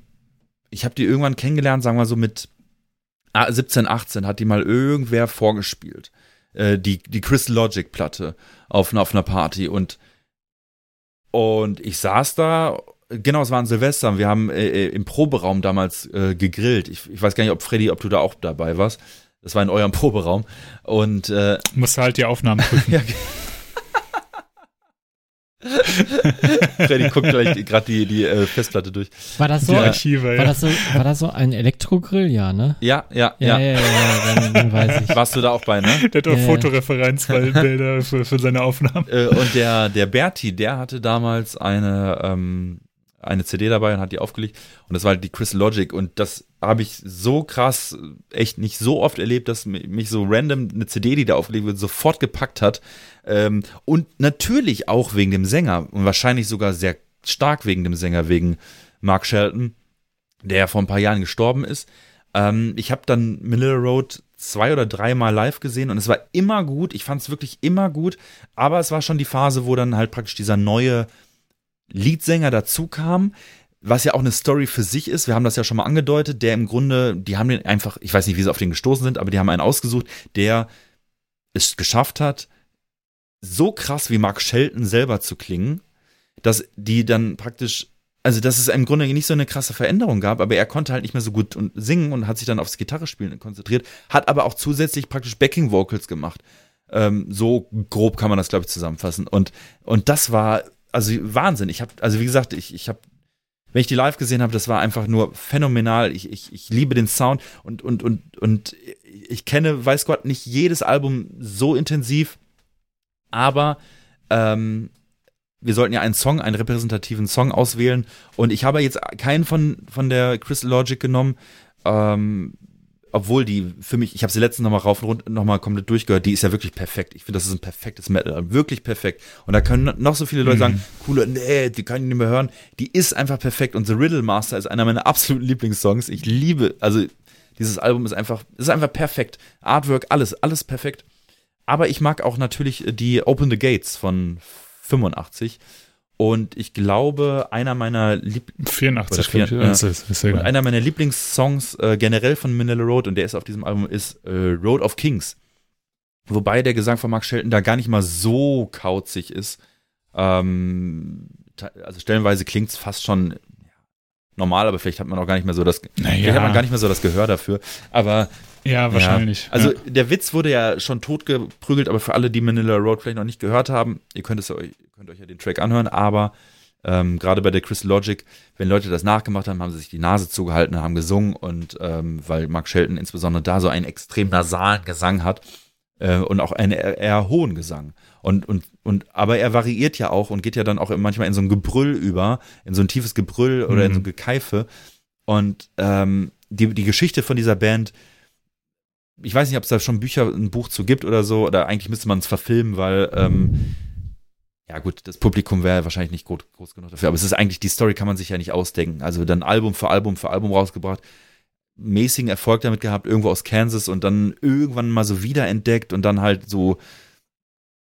ich habe die irgendwann kennengelernt, sagen wir so mit 17, ah, 18 hat die mal irgendwer vorgespielt. Äh, die, die Chris Logic Platte auf, auf einer Party und, und ich saß da, genau, es war ein Silvester, wir haben äh, äh, im Proberaum damals äh, gegrillt. Ich, ich weiß gar nicht, ob Freddy, ob du da auch dabei warst. Das war in eurem Proberaum. Und äh, musst halt die Aufnahmen prüfen. ja, Freddy guckt gleich gerade die, die äh, Festplatte durch. War das so? Archive, war, ja. das so war das so ein Elektrogrill? Ja, ne? Ja, ja, ja. Ja, ja, ja, ja dann, dann weiß ich. Warst du da auch bei, ne? Der hat auch ja, Fotoreferenzbilder für, für seine Aufnahmen. Äh, und der, der Berti, der hatte damals eine, ähm, eine CD dabei und hat die aufgelegt. Und das war halt die Chris Logic. Und das habe ich so krass, echt nicht so oft erlebt, dass mich so random eine CD, die da aufgelegt wird, sofort gepackt hat. Ähm, und natürlich auch wegen dem Sänger. Und wahrscheinlich sogar sehr stark wegen dem Sänger, wegen Mark Shelton, der vor ein paar Jahren gestorben ist. Ähm, ich habe dann Manila Road zwei oder dreimal live gesehen und es war immer gut. Ich fand es wirklich immer gut. Aber es war schon die Phase, wo dann halt praktisch dieser neue Leadsänger dazu kam, was ja auch eine Story für sich ist. Wir haben das ja schon mal angedeutet, der im Grunde, die haben den einfach, ich weiß nicht, wie sie auf den gestoßen sind, aber die haben einen ausgesucht, der es geschafft hat, so krass wie Mark Shelton selber zu klingen, dass die dann praktisch, also dass es im Grunde nicht so eine krasse Veränderung gab, aber er konnte halt nicht mehr so gut singen und hat sich dann aufs Gitarrespielen konzentriert, hat aber auch zusätzlich praktisch Backing Vocals gemacht. Ähm, so grob kann man das, glaube ich, zusammenfassen. Und, und das war also Wahnsinn. Ich habe, also wie gesagt, ich, ich habe, wenn ich die live gesehen habe, das war einfach nur phänomenal. Ich, ich, ich liebe den Sound und, und, und, und ich kenne, weiß Gott, nicht jedes Album so intensiv, aber ähm, wir sollten ja einen Song, einen repräsentativen Song auswählen und ich habe jetzt keinen von, von der Crystal Logic genommen. Ähm, obwohl die für mich, ich habe sie letztens nochmal rauf und runter nochmal komplett durchgehört, die ist ja wirklich perfekt. Ich finde, das ist ein perfektes Metal, wirklich perfekt. Und da können noch so viele Leute mhm. sagen, coole, nee, die kann ich nicht mehr hören. Die ist einfach perfekt und The Riddle Master ist einer meiner absoluten Lieblingssongs. Ich liebe, also dieses Album ist einfach, ist einfach perfekt. Artwork, alles, alles perfekt. Aber ich mag auch natürlich die Open the Gates von 85. Und ich glaube, einer meiner Lieb 84 vier, ist, ist und einer meiner Lieblingssongs äh, generell von Manila Road und der ist auf diesem Album ist äh, Road of Kings. Wobei der Gesang von Mark Shelton da gar nicht mal so kauzig ist. Ähm, also stellenweise klingt es fast schon normal, aber vielleicht hat man auch gar nicht mehr so das, naja. hat man gar nicht mehr so das Gehör dafür. Aber ja, wahrscheinlich. Ja. Also ja. der Witz wurde ja schon totgeprügelt, aber für alle, die Manila Road vielleicht noch nicht gehört haben, ihr könnt es euch, könnt euch ja den Track anhören, aber ähm, gerade bei der Crystal Logic, wenn Leute das nachgemacht haben, haben sie sich die Nase zugehalten, haben gesungen und ähm, weil Mark Shelton insbesondere da so einen extrem nasalen Gesang hat, äh, und auch einen eher, eher hohen Gesang. Und, und, und, aber er variiert ja auch und geht ja dann auch manchmal in so ein Gebrüll über, in so ein tiefes Gebrüll oder mhm. in so ein Gekeife. Und ähm, die, die Geschichte von dieser Band, ich weiß nicht, ob es da schon Bücher, ein Buch zu gibt oder so, oder eigentlich müsste man es verfilmen, weil ähm, ja gut, das Publikum wäre wahrscheinlich nicht groß, groß, genug dafür, aber es ist eigentlich, die Story kann man sich ja nicht ausdenken. Also dann Album für Album für Album rausgebracht, mäßigen Erfolg damit gehabt, irgendwo aus Kansas und dann irgendwann mal so wiederentdeckt und dann halt so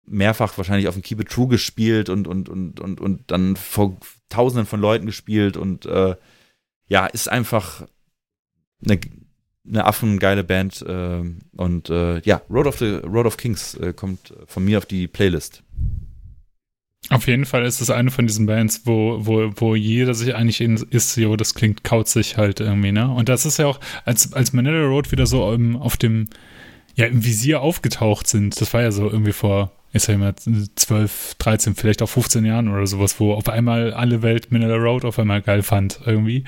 mehrfach wahrscheinlich auf dem Keep It True gespielt und, und, und, und, und dann vor tausenden von Leuten gespielt und äh, ja, ist einfach eine, eine affengeile Band äh, und äh, ja, Road of the Road of Kings äh, kommt von mir auf die Playlist. Auf jeden Fall ist es eine von diesen Bands, wo, wo, wo jeder sich eigentlich in, ist, jo, das klingt kauzig halt irgendwie, ne? Und das ist ja auch, als, als Manila Road wieder so um, auf dem, ja, im Visier aufgetaucht sind, das war ja so irgendwie vor, ich sag mal, 12, 13, vielleicht auch 15 Jahren oder sowas, wo auf einmal alle Welt Manila Road auf einmal geil fand irgendwie.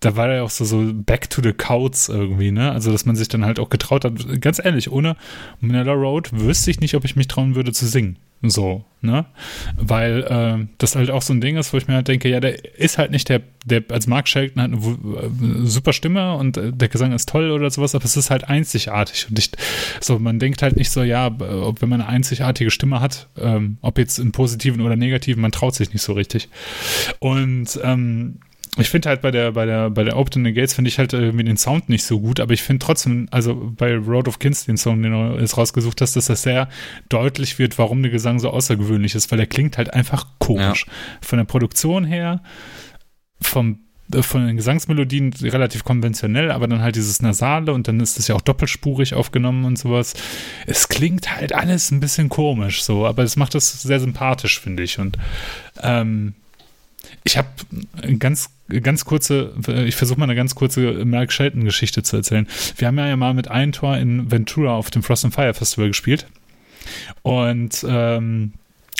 Da war ja auch so, so back to the couch irgendwie, ne? Also, dass man sich dann halt auch getraut hat. Ganz ehrlich, ohne Manila Road wüsste ich nicht, ob ich mich trauen würde zu singen. So, ne? Weil äh, das halt auch so ein Ding ist, wo ich mir halt denke, ja, der ist halt nicht der, der als Mark Shelton hat eine äh, super Stimme und äh, der Gesang ist toll oder sowas, aber es ist halt einzigartig. Und ich, so, man denkt halt nicht so, ja, ob wenn man eine einzigartige Stimme hat, ähm, ob jetzt im positiven oder negativen, man traut sich nicht so richtig. Und ähm, ich finde halt bei der, bei der, bei der Open the Gates finde ich halt irgendwie den Sound nicht so gut, aber ich finde trotzdem, also bei Road of Kings, den Song, den du jetzt rausgesucht hast, dass das sehr deutlich wird, warum der Gesang so außergewöhnlich ist, weil der klingt halt einfach komisch. Ja. Von der Produktion her, vom äh, von den Gesangsmelodien relativ konventionell, aber dann halt dieses Nasale und dann ist das ja auch doppelspurig aufgenommen und sowas. Es klingt halt alles ein bisschen komisch so, aber es macht das sehr sympathisch, finde ich. Und ähm, ich habe ganz, ganz kurze, ich versuche mal eine ganz kurze Mark Shelton-Geschichte zu erzählen. Wir haben ja mal mit einem Tor in Ventura auf dem Frost and Fire Festival gespielt. Und ähm,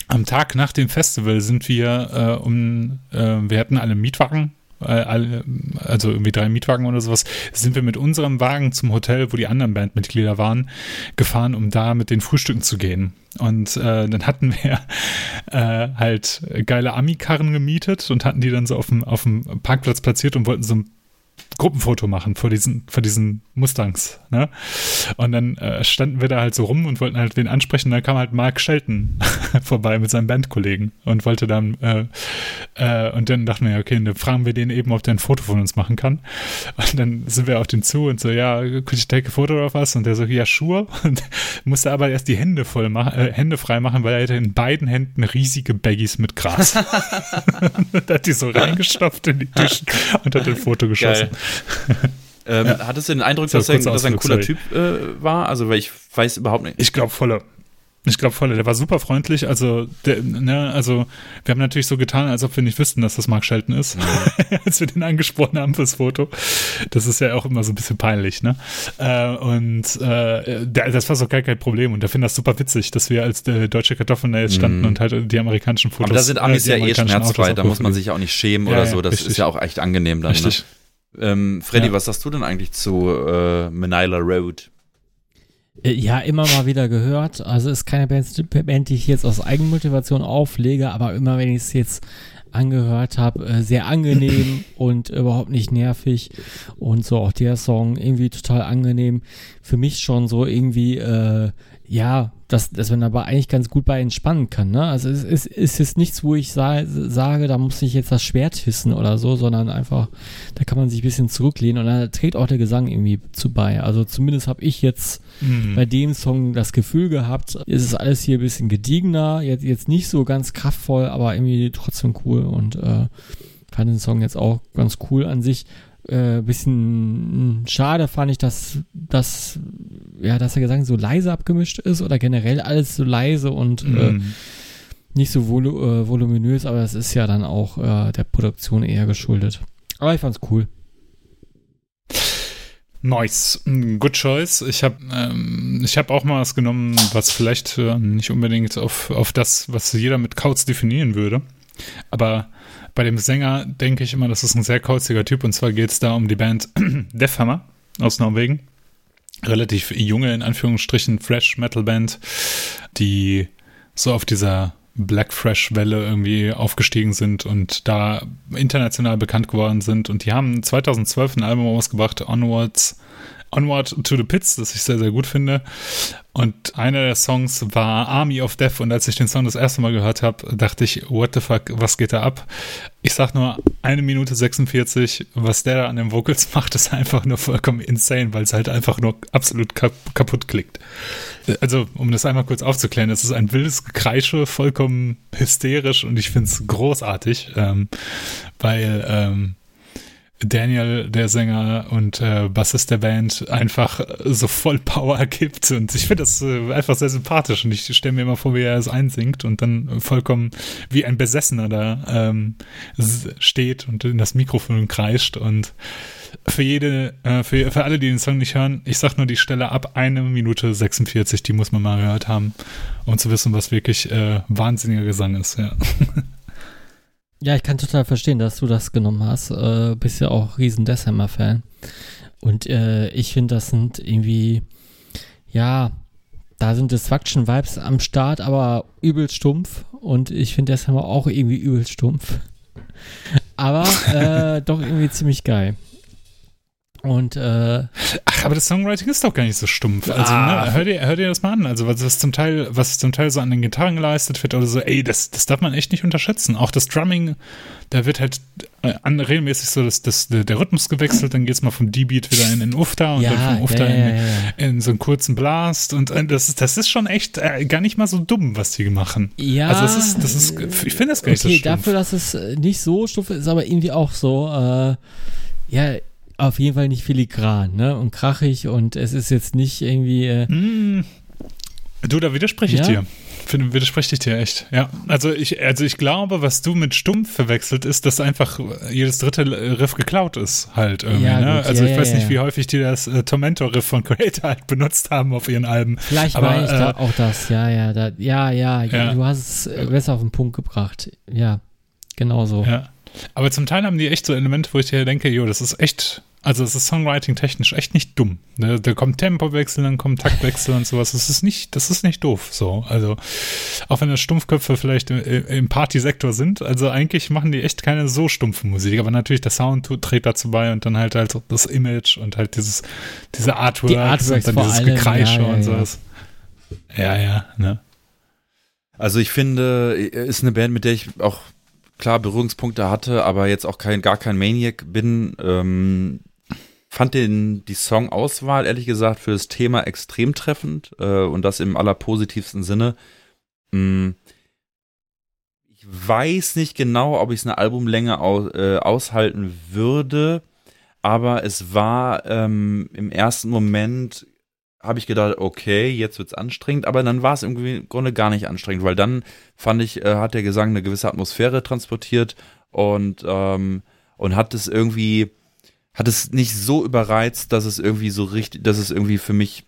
am Tag nach dem Festival sind wir äh, um, äh, wir hatten alle Mietwagen also irgendwie drei Mietwagen oder sowas, sind wir mit unserem Wagen zum Hotel, wo die anderen Bandmitglieder waren, gefahren, um da mit den Frühstücken zu gehen. Und äh, dann hatten wir äh, halt geile Ami-Karren gemietet und hatten die dann so auf dem, auf dem Parkplatz platziert und wollten so ein Gruppenfoto machen vor diesen, vor diesen Mustangs. Ne? Und dann äh, standen wir da halt so rum und wollten halt wen ansprechen. Und dann kam halt Mark Shelton vorbei mit seinem Bandkollegen und wollte dann, äh, äh, und dann dachten wir, okay, dann fragen wir den eben, ob der ein Foto von uns machen kann. Und dann sind wir auf den zu und so, ja, could you take a photo of us? Und der so, ja, sure. Und musste aber erst die Hände voll machen, äh, Hände frei machen, weil er hatte in beiden Händen riesige Baggies mit Gras. und hat die so reingestopft in die Tischen und hat ein Foto geschossen. Geil. ähm, ja. Hattest du den Eindruck, dass er, dass er ein cooler Typ äh, war? Also, weil ich weiß überhaupt nicht. Ich glaube, voller. Ich glaube voll, der war super freundlich. Also, der, ne, also wir haben natürlich so getan, als ob wir nicht wüssten, dass das Mark Shelton ist, ja. als wir den angesprochen haben fürs Foto. Das ist ja auch immer so ein bisschen peinlich, ne? Äh, und äh, der, das war so gar kein Problem. Und der findet das super witzig, dass wir als äh, deutsche Kartoffeln da jetzt standen mhm. und halt die amerikanischen Fotos. Aber da sind Amis äh, ja eh schmerzfrei, da muss man sich auch nicht schämen ja, oder so. Das richtig. ist ja auch echt angenehm dann. Ne? Richtig. Ne? Ähm, Freddy, ja. was sagst du denn eigentlich zu äh, Manila Road? Äh, ja, immer mal wieder gehört. Also ist keine Band, die ich jetzt aus Eigenmotivation auflege, aber immer wenn ich es jetzt angehört habe, äh, sehr angenehm und überhaupt nicht nervig und so auch der Song irgendwie total angenehm. Für mich schon so irgendwie, äh, ja, dass, dass man aber eigentlich ganz gut bei entspannen kann. Ne? Also es, es ist nichts, wo ich sa sage, da muss ich jetzt das Schwert hissen oder so, sondern einfach, da kann man sich ein bisschen zurücklehnen und dann trägt auch der Gesang irgendwie zu bei. Also zumindest habe ich jetzt mhm. bei dem Song das Gefühl gehabt, ist es alles hier ein bisschen gediegener, jetzt, jetzt nicht so ganz kraftvoll, aber irgendwie trotzdem cool und äh, fand den Song jetzt auch ganz cool an sich äh, bisschen schade fand ich, dass, dass, ja, dass der Gesang so leise abgemischt ist oder generell alles so leise und äh, mhm. nicht so volu äh, voluminös, aber das ist ja dann auch äh, der Produktion eher geschuldet. Aber ich fand's cool. Nice. Good choice. Ich habe ähm, ich hab auch mal was genommen, was vielleicht äh, nicht unbedingt auf, auf das, was jeder mit Kauz definieren würde. Aber bei dem Sänger denke ich immer, das ist ein sehr kauziger Typ und zwar geht es da um die Band Death Hammer aus Norwegen. relativ junge, in Anführungsstrichen, Fresh Metal Band, die so auf dieser Black Fresh Welle irgendwie aufgestiegen sind und da international bekannt geworden sind. Und die haben 2012 ein Album ausgebracht, Onwards Onward to the Pits, das ich sehr, sehr gut finde. Und einer der Songs war Army of Death. Und als ich den Song das erste Mal gehört habe, dachte ich, what the fuck, was geht da ab? Ich sag nur eine Minute 46. Was der da an den Vocals macht, ist einfach nur vollkommen insane, weil es halt einfach nur absolut kap kaputt klickt. Also, um das einmal kurz aufzuklären, es ist ein wildes Gekreische, vollkommen hysterisch und ich finde es großartig, ähm, weil ähm, Daniel, der Sänger und äh, Bassist der Band, einfach so voll Power gibt. Und ich finde das äh, einfach sehr sympathisch. Und ich stelle mir immer vor, wie er es einsingt und dann vollkommen wie ein Besessener da ähm, steht und in das Mikrofon kreischt. Und für jede, äh, für, für alle, die den Song nicht hören, ich sag nur die Stelle ab eine Minute 46, die muss man mal gehört haben, um zu wissen, was wirklich äh, wahnsinniger Gesang ist, ja. Ja, ich kann total verstehen, dass du das genommen hast. Äh, bist ja auch riesen Deathhammer-Fan. Und äh, ich finde, das sind irgendwie, ja, da sind Destruction-Vibes am Start, aber übel stumpf. Und ich finde Deathhammer auch irgendwie übel stumpf. Aber äh, doch irgendwie ziemlich geil. Und äh, Ach, aber das Songwriting ist doch gar nicht so stumpf. Also, ah. ne, hör, dir, hör dir das mal an. Also, was, was zum Teil, was zum Teil so an den Gitarren geleistet wird oder so, ey, das, das darf man echt nicht unterschätzen. Auch das Drumming, da wird halt äh, an, regelmäßig so das, das, der Rhythmus gewechselt, dann geht's mal vom D-Beat wieder in den Ufta und ja, dann vom Ufta ja, ja, in, in, so einen kurzen Blast und äh, das ist, das ist schon echt äh, gar nicht mal so dumm, was die machen. Ja. Also, das ist, das ist, ich finde das gar nicht okay, so stumpf. dafür, dass es nicht so stumpf ist, aber irgendwie auch so, äh, ja, auf jeden Fall nicht filigran, ne? Und krachig und es ist jetzt nicht irgendwie. Äh mm. Du, da widerspreche ich ja? dir. Finde, widerspreche ich dir echt. Ja. Also ich, also ich glaube, was du mit stumpf verwechselt, ist, dass einfach jedes dritte Riff geklaut ist, halt irgendwie. Ja, ne? Also ja, ich weiß nicht, wie häufig die das äh, Tormentor-Riff von Creator halt benutzt haben auf ihren Alben. Vielleicht Aber, meine ich äh, da auch das, ja, ja, da, ja, ja, Du hast es äh, besser auf den Punkt gebracht. Ja, genau so. Ja. Aber zum Teil haben die echt so Elemente, wo ich dir denke, jo, das ist echt also es ist Songwriting-technisch echt nicht dumm. Ne? Da kommt Tempowechsel, dann kommt Taktwechsel und sowas. Das ist nicht, das ist nicht doof. So, also auch wenn das Stumpfköpfe vielleicht im Partysektor sind, also eigentlich machen die echt keine so stumpfe Musik. Aber natürlich der Sound trägt dazu bei und dann halt halt das Image und halt dieses diese Artwork die Artworks und dann dieses allem, Gekreische ja, ja, und sowas. Ja, ja, ne. Also ich finde, ist eine Band, mit der ich auch klar Berührungspunkte hatte, aber jetzt auch kein, gar kein Maniac bin. Ähm, fand den, die Songauswahl, ehrlich gesagt, für das Thema extrem treffend äh, und das im allerpositivsten Sinne. Mm, ich weiß nicht genau, ob ich es eine Albumlänge aus, äh, aushalten würde, aber es war ähm, im ersten Moment, habe ich gedacht, okay, jetzt wird es anstrengend, aber dann war es im Grunde gar nicht anstrengend, weil dann fand ich, äh, hat der Gesang eine gewisse Atmosphäre transportiert und, ähm, und hat es irgendwie hat es nicht so überreizt, dass es irgendwie so richtig, dass es irgendwie für mich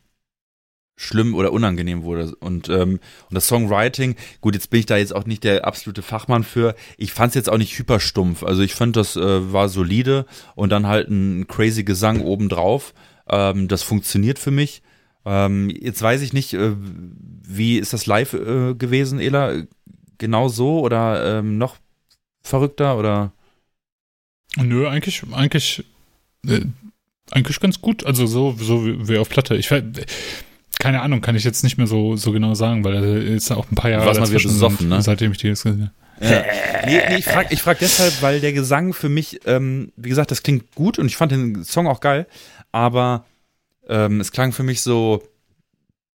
schlimm oder unangenehm wurde. Und, ähm, und das Songwriting, gut, jetzt bin ich da jetzt auch nicht der absolute Fachmann für. Ich fand es jetzt auch nicht hyperstumpf. Also ich fand, das äh, war solide und dann halt ein crazy Gesang obendrauf. Ähm, das funktioniert für mich. Ähm, jetzt weiß ich nicht, äh, wie ist das live äh, gewesen, Ela? Genau so oder ähm, noch verrückter oder? Nö, eigentlich, eigentlich äh, eigentlich ganz gut. Also so, so wie auf Platte. Ich keine Ahnung, kann ich jetzt nicht mehr so, so genau sagen, weil er ist auch ein paar Jahre Was man wieder besoffen, ne? seitdem ich die jetzt gesehen habe. Ja. nee, nee, ich frage ich frag deshalb, weil der Gesang für mich, ähm, wie gesagt, das klingt gut und ich fand den Song auch geil, aber ähm, es klang für mich so,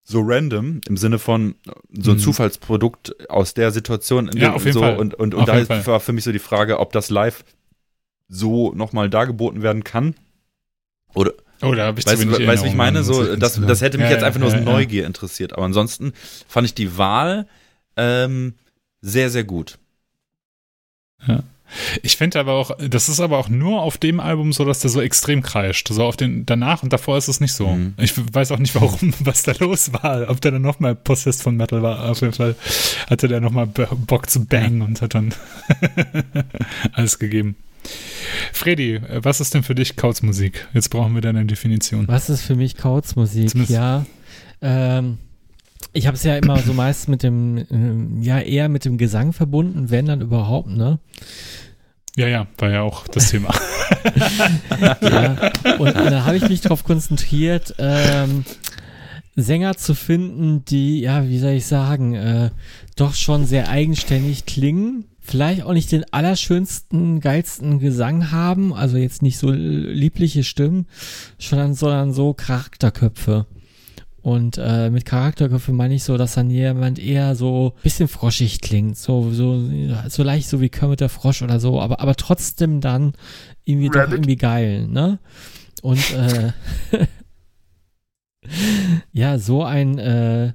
so random im Sinne von so ein mhm. Zufallsprodukt aus der Situation. Ja, auf jeden so, Fall. Und, und, und da war für mich so die Frage, ob das live so nochmal dargeboten werden kann. Oder, Oh, da habe ich weißt, weißt, weißt wie ich meine? So, das, das hätte mich ja, jetzt einfach nur aus ja, Neugier interessiert. Aber ansonsten fand ich die Wahl ähm, sehr, sehr gut. Ja. Ich finde aber auch, das ist aber auch nur auf dem Album so, dass der so extrem kreischt. So auf den danach und davor ist es nicht so. Mhm. Ich weiß auch nicht, warum, was da los war. Ob der dann nochmal Possessed von Metal war. Auf jeden Fall hatte der nochmal Bock zu bangen und hat dann alles gegeben. Freddy, was ist denn für dich Kauzmusik? Jetzt brauchen wir deine Definition. Was ist für mich Kauzmusik? Ja, ähm, ich habe es ja immer so meist mit dem, ähm, ja, eher mit dem Gesang verbunden, wenn dann überhaupt, ne? Ja, ja, war ja auch das Thema. ja, und, und da habe ich mich darauf konzentriert, ähm, Sänger zu finden, die, ja, wie soll ich sagen, äh, doch schon sehr eigenständig klingen, vielleicht auch nicht den allerschönsten, geilsten Gesang haben, also jetzt nicht so liebliche Stimmen, sondern, sondern so Charakterköpfe. Und äh, mit Charakterköpfe meine ich so, dass dann jemand eher so bisschen froschig klingt, so so so leicht so wie Kermit der Frosch oder so, aber aber trotzdem dann irgendwie Rabbit. doch irgendwie geil, ne? Und äh, ja, so ein äh,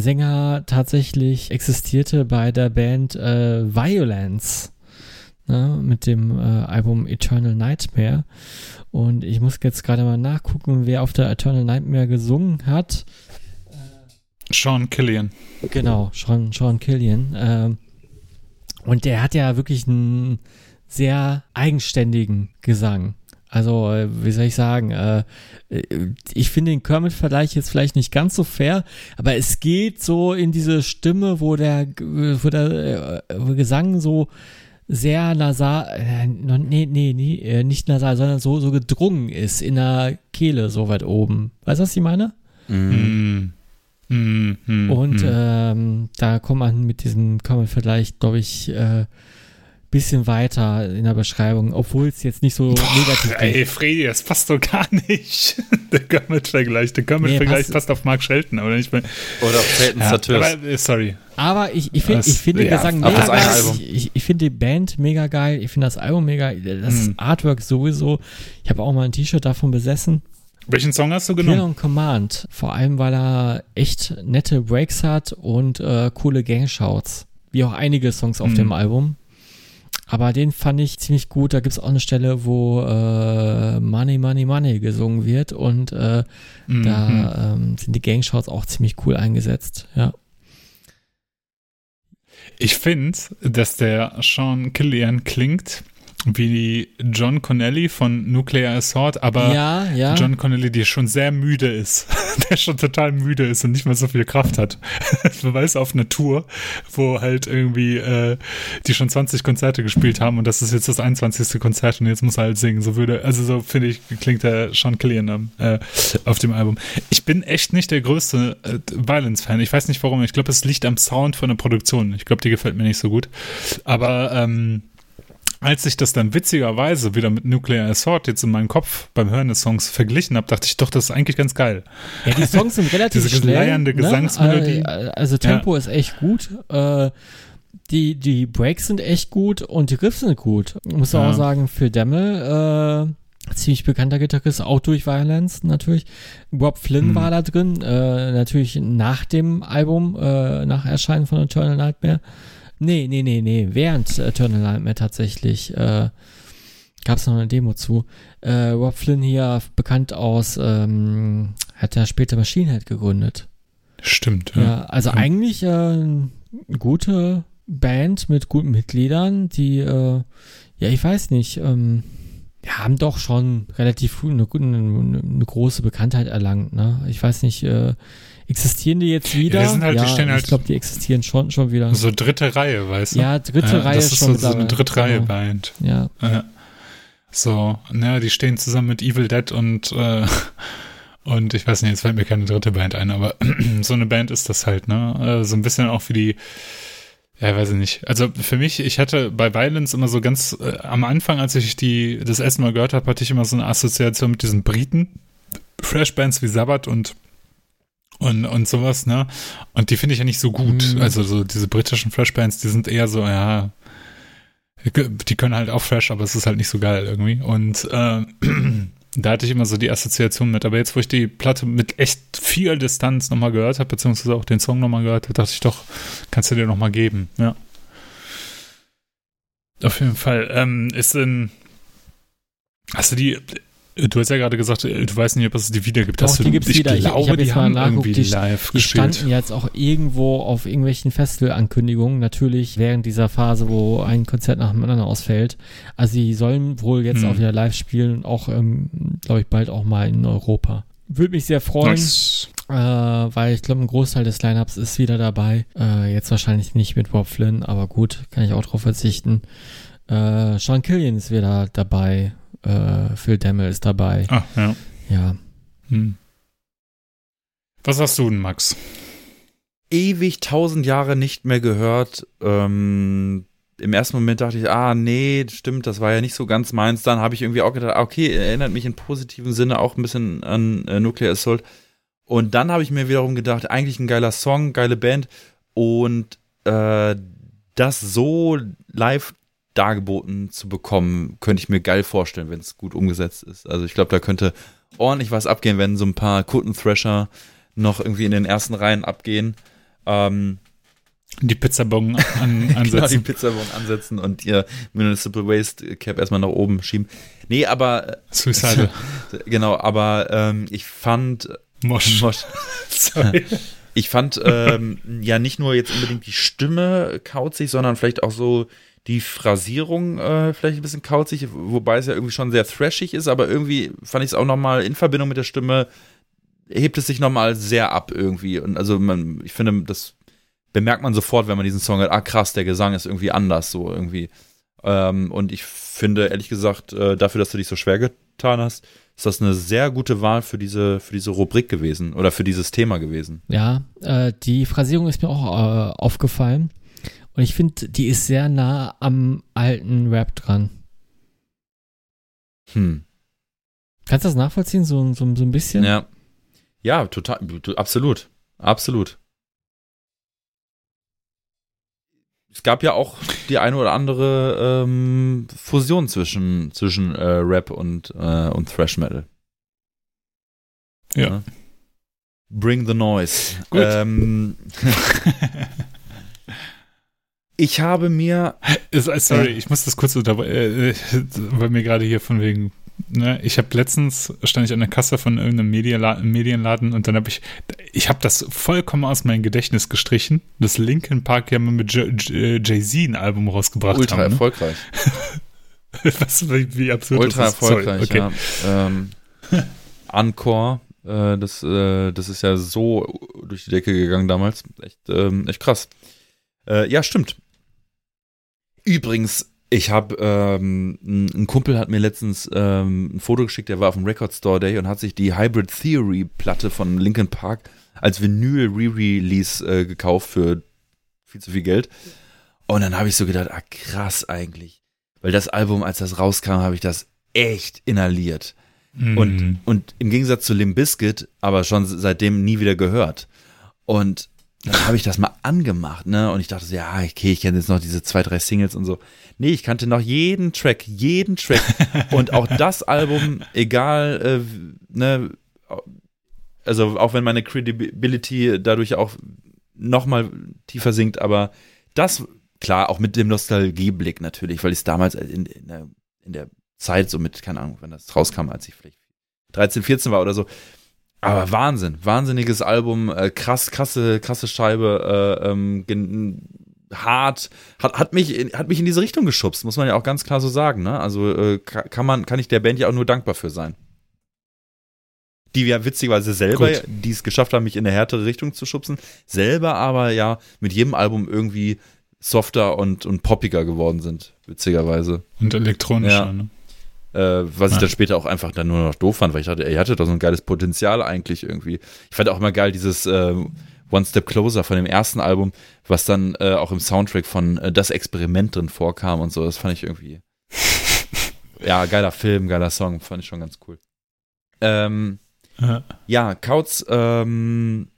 Sänger tatsächlich existierte bei der Band äh, Violence ne, mit dem äh, Album Eternal Nightmare. Und ich muss jetzt gerade mal nachgucken, wer auf der Eternal Nightmare gesungen hat. Sean Killian. Genau, Sean, Sean Killian. Ähm, und der hat ja wirklich einen sehr eigenständigen Gesang. Also, äh, wie soll ich sagen, äh, äh, ich finde den Kermit-Vergleich jetzt vielleicht nicht ganz so fair, aber es geht so in diese Stimme, wo der, wo der wo Gesang so sehr nasal, äh, nee, nee, nee, nicht nasal, sondern so, so gedrungen ist in der Kehle so weit oben. Weißt du, was ich meine? Mm. Mm, mm, Und ähm, da kommt man mit diesem Kermit-Vergleich, glaube ich, äh, bisschen weiter in der Beschreibung, obwohl es jetzt nicht so Boah, negativ ist. Ey, Freddy, das passt doch gar nicht. der Kermit-Vergleich. Der Kermit-Vergleich nee, passt auf Mark Shelton, aber nicht mehr. Oder auf Peyton ja, aber, äh, Sorry. Aber ich, ich, find, ich finde ja, Gesang mega geil. Ich, ich, ich finde die Band mega geil. Ich finde das Album mega Das hm. Artwork sowieso. Ich habe auch mal ein T-Shirt davon besessen. Welchen Song hast du genommen? Kill on Command. Vor allem, weil er echt nette Breaks hat und äh, coole Gangshouts. Wie auch einige Songs auf hm. dem Album. Aber den fand ich ziemlich gut. Da gibt es auch eine Stelle, wo äh, Money, Money, Money gesungen wird und äh, mhm. da ähm, sind die Gangshots auch ziemlich cool eingesetzt. Ja. Ich finde, dass der Sean Killian klingt wie John Connelly von Nuclear Assault, aber ja, ja. John Connelly, der schon sehr müde ist, der schon total müde ist und nicht mehr so viel Kraft hat. Man weiß auf einer Tour, wo halt irgendwie äh, die schon 20 Konzerte gespielt haben und das ist jetzt das 21. Konzert und jetzt muss er halt singen. So würde, also so finde ich, klingt der Sean Killian äh, auf dem Album. Ich bin echt nicht der größte äh, Violence-Fan. Ich weiß nicht warum. Ich glaube, es liegt am Sound von der Produktion. Ich glaube, die gefällt mir nicht so gut. Aber ähm, als ich das dann witzigerweise wieder mit Nuclear Assault jetzt in meinem Kopf beim Hören des Songs verglichen habe, dachte ich doch, das ist eigentlich ganz geil. Ja, die Songs sind relativ Diese schnell. Diese Gesangsmelodie. Ne? Also Tempo ja. ist echt gut. Äh, die, die Breaks sind echt gut und die Riffs sind gut. Ich muss ja. auch sagen, für Demmel, äh, ziemlich bekannter Gitarrist, auch durch Violence natürlich. Rob Flynn hm. war da drin, äh, natürlich nach dem Album, äh, nach Erscheinen von Eternal Nightmare. Nee, nee, nee, nee. Während Eternal Nightmare tatsächlich äh, gab es noch eine Demo zu. Äh, Rob Flynn hier, bekannt aus, ähm, hat ja später Machine Head gegründet. Stimmt, ja. ja also ja. eigentlich äh, eine gute Band mit guten Mitgliedern, die, äh, ja, ich weiß nicht, ähm, ja, haben doch schon relativ früh eine, eine, eine große Bekanntheit erlangt. Ne? Ich weiß nicht, äh, Existieren die jetzt wieder? Ja, halt, ja ich halt glaube, die existieren schon, schon wieder. So dritte Reihe, weißt du? Ja, dritte ja, Reihe das ist schon so, so eine dritte Reihe Band. Ja. ja. So, ne, die stehen zusammen mit Evil Dead und äh, und ich weiß nicht, jetzt fällt mir keine dritte Band ein, aber so eine Band ist das halt, ne? Äh, so ein bisschen auch wie die ja, weiß ich nicht. Also für mich, ich hatte bei Violence immer so ganz äh, am Anfang, als ich die das erste Mal gehört habe, hatte ich immer so eine Assoziation mit diesen Briten, Fresh Bands wie Sabbath und und, und sowas, ne? Und die finde ich ja nicht so gut. Mhm. Also so diese britischen Flashbands, die sind eher so, ja, die können halt auch Fresh, aber es ist halt nicht so geil irgendwie. Und äh, da hatte ich immer so die Assoziation mit. Aber jetzt, wo ich die Platte mit echt viel Distanz nochmal gehört habe, beziehungsweise auch den Song nochmal gehört habe, dachte ich doch, kannst du dir nochmal geben, ja. Auf jeden Fall. Ähm, ist denn, hast du die Du hast ja gerade gesagt, äh, du weißt nicht, ob es die wieder gibt. Doch, die gibt es wieder. Glaube, ich ich habe jetzt mal nachgeguckt, die, live die standen jetzt auch irgendwo auf irgendwelchen Festival-Ankündigungen. Natürlich während dieser Phase, wo ein Konzert nach dem anderen ausfällt. Also sie sollen wohl jetzt hm. auch wieder live spielen, auch, ähm, glaube ich, bald auch mal in Europa. Würde mich sehr freuen. Nice. Äh, weil ich glaube, ein Großteil des Lineups ist wieder dabei. Äh, jetzt wahrscheinlich nicht mit Bob Flynn, aber gut, kann ich auch drauf verzichten. Äh, Sean Killian ist wieder dabei. Äh, Phil Demmel ist dabei. Ah, ja. Ja. Hm. Was hast du denn, Max? Ewig tausend Jahre nicht mehr gehört. Ähm, Im ersten Moment dachte ich, ah, nee, stimmt, das war ja nicht so ganz meins. Dann habe ich irgendwie auch gedacht, okay, erinnert mich in positiven Sinne auch ein bisschen an äh, Nuclear Assault. Und dann habe ich mir wiederum gedacht, eigentlich ein geiler Song, geile Band. Und äh, das so live dargeboten zu bekommen, könnte ich mir geil vorstellen, wenn es gut umgesetzt ist. Also ich glaube, da könnte ordentlich was abgehen, wenn so ein paar Kutten-Thrasher noch irgendwie in den ersten Reihen abgehen. Ähm, die Pizzabong an, ansetzen. genau, die Pizzabong ansetzen und ihr Municipal Waste Cap erstmal nach oben schieben. Nee, aber. Äh, Suicide. genau, aber ähm, ich fand. Mosch. Mosch. Sorry. Ich fand ähm, ja nicht nur jetzt unbedingt die Stimme kauzig, sondern vielleicht auch so die Phrasierung äh, vielleicht ein bisschen kauzig, wobei es ja irgendwie schon sehr thrashig ist, aber irgendwie fand ich es auch nochmal in Verbindung mit der Stimme, hebt es sich nochmal sehr ab irgendwie. Und also man, ich finde, das bemerkt man sofort, wenn man diesen Song hört, ah krass, der Gesang ist irgendwie anders, so irgendwie. Ähm, und ich finde, ehrlich gesagt, äh, dafür, dass du dich so schwer getan hast, ist das eine sehr gute Wahl für diese, für diese Rubrik gewesen oder für dieses Thema gewesen. Ja, äh, die Phrasierung ist mir auch äh, aufgefallen. Und ich finde, die ist sehr nah am alten Rap dran. Hm. Kannst du das nachvollziehen, so, so, so ein bisschen? Ja. Ja, total, absolut. Absolut. Es gab ja auch die eine oder andere ähm, Fusion zwischen, zwischen äh, Rap und, äh, und Thrash Metal. Ja. ja. Bring the Noise. Gut. Ähm, Ich habe mir. Äh, sorry, ich muss das kurz unter, äh, weil mir gerade hier von wegen. Ne, ich habe letztens stand ich an der Kasse von irgendeinem Medienladen, Medienladen und dann habe ich, ich habe das vollkommen aus meinem Gedächtnis gestrichen, dass Linkin Park ja mal mit Jay-Z ein Album rausgebracht Ultra haben. Ultra erfolgreich. Was, wie absurd Ultra das ist. erfolgreich, Sorry, okay. ja. Ähm, Encore, äh, das, äh, das ist ja so durch die Decke gegangen damals. Echt, ähm, echt krass. Äh, ja, stimmt. Übrigens, ich habe, ähm, ein Kumpel hat mir letztens ähm, ein Foto geschickt, der war auf dem Record Store Day und hat sich die Hybrid Theory Platte von Linkin Park als Vinyl Re-Release äh, gekauft für viel zu viel Geld. Und dann habe ich so gedacht, ah krass eigentlich. Weil das Album, als das rauskam, habe ich das echt inhaliert. Mm. Und, und im Gegensatz zu Limp Bizkit, aber schon seitdem nie wieder gehört. Und dann habe ich das mal angemacht, ne? Und ich dachte so, ja, okay, ich kenne jetzt noch diese zwei, drei Singles und so. Nee, ich kannte noch jeden Track, jeden Track. und auch das Album, egal, äh, ne, also auch wenn meine Credibility dadurch auch noch mal tiefer sinkt, aber das, klar, auch mit dem Nostalgieblick natürlich, weil ich es damals in, in, der, in der Zeit so mit, keine Ahnung, wenn das rauskam, als ich vielleicht 13, 14 war oder so, aber Wahnsinn, wahnsinniges Album, äh, krass, krasse, krasse Scheibe, äh, ähm, hart, hat, hat mich, hat mich in diese Richtung geschubst, muss man ja auch ganz klar so sagen, ne? Also äh, kann man, kann ich der Band ja auch nur dankbar für sein. Die ja witzigerweise selber, Gut. die es geschafft haben, mich in eine härtere Richtung zu schubsen, selber aber ja mit jedem Album irgendwie softer und, und poppiger geworden sind, witzigerweise. Und elektronischer, ja. ne? Äh, was ich dann später auch einfach dann nur noch doof fand, weil ich dachte, er hatte doch so ein geiles Potenzial eigentlich irgendwie. Ich fand auch immer geil dieses äh, One Step Closer von dem ersten Album, was dann äh, auch im Soundtrack von äh, Das Experiment drin vorkam und so. Das fand ich irgendwie. ja, geiler Film, geiler Song, fand ich schon ganz cool. Ähm, ja. ja, Kautz, ähm,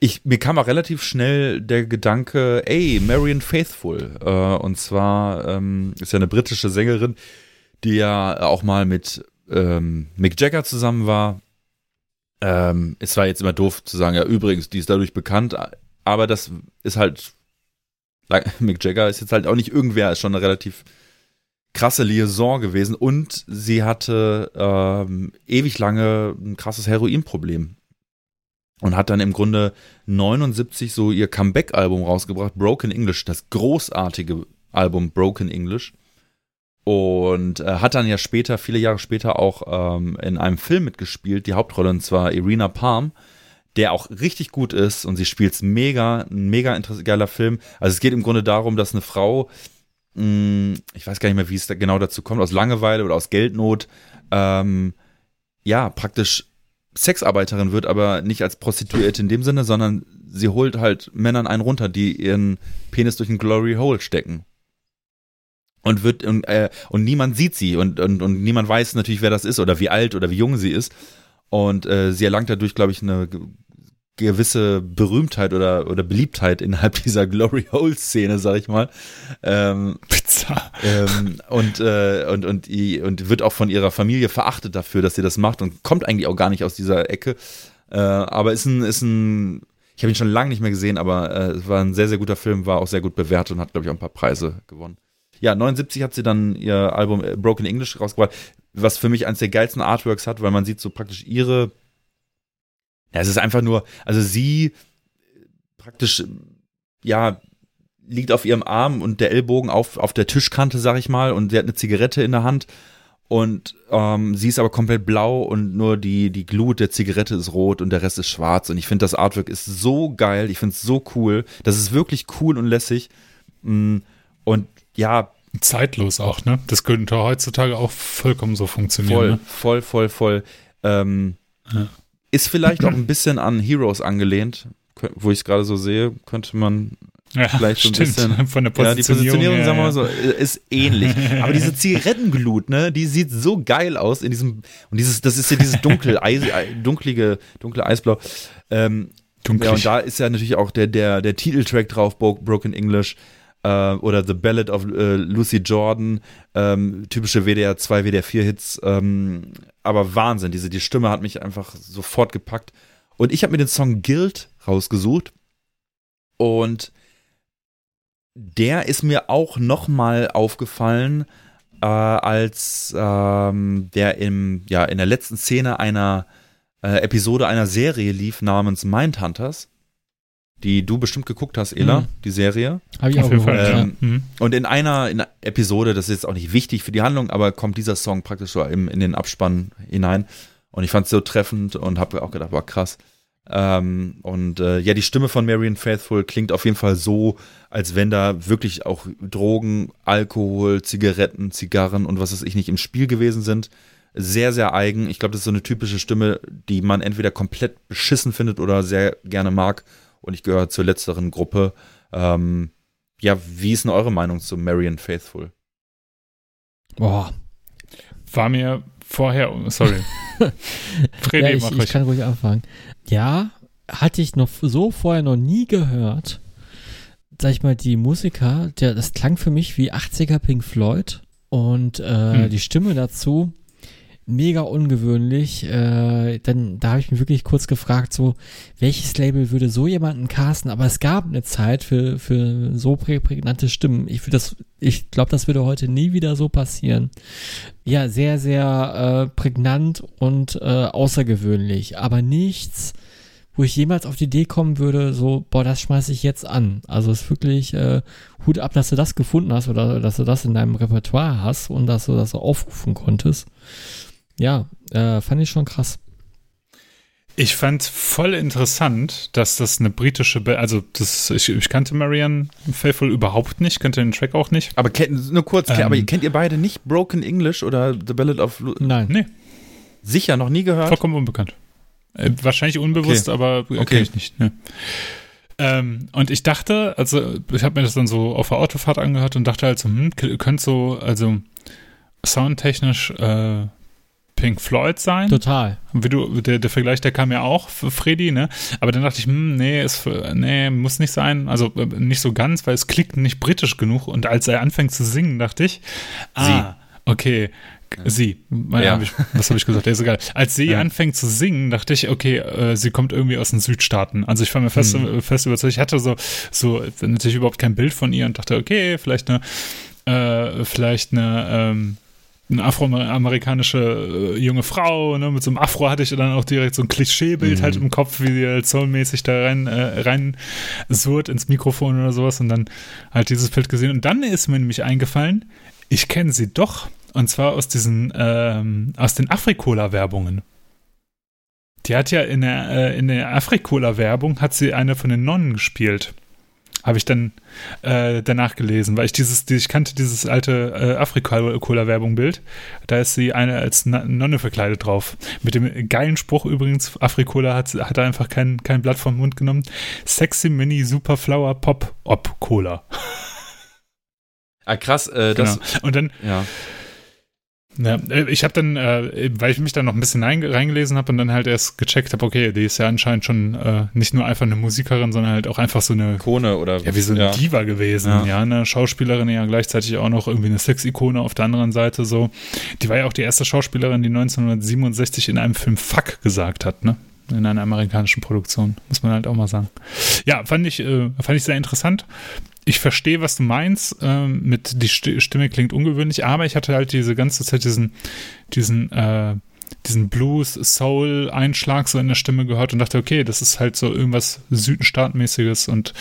ich, mir kam auch relativ schnell der Gedanke, ey, Marion Faithful. Äh, und zwar ähm, ist ja eine britische Sängerin, die ja auch mal mit ähm, Mick Jagger zusammen war. Ähm, es war jetzt immer doof zu sagen, ja, übrigens, die ist dadurch bekannt, aber das ist halt, Mick Jagger ist jetzt halt auch nicht irgendwer, ist schon eine relativ krasse Liaison gewesen und sie hatte ähm, ewig lange ein krasses Heroinproblem und hat dann im Grunde 79 so ihr Comeback-Album rausgebracht, Broken English, das großartige Album Broken English. Und äh, hat dann ja später, viele Jahre später auch ähm, in einem Film mitgespielt, die Hauptrolle, und zwar Irina Palm, der auch richtig gut ist und sie spielt es mega, ein mega geiler Film. Also es geht im Grunde darum, dass eine Frau, mh, hm, ich weiß gar nicht mehr, wie es da genau dazu kommt, aus Langeweile oder aus Geldnot, ähm, ja, praktisch Sexarbeiterin wird, aber nicht als Prostituierte in dem Sinne, sondern sie holt halt Männern einen runter, die ihren Penis durch ein Glory Hole stecken. Und wird und, äh, und niemand sieht sie und, und, und niemand weiß natürlich, wer das ist oder wie alt oder wie jung sie ist. Und äh, sie erlangt dadurch, glaube ich, eine gewisse Berühmtheit oder, oder Beliebtheit innerhalb dieser Glory Hole Szene, sag ich mal. Ähm, Pizza. Ähm, und, äh, und, und, und wird auch von ihrer Familie verachtet dafür, dass sie das macht und kommt eigentlich auch gar nicht aus dieser Ecke. Äh, aber ist ein, ist ein, ich habe ihn schon lange nicht mehr gesehen, aber äh, es war ein sehr, sehr guter Film, war auch sehr gut bewertet und hat, glaube ich, auch ein paar Preise gewonnen. Ja, 79 hat sie dann ihr Album äh, Broken English rausgebracht, was für mich eines der geilsten Artworks hat, weil man sieht so praktisch ihre ja, es ist einfach nur, also sie praktisch, ja, liegt auf ihrem Arm und der Ellbogen auf, auf der Tischkante, sag ich mal, und sie hat eine Zigarette in der Hand und ähm, sie ist aber komplett blau und nur die, die Glut der Zigarette ist rot und der Rest ist schwarz. Und ich finde, das Artwork ist so geil, ich finde es so cool. Das ist wirklich cool und lässig. Mm, und ja. Zeitlos auch, ne? Das könnte heutzutage auch vollkommen so funktionieren. Voll, ne? voll, voll, voll. Ähm, ja. Ist vielleicht auch ein bisschen an Heroes angelehnt, wo ich es gerade so sehe, könnte man ja, vielleicht so ein stimmt. bisschen. Von der Positionierung. Ja, die Positionierung, ja, sagen wir mal so, ist ähnlich. Aber diese Zigarettenglut, ne, die sieht so geil aus in diesem, und dieses, das ist ja dieses dunkel, Eis, dunklige, dunkle Eisblau. Ähm, Dunklig. Ja, und da ist ja natürlich auch der, der, der Titeltrack drauf, Broken English äh, oder The Ballad of äh, Lucy Jordan, ähm, typische WDR 2, WDR 4 Hits, ähm, aber Wahnsinn, diese, die Stimme hat mich einfach sofort gepackt. Und ich habe mir den Song Guild rausgesucht und der ist mir auch nochmal aufgefallen, äh, als ähm, der im, ja, in der letzten Szene einer äh, Episode einer Serie lief namens Mindhunters die du bestimmt geguckt hast, Ela, mhm. die Serie. Habe ich auch gehört, ähm, ja. mhm. Und in einer, in einer Episode, das ist jetzt auch nicht wichtig für die Handlung, aber kommt dieser Song praktisch so in, in den Abspann hinein. Und ich fand es so treffend und habe auch gedacht, boah, krass. Ähm, und äh, ja, die Stimme von Marion Faithful klingt auf jeden Fall so, als wenn da wirklich auch Drogen, Alkohol, Zigaretten, Zigarren und was weiß ich nicht im Spiel gewesen sind. Sehr, sehr eigen. Ich glaube, das ist so eine typische Stimme, die man entweder komplett beschissen findet oder sehr gerne mag und ich gehöre zur letzteren Gruppe. Ähm, ja, wie ist denn eure Meinung zu Marion Faithful? Boah. War mir vorher, sorry. Freddy, ja, ich, ich kann ruhig anfangen. Ja, hatte ich noch so vorher noch nie gehört. Sag ich mal, die Musiker, der, das klang für mich wie 80er Pink Floyd und äh, hm. die Stimme dazu mega ungewöhnlich. Äh, dann, da habe ich mich wirklich kurz gefragt, so, welches Label würde so jemanden casten? Aber es gab eine Zeit für, für so prägnante Stimmen. Ich, ich glaube, das würde heute nie wieder so passieren. Ja, sehr, sehr äh, prägnant und äh, außergewöhnlich. Aber nichts, wo ich jemals auf die Idee kommen würde, so, boah, das schmeiße ich jetzt an. Also es ist wirklich äh, Hut ab, dass du das gefunden hast oder dass du das in deinem Repertoire hast und dass du das so aufrufen konntest ja, äh, fand ich schon krass. Ich fand voll interessant, dass das eine britische, Be also das, ich, ich, kannte Marianne Faithful überhaupt nicht, kannte den Track auch nicht. Aber kennt, nur kurz, ähm, aber kennt ihr beide nicht Broken English oder The Ballad of Lu Nein. Nee. Sicher, noch nie gehört? Vollkommen unbekannt. Äh, wahrscheinlich unbewusst, okay. aber okay. kenne ich nicht. Ne. Ähm, und ich dachte, also ich habe mir das dann so auf der Autofahrt angehört und dachte halt so, hm, könnte so, also soundtechnisch äh, Pink Floyd sein. Total. Wie du, der, der Vergleich, der kam ja auch für Freddy, ne? Aber dann dachte ich, hm, nee, ist, nee, muss nicht sein. Also äh, nicht so ganz, weil es klingt nicht britisch genug. Und als er anfängt zu singen, dachte ich, ah, sie. okay, sie. Ja. Hab ich, was habe ich gesagt? Der ist egal. Als sie ja. anfängt zu singen, dachte ich, okay, äh, sie kommt irgendwie aus den Südstaaten. Also ich war mir fest, hm. fest überzeugt. Ich hatte so, so natürlich überhaupt kein Bild von ihr und dachte, okay, vielleicht eine äh, vielleicht eine, ähm, eine afroamerikanische äh, junge Frau, ne, mit so einem Afro hatte ich dann auch direkt so ein Klischeebild mhm. halt im Kopf, wie sie halt soulmäßig da rein, äh, rein surrt ins Mikrofon oder sowas und dann halt dieses Bild gesehen. Und dann ist mir nämlich eingefallen, ich kenne sie doch, und zwar aus diesen, ähm, aus den Afrikola-Werbungen. Die hat ja in der, äh, in der Afrikola-Werbung hat sie eine von den Nonnen gespielt. Habe ich dann äh, danach gelesen, weil ich dieses, ich kannte dieses alte äh, Afrikola-Werbung-Bild. Da ist sie eine als Nonne verkleidet drauf. Mit dem geilen Spruch übrigens, Afrikola hat, hat einfach kein, kein Blatt vom Mund genommen. Sexy Mini Super Flower Pop Op Cola. Ah, krass, äh, das. Genau. Und dann. Ja ja, äh, ich habe dann, äh, weil ich mich da noch ein bisschen reingelesen habe und dann halt erst gecheckt habe, okay, die ist ja anscheinend schon äh, nicht nur einfach eine Musikerin, sondern halt auch einfach so eine Ikone oder ja, wie so eine ja. Diva gewesen, ja. ja, eine Schauspielerin, ja gleichzeitig auch noch irgendwie eine Sex-Ikone auf der anderen Seite so. Die war ja auch die erste Schauspielerin, die 1967 in einem Film Fuck gesagt hat, ne? In einer amerikanischen Produktion, muss man halt auch mal sagen. Ja, fand ich, äh, fand ich sehr interessant ich verstehe, was du meinst. Ähm, mit die Stimme klingt ungewöhnlich, aber ich hatte halt diese ganze Zeit diesen, diesen, äh, diesen Blues-Soul-Einschlag so in der Stimme gehört und dachte, okay, das ist halt so irgendwas Südenstaatmäßiges und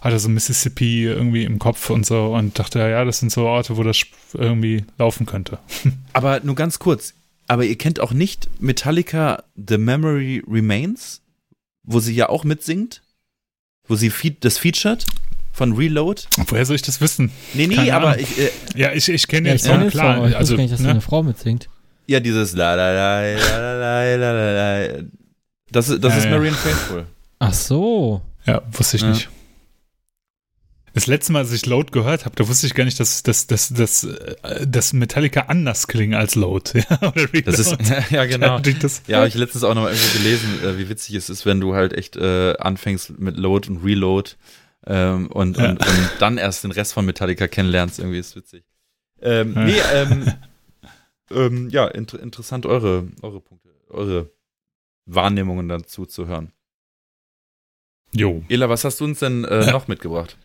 hatte so Mississippi irgendwie im Kopf und so und dachte, ja, das sind so Orte, wo das irgendwie laufen könnte. Aber nur ganz kurz, aber ihr kennt auch nicht Metallica The Memory Remains, wo sie ja auch mitsingt, wo sie fe das featured von Reload. Woher soll ich das wissen? Nee, nee, Keine aber ich. Äh, ja, ich, ich kenne ja, den Song, klar. Ich also, wusste nicht, dass ne? eine Frau mitsingt. Ja, dieses la la la la la la la. Das, das ja, ist ja. Marion Faithful. Ach so. Ja, wusste ich ja. nicht. Das letzte Mal, als ich Load gehört habe, da wusste ich gar nicht, dass, dass, dass, dass, äh, dass Metallica anders klingen als Load. Ja, das ist, ja, ja genau. Ja, habe ich letztens auch noch mal irgendwo gelesen, äh, wie witzig es ist, wenn du halt echt äh, anfängst mit Load und Reload ähm, und, ja. und, und, dann erst den Rest von Metallica kennenlernst. Irgendwie ist witzig. Ähm, nee, ähm, ähm, ja, inter interessant eure, eure Punkte, eure Wahrnehmungen dazu zu hören. Jo. Ela, was hast du uns denn äh, noch mitgebracht?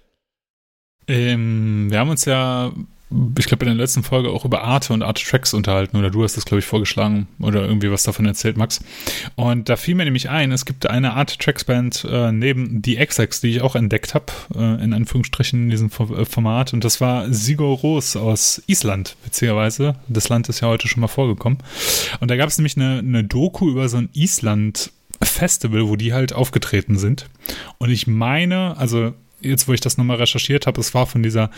Ähm, wir haben uns ja ich glaube, in der letzten Folge auch über Arte und Arte Tracks unterhalten oder du hast das, glaube ich, vorgeschlagen oder irgendwie was davon erzählt, Max. Und da fiel mir nämlich ein, es gibt eine Arte Tracks Band äh, neben die XX, die ich auch entdeckt habe, äh, in Anführungsstrichen in diesem äh, Format. Und das war Sigur Ros aus Island, beziehungsweise. Das Land ist ja heute schon mal vorgekommen. Und da gab es nämlich eine, eine Doku über so ein Island Festival, wo die halt aufgetreten sind. Und ich meine, also jetzt, wo ich das nochmal recherchiert habe, es war von dieser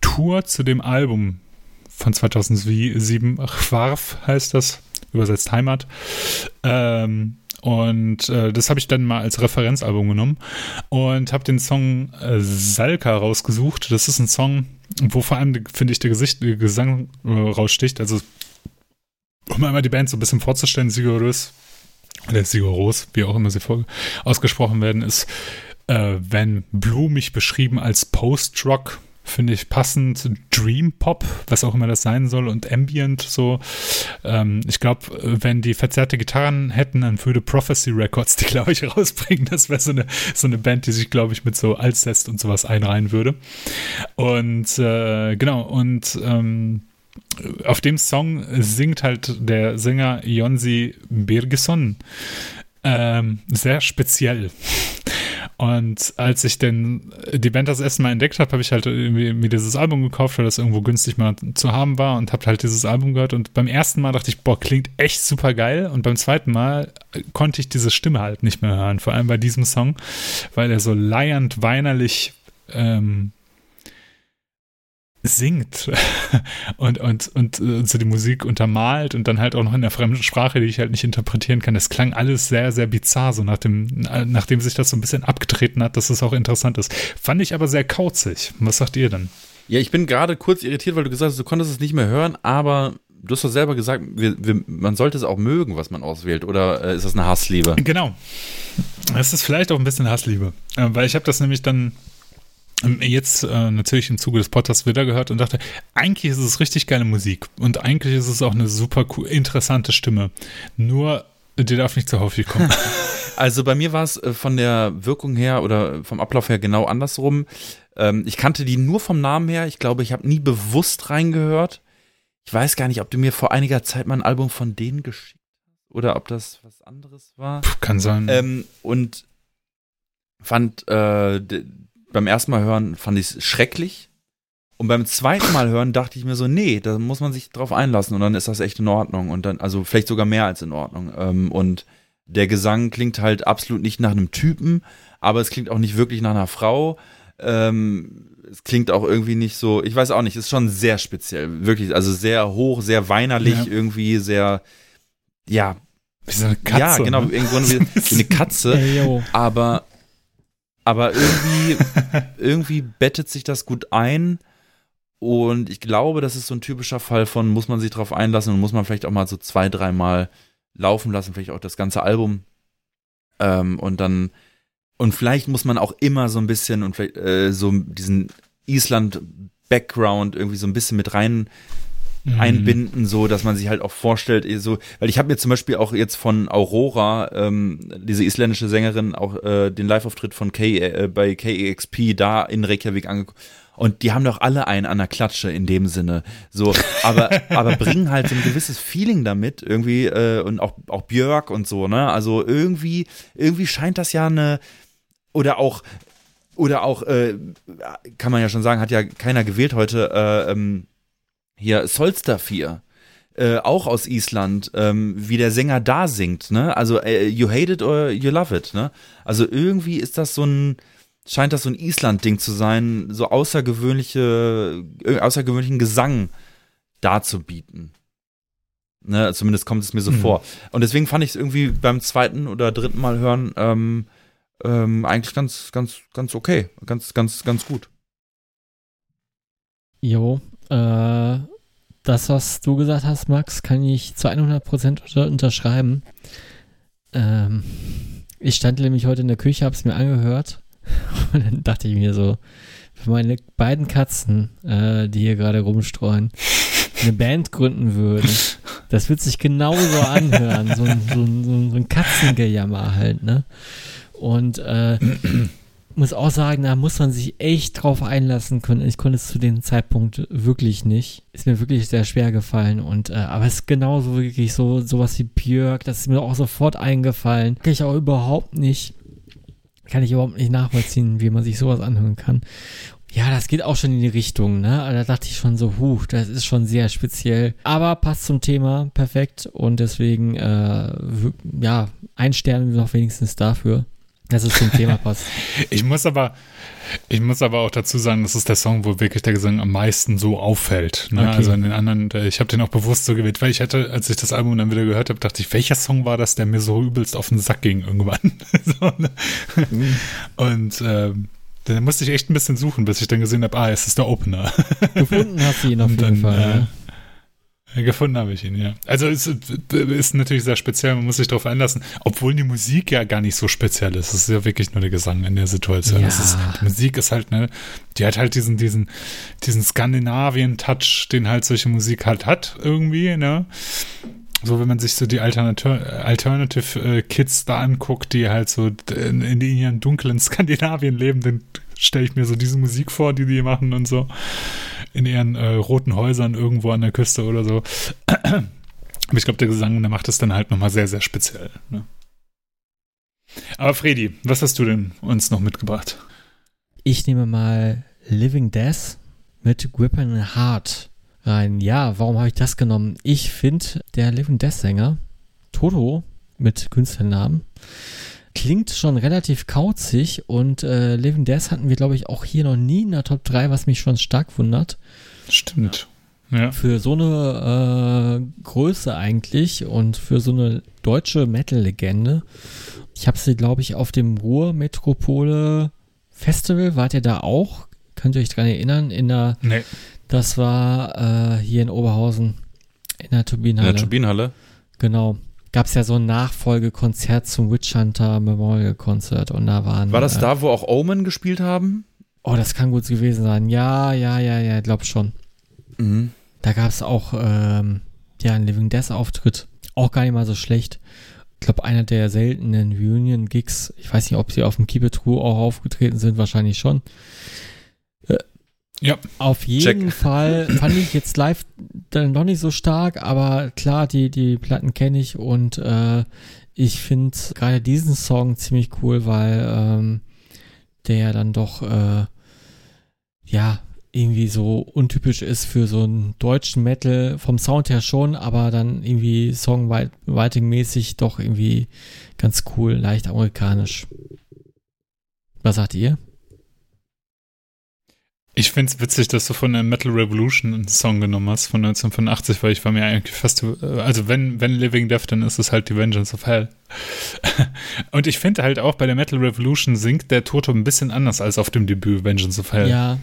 Tour zu dem Album von 2007, Chwarf heißt das, übersetzt Heimat. Ähm, und äh, das habe ich dann mal als Referenzalbum genommen und habe den Song äh, Salka rausgesucht. Das ist ein Song, wo vor allem, finde ich, der, Gesicht, der Gesang äh, raussticht. Also, um einmal die Band so ein bisschen vorzustellen, Sigurus, oder Siguros, wie auch immer sie ausgesprochen werden, ist, äh, wenn blumig beschrieben als Post-Rock finde ich passend. Dream Pop, was auch immer das sein soll, und Ambient so. Ähm, ich glaube, wenn die verzerrte Gitarren hätten, dann würde Prophecy Records die, glaube ich, rausbringen. Das wäre so eine, so eine Band, die sich, glaube ich, mit so Alcest und sowas einreihen würde. Und äh, genau, und ähm, auf dem Song singt halt der Sänger Jonsi Birgesson ähm, sehr speziell. Und als ich denn die Band das erste Mal entdeckt habe, habe ich halt irgendwie mir dieses Album gekauft, weil das irgendwo günstig mal zu haben war und habe halt dieses Album gehört. Und beim ersten Mal dachte ich, boah, klingt echt super geil. Und beim zweiten Mal konnte ich diese Stimme halt nicht mehr hören, vor allem bei diesem Song, weil er so leiernd, weinerlich ähm, singt und, und, und, und äh, so die Musik untermalt und dann halt auch noch in der fremden Sprache, die ich halt nicht interpretieren kann. Das klang alles sehr, sehr bizarr, so nach dem, nachdem sich das so ein bisschen abgetreten hat, dass es auch interessant ist. Fand ich aber sehr kauzig. Was sagt ihr denn? Ja, ich bin gerade kurz irritiert, weil du gesagt hast, du konntest es nicht mehr hören, aber du hast doch selber gesagt, wir, wir, man sollte es auch mögen, was man auswählt, oder äh, ist das eine Hassliebe? Genau. Es ist vielleicht auch ein bisschen Hassliebe, äh, weil ich habe das nämlich dann jetzt äh, natürlich im Zuge des Podcasts wieder gehört und dachte, eigentlich ist es richtig geile Musik und eigentlich ist es auch eine super interessante Stimme. Nur, die darf nicht zu häufig kommen. Also bei mir war es äh, von der Wirkung her oder vom Ablauf her genau andersrum. Ähm, ich kannte die nur vom Namen her. Ich glaube, ich habe nie bewusst reingehört. Ich weiß gar nicht, ob du mir vor einiger Zeit mal ein Album von denen geschickt hast oder ob das was anderes war. Puh, kann sein. Ähm, und fand äh, beim ersten Mal hören fand ich es schrecklich. Und beim zweiten Mal hören dachte ich mir so, nee, da muss man sich drauf einlassen und dann ist das echt in Ordnung. Und dann, also vielleicht sogar mehr als in Ordnung. Ähm, und der Gesang klingt halt absolut nicht nach einem Typen, aber es klingt auch nicht wirklich nach einer Frau. Ähm, es klingt auch irgendwie nicht so, ich weiß auch nicht, ist schon sehr speziell, wirklich, also sehr hoch, sehr weinerlich, ja. irgendwie sehr, ja. Wie so eine Katze. Ja, genau, ne? irgendwo wie, wie eine Katze. Aber, aber irgendwie, irgendwie bettet sich das gut ein. Und ich glaube, das ist so ein typischer Fall von, muss man sich drauf einlassen und muss man vielleicht auch mal so zwei, dreimal laufen lassen, vielleicht auch das ganze Album. Ähm, und dann, und vielleicht muss man auch immer so ein bisschen und vielleicht äh, so diesen Island-Background irgendwie so ein bisschen mit rein mhm. einbinden, so dass man sich halt auch vorstellt, eh so, weil ich habe mir zum Beispiel auch jetzt von Aurora, ähm, diese isländische Sängerin, auch äh, den Live-Auftritt von K äh, bei KEXP da in Reykjavik angeguckt. Und die haben doch alle einen an der Klatsche in dem Sinne. So, aber, aber bringen halt so ein gewisses Feeling damit, irgendwie, äh, und auch, auch Björk und so, ne? Also irgendwie, irgendwie scheint das ja eine, oder auch, oder auch, äh, kann man ja schon sagen, hat ja keiner gewählt heute, äh, ähm, hier Solster 4. Äh, auch aus Island, ähm, wie der Sänger da singt, ne? Also äh, you hate it or you love it, ne? Also irgendwie ist das so ein, scheint das so ein Island-Ding zu sein, so außergewöhnliche, äh, außergewöhnlichen Gesang darzubieten. Ne, zumindest kommt es mir so mhm. vor. Und deswegen fand ich es irgendwie beim zweiten oder dritten Mal hören ähm, ähm, eigentlich ganz, ganz, ganz okay. Ganz, ganz, ganz gut. Jo, äh, das, was du gesagt hast, Max, kann ich zu 100% unterschreiben. Ähm, ich stand nämlich heute in der Küche, habe es mir angehört und dann dachte ich mir so, für meine beiden Katzen, äh, die hier gerade rumstreuen, eine Band gründen würden, das wird sich genauso anhören. So ein, so ein, so ein Katzengejammer halt, ne? Und äh, muss auch sagen, da muss man sich echt drauf einlassen können. Ich konnte es zu dem Zeitpunkt wirklich nicht. Ist mir wirklich sehr schwer gefallen. Und äh, aber es ist genauso wirklich so sowas wie Björk, das ist mir auch sofort eingefallen. Kann ich auch überhaupt nicht, kann ich überhaupt nicht nachvollziehen, wie man sich sowas anhören kann. Ja, das geht auch schon in die Richtung, ne? Also da dachte ich schon so, huh, das ist schon sehr speziell. Aber passt zum Thema perfekt und deswegen, äh, ja, ein Stern noch wenigstens dafür dass es zum Thema passt. ich muss aber, ich muss aber auch dazu sagen, das ist der Song, wo wirklich der Gesang am meisten so auffällt. Ne? Okay. Also in den anderen, ich habe den auch bewusst so gewählt, weil ich hatte, als ich das Album dann wieder gehört habe, dachte ich, welcher Song war das, der mir so übelst auf den Sack ging irgendwann. so, ne? mhm. Und ähm, dann musste ich echt ein bisschen suchen, bis ich dann gesehen habe, ah, es ist der Opener. Gefunden hast du ihn auf jeden dann, Fall. Äh, ja. Gefunden habe ich ihn, ja. Also es ist natürlich sehr speziell, man muss sich darauf einlassen, obwohl die Musik ja gar nicht so speziell ist. Es ist ja wirklich nur der Gesang in der Situation. Ja. Ist, die Musik ist halt, ne, die hat halt diesen, diesen, diesen Skandinavien-Touch, den halt solche Musik halt hat, irgendwie, ne? So, wenn man sich so die Alternative, Alternative äh, Kids da anguckt, die halt so in, in ihrem dunklen Skandinavien leben, dann stelle ich mir so diese Musik vor, die die machen und so in ihren äh, roten Häusern irgendwo an der Küste oder so. Aber ich glaube, der Gesang, der macht es dann halt nochmal sehr, sehr speziell. Ne? Aber Fredi, was hast du denn uns noch mitgebracht? Ich nehme mal Living Death mit Gripping Heart rein. Ja, warum habe ich das genommen? Ich finde, der Living Death Sänger, Toto mit Künstlernamen, klingt schon relativ kauzig und äh, Living Death hatten wir, glaube ich, auch hier noch nie in der Top 3, was mich schon stark wundert. Stimmt. Ja. Für so eine äh, Größe eigentlich und für so eine deutsche Metal-Legende. Ich habe sie, glaube ich, auf dem Ruhr-Metropole Festival, wart ihr da auch? Könnt ihr euch dran erinnern? In der, nee. Das war äh, hier in Oberhausen in der Turbinenhalle. In der Turbinenhalle? Genau gab es ja so ein Nachfolgekonzert zum Witch Hunter Memorial Concert und da waren. War das äh, da, wo auch Omen gespielt haben? Oh, das kann gut gewesen sein. Ja, ja, ja, ja, glaub schon. Mhm. Da gab es auch ähm, ja einen Living Death Auftritt. Auch gar nicht mal so schlecht. glaube, einer der seltenen Reunion-Gigs. Ich weiß nicht, ob sie auf dem Keep It True auch aufgetreten sind, wahrscheinlich schon. Ja. Auf jeden Check. Fall fand ich jetzt live dann noch nicht so stark, aber klar, die, die Platten kenne ich und äh, ich finde gerade diesen Song ziemlich cool, weil ähm, der dann doch äh, ja irgendwie so untypisch ist für so einen deutschen Metal, vom Sound her schon, aber dann irgendwie Songwriting-mäßig doch irgendwie ganz cool, leicht amerikanisch. Was sagt ihr? Ich finde es witzig, dass du von der Metal Revolution einen Song genommen hast von 1985, weil ich war mir eigentlich fast, also wenn, wenn Living Death, dann ist es halt die Vengeance of Hell. Und ich finde halt auch bei der Metal Revolution singt der Toto ein bisschen anders als auf dem Debüt Vengeance of Hell. Ja,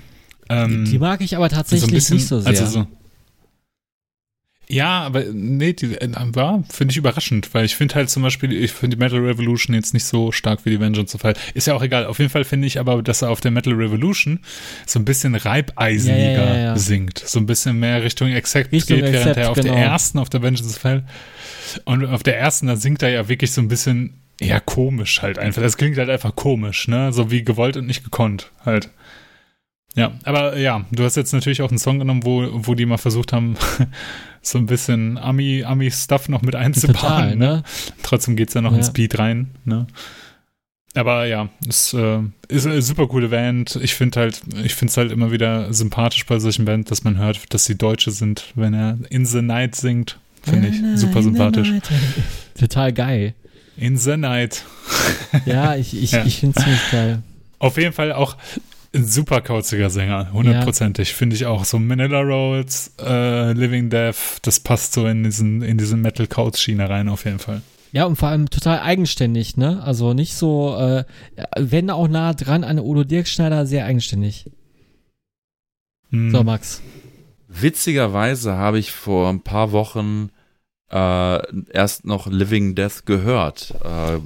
ähm, die, die, mag ich aber tatsächlich so bisschen, nicht so sehr. Also so, ja, aber nee, die äh, war, finde ich überraschend, weil ich finde halt zum Beispiel, ich finde die Metal Revolution jetzt nicht so stark wie die Vengeance of Hell. Ist ja auch egal. Auf jeden Fall finde ich aber, dass er auf der Metal Revolution so ein bisschen reibeiseniger ja, ja, ja, singt. So ein bisschen mehr Richtung Accept Richtung geht, während er auf genau. der ersten, auf der Vengeance of Hell und auf der ersten, da singt er ja wirklich so ein bisschen eher komisch halt einfach. Das klingt halt einfach komisch, ne? So wie gewollt und nicht gekonnt halt. Ja, aber ja, du hast jetzt natürlich auch einen Song genommen, wo, wo die mal versucht haben, so ein bisschen Ami-Stuff Ami noch mit einzubauen. Total, ne? ne? Trotzdem geht's ja noch ja. in Speed rein, ne? Aber ja, es äh, ist eine super coole Band. Ich finde halt, ich finde es halt immer wieder sympathisch bei solchen Bands, dass man hört, dass sie Deutsche sind, wenn er In the Night singt. Finde ich super sympathisch. Total geil. In the Night. Ja, ich, ich, ja. ich finde es ziemlich geil. Auf jeden Fall auch ein super kauziger Sänger, hundertprozentig, ja. finde ich auch. So Manila Rolls, äh, Living Death, das passt so in diesen, in diesen Metal-Couch-Schiene rein, auf jeden Fall. Ja, und vor allem total eigenständig, ne? Also nicht so, äh, wenn auch nah dran an Udo Dirkschneider, sehr eigenständig. Hm. So, Max. Witzigerweise habe ich vor ein paar Wochen äh, erst noch Living Death gehört. Äh,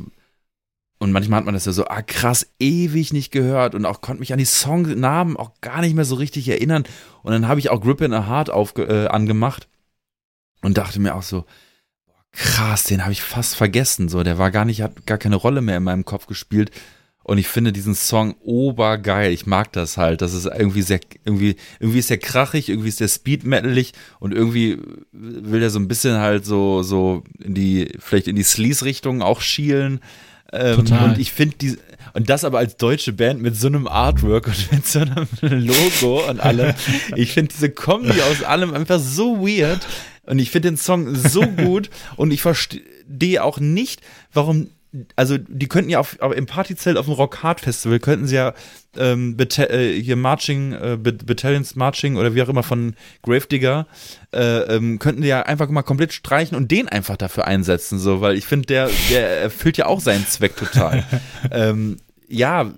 und manchmal hat man das ja so, ah krass, ewig nicht gehört und auch konnte mich an die Songnamen auch gar nicht mehr so richtig erinnern. Und dann habe ich auch Grip in a Heart aufge äh, angemacht und dachte mir auch so, krass, den habe ich fast vergessen. So, der war gar nicht, hat gar keine Rolle mehr in meinem Kopf gespielt. Und ich finde diesen Song obergeil. Ich mag das halt. Das ist irgendwie sehr, irgendwie, irgendwie ist der krachig, irgendwie ist der speedmetalig und irgendwie will der so ein bisschen halt so, so in die, vielleicht in die Sleaze-Richtung auch schielen. Ähm, Total. Und ich finde die, und das aber als deutsche Band mit so einem Artwork und mit so einem Logo und allem. Ich finde diese Kombi aus allem einfach so weird. Und ich finde den Song so gut und ich verstehe auch nicht, warum also die könnten ja auf, im Partyzelt auf dem Rock Hard Festival könnten sie ja ähm, äh, hier Marching, äh, Battalions Marching oder wie auch immer von Gravedigger, äh, ähm, könnten die ja einfach mal komplett streichen und den einfach dafür einsetzen, so, weil ich finde, der, der erfüllt ja auch seinen Zweck total. ähm, ja,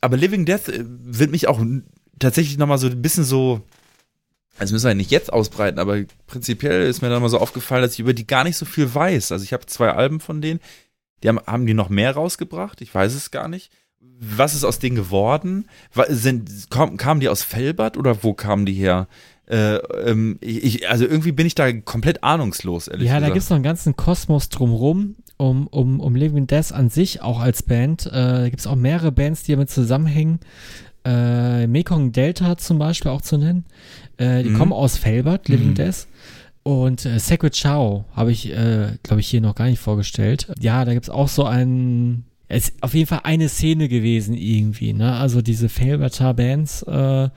aber Living Death äh, wird mich auch tatsächlich nochmal so ein bisschen so, das müssen wir nicht jetzt ausbreiten, aber prinzipiell ist mir dann mal so aufgefallen, dass ich über die gar nicht so viel weiß. Also ich habe zwei Alben von denen, die haben, haben die noch mehr rausgebracht? Ich weiß es gar nicht. Was ist aus denen geworden? Sind, kam, kamen die aus Felbert oder wo kamen die her? Äh, ähm, ich, also irgendwie bin ich da komplett ahnungslos, ehrlich ja, gesagt. Ja, da gibt es noch einen ganzen Kosmos drumrum, um, um, um Living Death an sich auch als Band. Äh, da gibt es auch mehrere Bands, die damit zusammenhängen. Äh, Mekong Delta zum Beispiel auch zu nennen. Äh, die mhm. kommen aus Felbert, Living mhm. Death. Und äh, Sacred Chow habe ich, äh, glaube ich, hier noch gar nicht vorgestellt. Ja, da gibt's auch so einen, es ist auf jeden Fall eine Szene gewesen irgendwie, ne? Also diese Failbatter Bands, äh,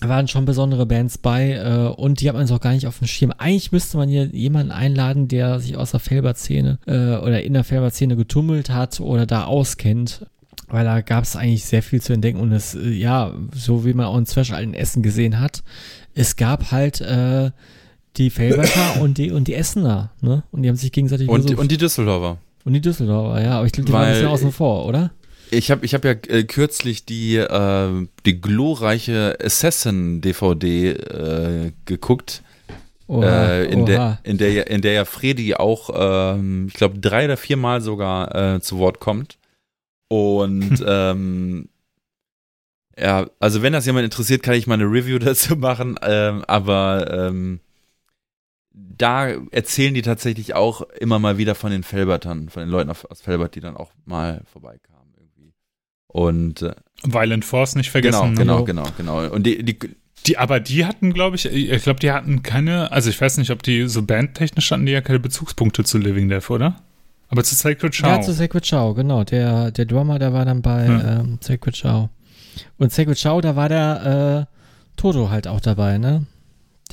waren schon besondere Bands bei äh, und die hat man so gar nicht auf dem Schirm. Eigentlich müsste man hier jemanden einladen, der sich aus der Felbert-Szene äh, oder in der Felbert-Szene getummelt hat oder da auskennt. Weil da gab es eigentlich sehr viel zu entdecken und es, äh, ja, so wie man auch in Zwash alten Essen gesehen hat, es gab halt äh, die Felberter und die und die Essener, ne? Und die haben sich gegenseitig und, und die Düsseldorfer. Und die Düsseldorfer, ja, aber ich glaube, die Weil waren ein bisschen außen vor, oder? Ich habe ich hab ja äh, kürzlich die, äh, die glorreiche Assassin-DVD äh, geguckt. Oha, äh, in, der, in, der, in der ja Fredi auch, ähm, ich glaube, drei oder viermal sogar äh, zu Wort kommt. Und ähm, ja, also wenn das jemand interessiert, kann ich mal eine Review dazu machen. Ähm, aber ähm, da erzählen die tatsächlich auch immer mal wieder von den Felbertern, von den Leuten aus Felbert, die dann auch mal vorbeikamen irgendwie. Und äh, Violent Force nicht vergessen. Genau, ne? genau, genau, genau. Und die, die, die, aber die hatten, glaube ich, ich glaube, die hatten keine, also ich weiß nicht, ob die so bandtechnisch hatten, die ja keine Bezugspunkte zu Living Death, oder? Aber zu Sacred Show. Ja, zu Sacred Show, genau. Der, der Drummer, der war dann bei ja. ähm, Sacred Show. Und Sacred Show, da war der äh, Toto halt auch dabei, ne?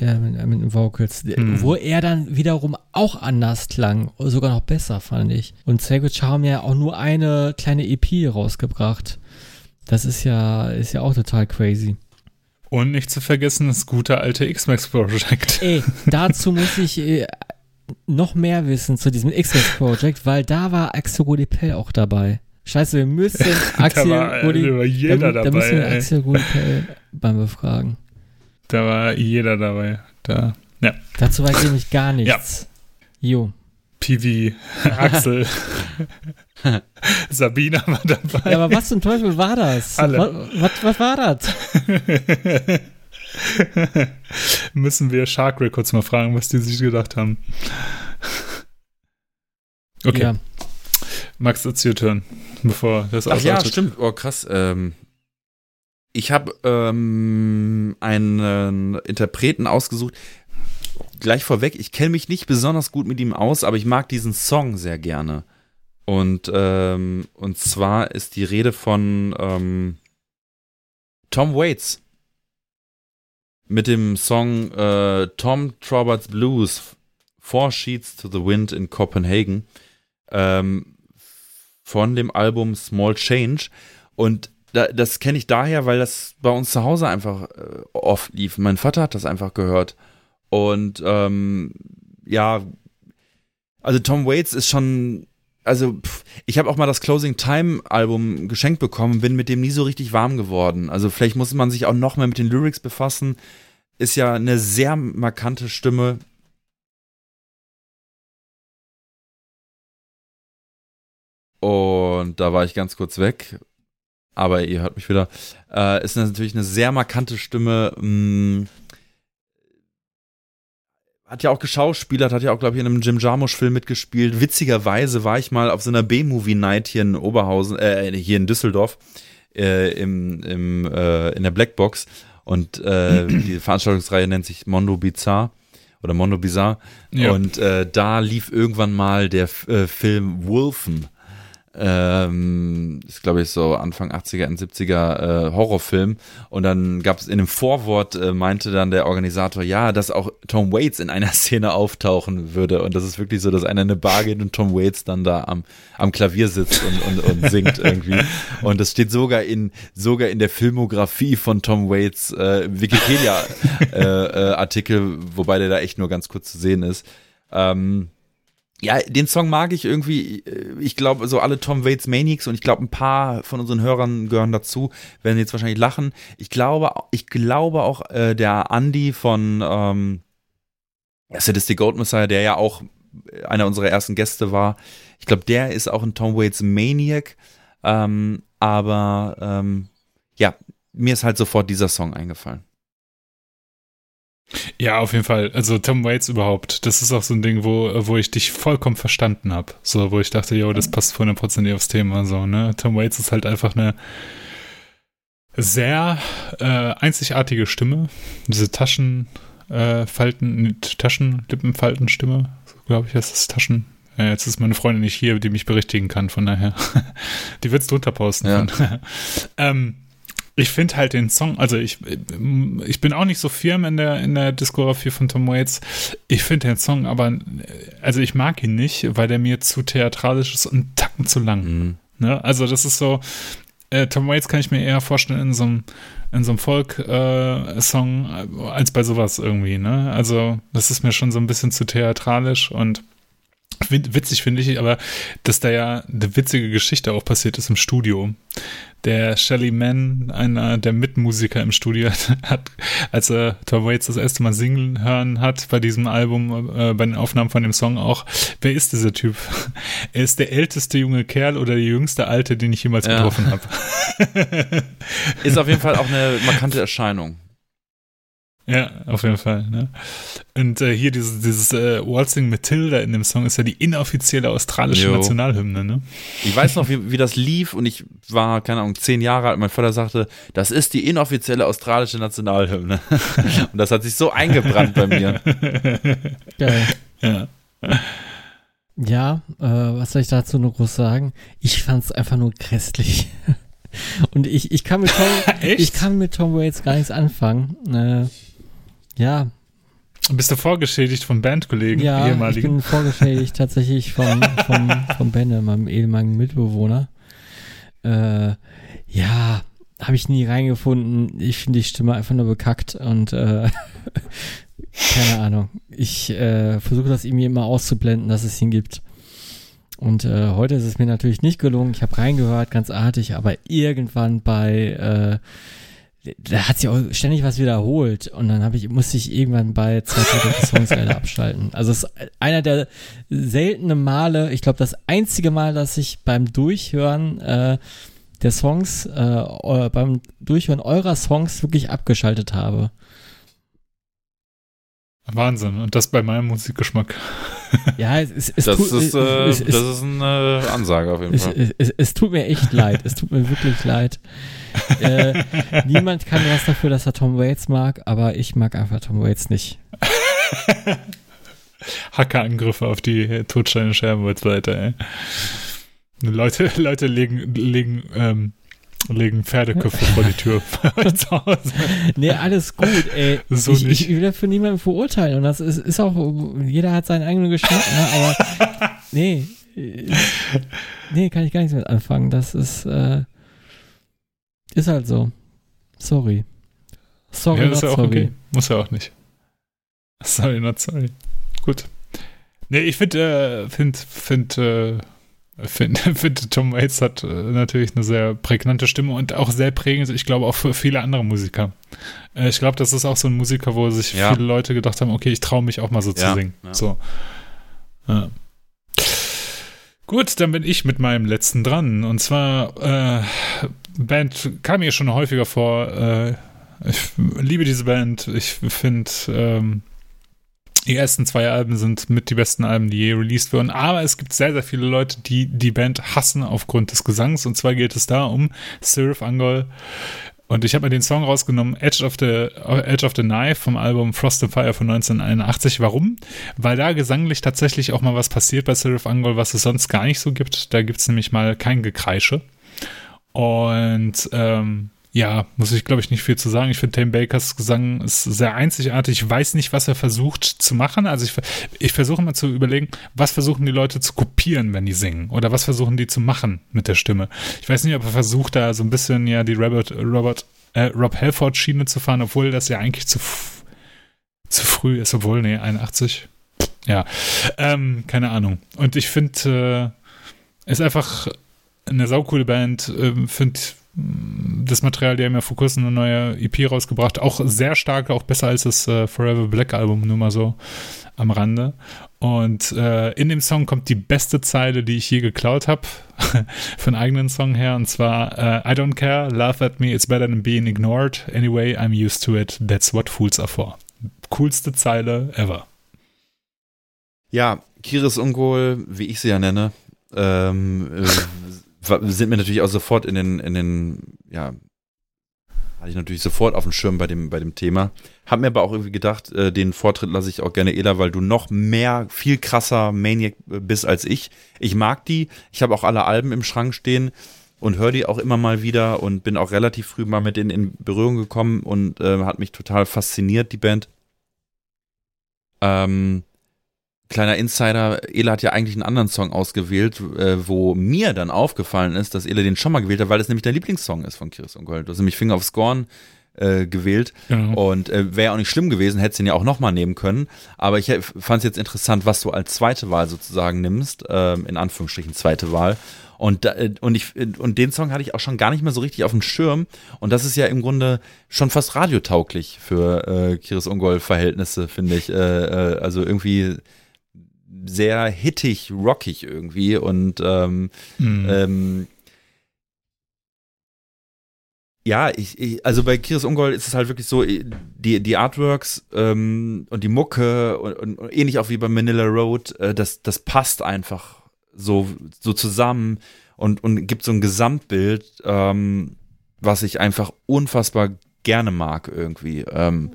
Der mit, mit den Vocals. Hm. Wo er dann wiederum auch anders klang. Sogar noch besser, fand ich. Und Show haben ja auch nur eine kleine EP rausgebracht. Das ist ja, ist ja auch total crazy. Und nicht zu vergessen, das gute alte X-Max Project. Ey, dazu muss ich äh, noch mehr wissen zu diesem X-Max Project, weil da war Axel Godipel auch dabei. Scheiße, wir müssen Axel war, da war da. Da müssen wir Axel Godipel beim Befragen. Da war jeder dabei. Da, ja. Dazu weiß ich nämlich gar nichts. Ja. Jo. PV, Axel, Sabina war dabei. Ja, aber was zum Teufel war das? Alle. Was, was, was war das? Müssen wir Shark Records mal fragen, was die sich gedacht haben. Okay. Ja. Max, it's your turn, bevor das Ach ja, stimmt. Oh, krass. Ähm, ich habe ähm, einen Interpreten ausgesucht, gleich vorweg, ich kenne mich nicht besonders gut mit ihm aus, aber ich mag diesen Song sehr gerne. Und, ähm, und zwar ist die Rede von ähm, Tom Waits mit dem Song äh, Tom Trobert's Blues, Four Sheets to the Wind in Copenhagen ähm, von dem Album Small Change. Und da, das kenne ich daher, weil das bei uns zu Hause einfach äh, oft lief. Mein Vater hat das einfach gehört. Und ähm, ja, also Tom Waits ist schon, also pff, ich habe auch mal das Closing Time Album geschenkt bekommen, bin mit dem nie so richtig warm geworden. Also vielleicht muss man sich auch noch mehr mit den Lyrics befassen. Ist ja eine sehr markante Stimme. Und da war ich ganz kurz weg. Aber ihr hört mich wieder. Äh, ist natürlich eine sehr markante Stimme. Mh, mm, hat ja auch geschauspielert, hat ja auch, glaube ich, in einem Jim Jarmusch-Film mitgespielt. Witzigerweise war ich mal auf so einer B-Movie-Night hier in Oberhausen, äh, hier in Düsseldorf, äh, im, im, äh, in der Blackbox. Und äh, die Veranstaltungsreihe nennt sich Mondo Bizarre oder Mondo Bizarre. Ja. Und äh, da lief irgendwann mal der äh, Film Wolfen ähm, ist glaube ich so Anfang 80er, End 70er äh, Horrorfilm. Und dann gab es in dem Vorwort äh, meinte dann der Organisator, ja, dass auch Tom Waits in einer Szene auftauchen würde. Und das ist wirklich so, dass einer in eine Bar geht und Tom Waits dann da am, am Klavier sitzt und, und, und singt irgendwie. Und das steht sogar in sogar in der Filmografie von Tom Waits äh, Wikipedia äh, äh, Artikel, wobei der da echt nur ganz kurz zu sehen ist. Ähm, ja, den Song mag ich irgendwie. Ich glaube, so alle Tom Waits Maniacs und ich glaube, ein paar von unseren Hörern gehören dazu, werden jetzt wahrscheinlich lachen. Ich glaube, ich glaube auch äh, der Andy von ähm, Sadistic Gold Messiah, der ja auch einer unserer ersten Gäste war. Ich glaube, der ist auch ein Tom Waits Maniac. Ähm, aber ähm, ja, mir ist halt sofort dieser Song eingefallen. Ja, auf jeden Fall. Also Tom Waits überhaupt. Das ist auch so ein Ding, wo, wo ich dich vollkommen verstanden habe. So, wo ich dachte, yo, das passt 100% aufs Thema. So, ne? Tom Waits ist halt einfach eine sehr äh, einzigartige Stimme. Diese Taschenfalten, äh, Taschenlippenfaltenstimme, so, glaube ich, heißt das Taschen. Ja, jetzt ist meine Freundin nicht hier, die mich berichtigen kann, von daher. die wird es drunter posten. Ja. ähm, ich finde halt den Song, also ich, ich bin auch nicht so firm in der, in der Diskografie von Tom Waits. Ich finde den Song aber, also ich mag ihn nicht, weil der mir zu theatralisch ist und einen Tacken zu lang. Mhm. Ne? Also das ist so, äh, Tom Waits kann ich mir eher vorstellen in so einem in so einem Folk-Song äh, als bei sowas irgendwie, ne? Also, das ist mir schon so ein bisschen zu theatralisch und witzig finde ich, aber dass da ja eine witzige Geschichte auch passiert ist im Studio der Shelly Mann, einer der Mitmusiker im Studio, hat, als er Tom Waits das erste Mal singen hören hat bei diesem Album, äh, bei den Aufnahmen von dem Song auch, wer ist dieser Typ? Er ist der älteste junge Kerl oder der jüngste Alte, den ich jemals ja. getroffen habe. ist auf jeden Fall auch eine markante Erscheinung. Ja, auf jeden Fall. Ne? Und äh, hier dieses, dieses äh, Waltzing Matilda in dem Song ist ja die inoffizielle australische jo. Nationalhymne. Ne? Ich weiß noch, wie, wie das lief und ich war, keine Ahnung, zehn Jahre alt. Mein Vater sagte, das ist die inoffizielle australische Nationalhymne. und das hat sich so eingebrannt bei mir. Geil. Ja. Ja, äh, was soll ich dazu nur groß sagen? Ich fand es einfach nur grässlich. Und ich, ich kann mit Tom, ich kann mit Tom Waits gar nichts anfangen. Äh, ja. Bist du vorgeschädigt von Bandkollegen, ja, ehemaligen? ich bin vorgeschädigt tatsächlich vom, vom, vom Benne, meinem ehemaligen Mitbewohner. Äh, ja, habe ich nie reingefunden. Ich finde die Stimme einfach nur bekackt und äh, keine Ahnung. Ich äh, versuche das irgendwie immer auszublenden, dass es ihn gibt. Und äh, heute ist es mir natürlich nicht gelungen. Ich habe reingehört, ganz artig, aber irgendwann bei, äh, da hat sich auch ständig was wiederholt und dann habe ich musste ich irgendwann bei zwei Drittel Songs leider abschalten. Also es ist einer der seltenen Male, ich glaube das einzige Mal, dass ich beim Durchhören äh, der Songs, äh, beim Durchhören eurer Songs wirklich abgeschaltet habe. Wahnsinn. Und das bei meinem Musikgeschmack. Ja, es, es, es das, tut, ist, äh, es, das ist eine Ansage auf jeden Fall. Es, tut mir echt leid. Es tut mir wirklich leid. äh, niemand kann was dafür, dass er Tom Waits mag, aber ich mag einfach Tom Waits nicht. Hackerangriffe auf die Totsteine Scherbenwald-Seite, ey. Leute, Leute legen, legen ähm, legen Pferdeköpfe vor die Tür zu Hause. Nee, alles gut, ey. So ich, nicht. ich will dafür niemanden verurteilen und das ist, ist auch, jeder hat seinen eigenen Geschmack, ne? aber nee, nee, kann ich gar nichts mit anfangen. Das ist, äh, ist halt so. Sorry. Sorry, ja, ist ja auch sorry. okay. Muss ja auch nicht. Sorry, not sorry. Gut. Nee, ich finde, äh, finde, finde, äh, finde, find, Tom Waits hat äh, natürlich eine sehr prägnante Stimme und auch sehr prägend, ich glaube, auch für viele andere Musiker. Äh, ich glaube, das ist auch so ein Musiker, wo sich ja. viele Leute gedacht haben, okay, ich traue mich auch mal so ja. zu singen. Ja. So. Gut, dann bin ich mit meinem letzten dran. Und zwar, äh, Band kam mir schon häufiger vor. Äh, ich liebe diese Band. Ich finde, ähm, die ersten zwei Alben sind mit die besten Alben, die je released wurden. Aber es gibt sehr, sehr viele Leute, die die Band hassen aufgrund des Gesangs. Und zwar geht es da um Sirif Angol. Und ich habe mir den Song rausgenommen, Edge of, the, Edge of the Knife vom Album Frost and Fire von 1981. Warum? Weil da gesanglich tatsächlich auch mal was passiert bei Sirif Angol, was es sonst gar nicht so gibt. Da gibt es nämlich mal kein Gekreische. Und ähm, ja, muss ich, glaube ich, nicht viel zu sagen. Ich finde, Tame Bakers Gesang ist sehr einzigartig. Ich weiß nicht, was er versucht zu machen. Also ich, ich versuche mal zu überlegen, was versuchen die Leute zu kopieren, wenn die singen? Oder was versuchen die zu machen mit der Stimme? Ich weiß nicht, ob er versucht, da so ein bisschen ja die Robert, Robert, äh, Rob Halford Schiene zu fahren, obwohl das ja eigentlich zu, zu früh ist. Obwohl, nee, 81. Ja, ähm, keine Ahnung. Und ich finde, äh, ist einfach eine saukoole Band. Äh, finde das Material, die haben ja vor kurzem eine neue EP rausgebracht, auch sehr stark, auch besser als das äh, Forever Black Album, nur mal so am Rande. Und äh, in dem Song kommt die beste Zeile, die ich je geklaut habe, für einen eigenen Song her, und zwar äh, I don't care, laugh at me, it's better than being ignored. Anyway, I'm used to it, that's what fools are for. Coolste Zeile ever. Ja, Kiris Ungol, wie ich sie ja nenne, ähm, äh, sind mir natürlich auch sofort in den, in den, ja, hatte ich natürlich sofort auf dem Schirm bei dem, bei dem Thema. Hab mir aber auch irgendwie gedacht, äh, den Vortritt lasse ich auch gerne Ela, weil du noch mehr, viel krasser Maniac bist als ich. Ich mag die. Ich habe auch alle Alben im Schrank stehen und höre die auch immer mal wieder und bin auch relativ früh mal mit denen in Berührung gekommen und äh, hat mich total fasziniert, die Band. Ähm, kleiner Insider, Ele hat ja eigentlich einen anderen Song ausgewählt, äh, wo mir dann aufgefallen ist, dass Ele den schon mal gewählt hat, weil es nämlich der Lieblingssong ist von Chris und Gold. Du hast nämlich Finger of Scorn äh, gewählt genau. und äh, wäre auch nicht schlimm gewesen, hättest ihn ja auch nochmal nehmen können. Aber ich fand es jetzt interessant, was du als zweite Wahl sozusagen nimmst, äh, in Anführungsstrichen zweite Wahl. Und, äh, und, ich, und den Song hatte ich auch schon gar nicht mehr so richtig auf dem Schirm. Und das ist ja im Grunde schon fast radiotauglich für äh, Kiris Ungol-Verhältnisse, finde ich. Äh, äh, also irgendwie sehr hittig, rockig irgendwie und ähm, mhm. ähm, Ja, ich, ich, also bei Kiris Ungol ist es halt wirklich so, die, die Artworks ähm, und die Mucke und, und, und, ähnlich auch wie bei Manila Road, äh, das, das passt einfach so, so zusammen und, und gibt so ein Gesamtbild, ähm, was ich einfach unfassbar gerne mag irgendwie. Ähm,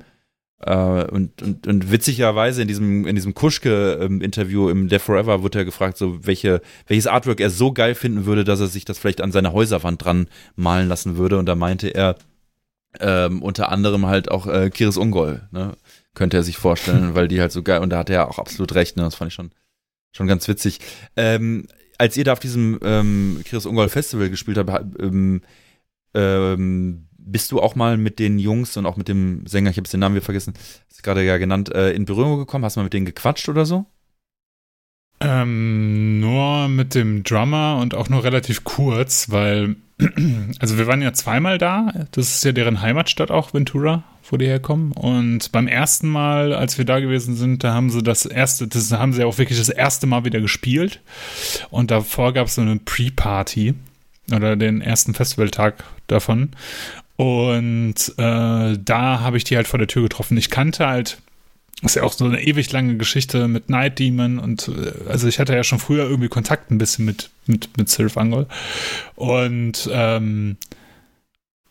äh, und, und, und witzigerweise in diesem, in diesem Kuschke-Interview im Death Forever wurde er gefragt, so welche, welches Artwork er so geil finden würde, dass er sich das vielleicht an seine Häuserwand dran malen lassen würde. Und da meinte er ähm, unter anderem halt auch äh, Kiris Ungol, ne? Könnte er sich vorstellen, weil die halt so geil, und da hat er auch absolut recht, ne? Das fand ich schon, schon ganz witzig. Ähm, als ihr da auf diesem ähm, Kiris Ungol Festival gespielt habt, ähm, ähm, bist du auch mal mit den Jungs und auch mit dem Sänger, ich habe den Namen wieder vergessen, ist gerade ja genannt, äh, in Berührung gekommen? Hast du mal mit denen gequatscht oder so? Ähm, nur mit dem Drummer und auch nur relativ kurz, weil, also wir waren ja zweimal da. Das ist ja deren Heimatstadt auch, Ventura, wo die herkommen. Und beim ersten Mal, als wir da gewesen sind, da haben sie das erste, das haben sie auch wirklich das erste Mal wieder gespielt. Und davor gab es so eine Pre-Party oder den ersten Festivaltag davon. Und äh, da habe ich die halt vor der Tür getroffen. Ich kannte halt, ist ja auch so eine ewig lange Geschichte mit Night Demon und äh, also ich hatte ja schon früher irgendwie Kontakt ein bisschen mit, mit, mit Sylph Angol. Und ähm,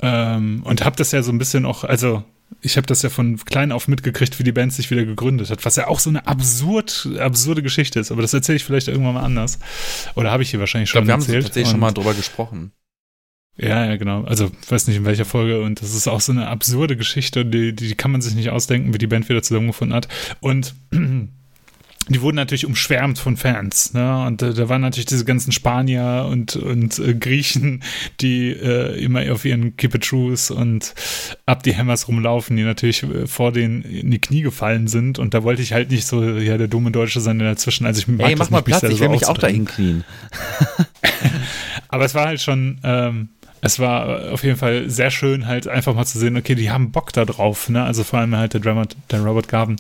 ähm, und habe das ja so ein bisschen auch, also ich habe das ja von klein auf mitgekriegt, wie die Band sich wieder gegründet hat, was ja auch so eine absurd, absurde Geschichte ist. Aber das erzähle ich vielleicht irgendwann mal anders. Oder habe ich hier wahrscheinlich schon ich glaub, wir erzählt. Wir haben tatsächlich schon mal drüber gesprochen. Ja, ja, genau. Also, weiß nicht in welcher Folge. Und das ist auch so eine absurde Geschichte, die, die kann man sich nicht ausdenken, wie die Band wieder zusammengefunden hat. Und die wurden natürlich umschwärmt von Fans. Ne? Und äh, da waren natürlich diese ganzen Spanier und, und äh, Griechen, die äh, immer auf ihren Keep it Trues und ab die Hammers rumlaufen, die natürlich äh, vor denen in die Knie gefallen sind. Und da wollte ich halt nicht so ja, der dumme Deutsche sein der dazwischen. Also ich mag hey, mach mal Platz, ich will mich auch dahin knien. Aber es war halt schon, ähm, es war auf jeden Fall sehr schön, halt einfach mal zu sehen, okay, die haben Bock da drauf, ne? Also vor allem halt der Drummer, der Robert Garvin,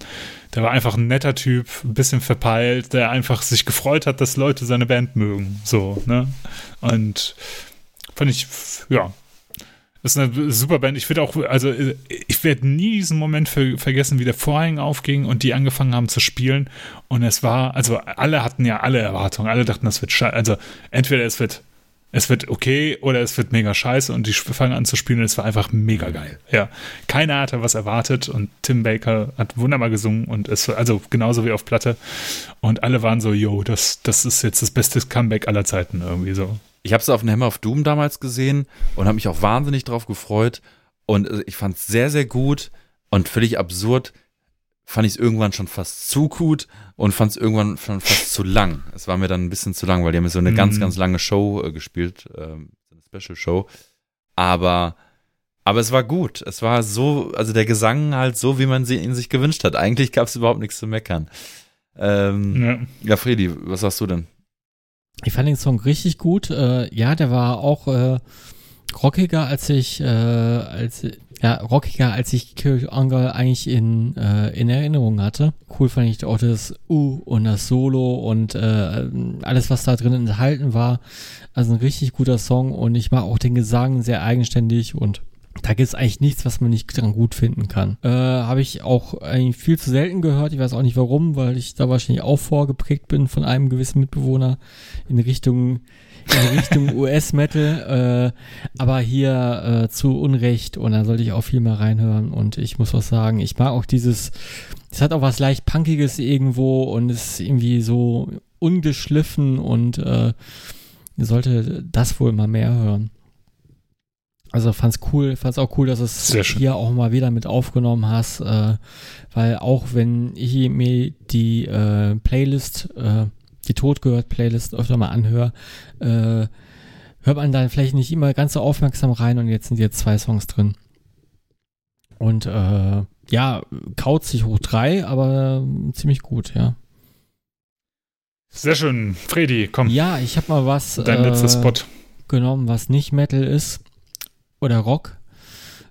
der war einfach ein netter Typ, ein bisschen verpeilt, der einfach sich gefreut hat, dass Leute seine Band mögen, so, ne? Und fand ich, ja, das ist eine super Band. Ich würde auch, also ich werde nie diesen Moment ver vergessen, wie der Vorhang aufging und die angefangen haben zu spielen. Und es war, also alle hatten ja alle Erwartungen. Alle dachten, das wird scheiße. Also entweder es wird es wird okay oder es wird mega scheiße und die fangen an zu spielen und es war einfach mega geil. Ja, keiner hatte was erwartet und Tim Baker hat wunderbar gesungen und es war also genauso wie auf Platte und alle waren so, yo, das, das ist jetzt das beste Comeback aller Zeiten irgendwie so. Ich habe es auf dem Hammer of Doom damals gesehen und habe mich auch wahnsinnig drauf gefreut und äh, ich fand es sehr, sehr gut und völlig absurd fand ich es irgendwann schon fast zu gut und fand es irgendwann schon fast zu lang. Es war mir dann ein bisschen zu lang, weil die haben so eine mhm. ganz, ganz lange Show äh, gespielt, ähm, eine Special Show. Aber, aber es war gut. Es war so, also der Gesang halt so, wie man sie in sich gewünscht hat. Eigentlich gab es überhaupt nichts zu meckern. Ähm, ja. ja, Fredi, was sagst du denn? Ich fand den Song richtig gut. Äh, ja, der war auch äh, rockiger, als ich, äh, als ja, rockiger, als ich Kirk Angle eigentlich in, äh, in Erinnerung hatte. Cool fand ich auch das U und das Solo und äh, alles, was da drin enthalten war. Also ein richtig guter Song und ich mag auch den Gesang sehr eigenständig und da gibt es eigentlich nichts, was man nicht dran gut finden kann. Äh, Habe ich auch eigentlich viel zu selten gehört. Ich weiß auch nicht warum, weil ich da wahrscheinlich auch vorgeprägt bin von einem gewissen Mitbewohner in Richtung in Richtung US-Metal, äh, aber hier äh, zu Unrecht und da sollte ich auch viel mal reinhören und ich muss was sagen, ich mag auch dieses, es hat auch was leicht Punkiges irgendwo und ist irgendwie so ungeschliffen und äh, ihr sollte das wohl mal mehr hören. Also fand's cool, fand's auch cool, dass es hier auch mal wieder mit aufgenommen hast, äh, weil auch wenn ich mir die äh, Playlist äh, die Tod gehört Playlist öfter mal anhöre, äh, hört man da vielleicht nicht immer ganz so aufmerksam rein und jetzt sind jetzt zwei Songs drin. Und äh, ja, kaut sich hoch drei, aber ziemlich gut, ja. Sehr schön. Freddy, komm. Ja, ich habe mal was Dein äh, letzter Spot. genommen, was nicht Metal ist oder Rock.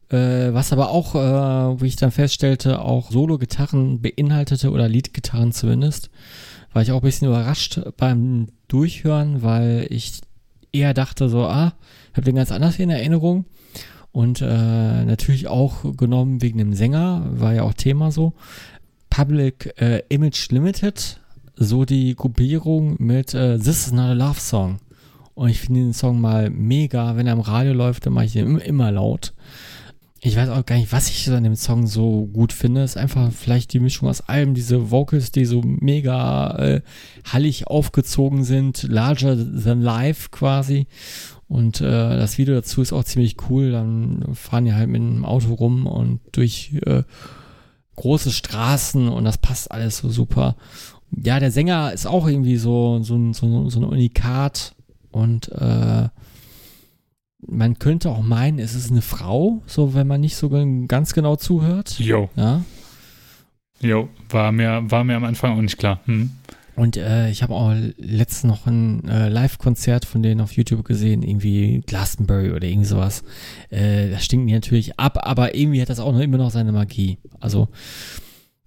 Äh, was aber auch, äh, wie ich dann feststellte, auch Solo-Gitarren beinhaltete oder Lead-Gitarren zumindest war ich auch ein bisschen überrascht beim Durchhören, weil ich eher dachte so, ah, ich habe den ganz anders in Erinnerung. Und äh, natürlich auch genommen wegen dem Sänger, war ja auch Thema so. Public äh, Image Limited, so die Gruppierung mit äh, This is not a love song. Und ich finde den Song mal mega. Wenn er im Radio läuft, dann mache ich den immer, laut. Ich weiß auch gar nicht, was ich an dem Song so gut finde. Ist einfach vielleicht die Mischung aus allem, diese Vocals, die so mega äh, hallig aufgezogen sind, larger than life quasi. Und äh, das Video dazu ist auch ziemlich cool. Dann fahren die halt mit dem Auto rum und durch äh, große Straßen und das passt alles so super. Ja, der Sänger ist auch irgendwie so, so, so, so ein Unikat und äh, man könnte auch meinen, es ist eine Frau, so wenn man nicht so ganz genau zuhört. Jo. Ja. Jo, war mir, war mir am Anfang auch nicht klar. Hm. Und äh, ich habe auch letztens noch ein äh, Live-Konzert von denen auf YouTube gesehen, irgendwie Glastonbury oder irgendwie sowas. Äh, das stinkt mir natürlich ab, aber irgendwie hat das auch noch immer noch seine Magie. Also,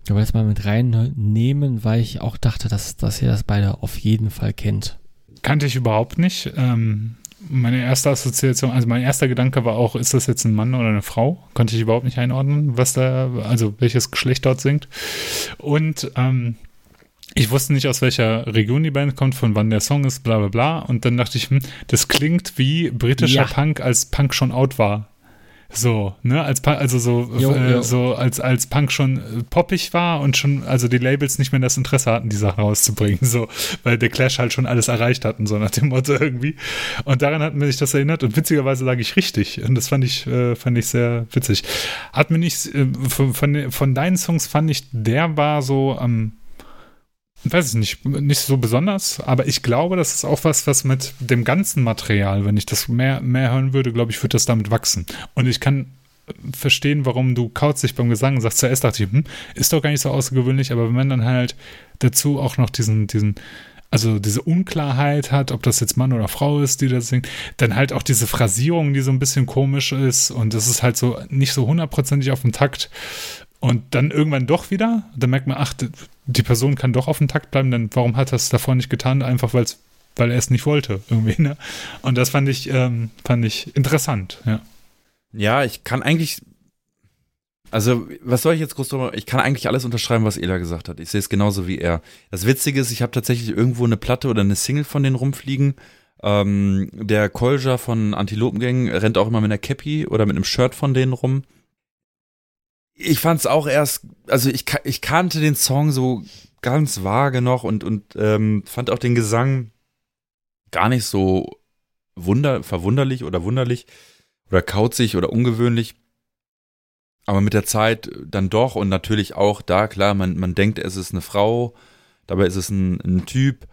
ich wollte das mal mit reinnehmen, weil ich auch dachte, dass, dass ihr das beide auf jeden Fall kennt. Kannte ich überhaupt nicht. Ähm, meine erste Assoziation, also mein erster Gedanke war auch, ist das jetzt ein Mann oder eine Frau? Konnte ich überhaupt nicht einordnen, was da, also welches Geschlecht dort singt. Und ähm, ich wusste nicht, aus welcher Region die Band kommt, von wann der Song ist, bla bla bla. Und dann dachte ich, hm, das klingt wie britischer ja. Punk, als Punk schon out war. So, ne, als also so, jo, äh, jo. so als, als Punk schon äh, poppig war und schon, also die Labels nicht mehr das Interesse hatten, die Sachen rauszubringen, so, weil der Clash halt schon alles erreicht hatten, so nach dem Motto irgendwie. Und daran hat mir sich das erinnert und witzigerweise lag ich richtig. Und das fand ich, äh, fand ich sehr witzig. Hat mir nicht, äh, von, von, von deinen Songs fand ich, der war so am, ähm, weiß ich nicht, nicht so besonders, aber ich glaube, das ist auch was, was mit dem ganzen Material, wenn ich das mehr, mehr hören würde, glaube ich, würde das damit wachsen. Und ich kann verstehen, warum du kauzig beim Gesang sagst. Zuerst dachte ich, hm, ist doch gar nicht so außergewöhnlich, aber wenn man dann halt dazu auch noch diesen, diesen, also diese Unklarheit hat, ob das jetzt Mann oder Frau ist, die das singt, dann halt auch diese Phrasierung, die so ein bisschen komisch ist und das ist halt so nicht so hundertprozentig auf dem Takt und dann irgendwann doch wieder, dann merkt man, ach, die Person kann doch auf dem Takt bleiben, dann warum hat er es davor nicht getan? Einfach weil er es nicht wollte, irgendwie, ne? Und das fand ich, ähm, fand ich interessant, ja. Ja, ich kann eigentlich, also, was soll ich jetzt groß drüber? Ich kann eigentlich alles unterschreiben, was Ela gesagt hat. Ich sehe es genauso wie er. Das Witzige ist, ich habe tatsächlich irgendwo eine Platte oder eine Single von denen rumfliegen. Ähm, der Kolja von Antilopengang rennt auch immer mit einer Cappy oder mit einem Shirt von denen rum ich fand es auch erst, also ich, ich kannte den Song so ganz vage noch und, und ähm, fand auch den Gesang gar nicht so wunder, verwunderlich oder wunderlich oder kauzig oder ungewöhnlich. Aber mit der Zeit dann doch und natürlich auch da, klar, man, man denkt, es ist eine Frau, dabei ist es ein, ein Typ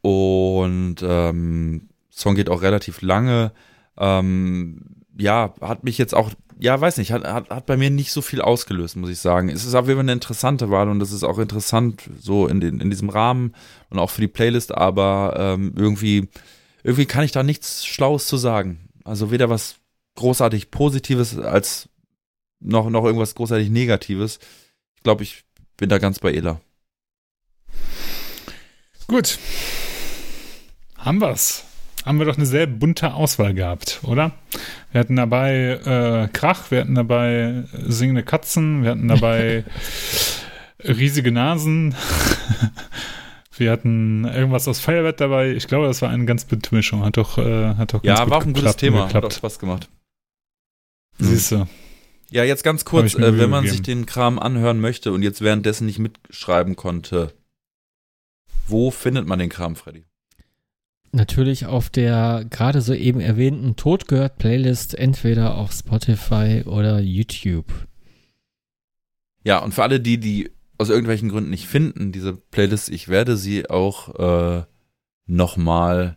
und ähm, Song geht auch relativ lange. Ähm, ja, hat mich jetzt auch ja, weiß nicht, hat, hat, hat bei mir nicht so viel ausgelöst, muss ich sagen. Es ist auf jeden Fall eine interessante Wahl und das ist auch interessant so in, den, in diesem Rahmen und auch für die Playlist, aber ähm, irgendwie, irgendwie kann ich da nichts Schlaues zu sagen. Also weder was großartig Positives als noch, noch irgendwas großartig Negatives. Ich glaube, ich bin da ganz bei Ela. Gut. Haben wir's haben wir doch eine sehr bunte Auswahl gehabt, oder? Wir hatten dabei äh, Krach, wir hatten dabei singende Katzen, wir hatten dabei riesige Nasen. wir hatten irgendwas aus Feuerwehr dabei. Ich glaube, das war eine ganz bunte Mischung. Hat doch, äh, hat doch Ja, war auch ein gutes Thema. Geklappt. Hat auch Spaß gemacht. Siehst du. Ja, jetzt ganz kurz, äh, wenn man gegeben. sich den Kram anhören möchte und jetzt währenddessen nicht mitschreiben konnte, wo findet man den Kram, Freddy? Natürlich auf der gerade so eben erwähnten Tod gehört Playlist entweder auf Spotify oder YouTube. Ja, und für alle die, die aus irgendwelchen Gründen nicht finden, diese Playlist, ich werde sie auch äh, nochmal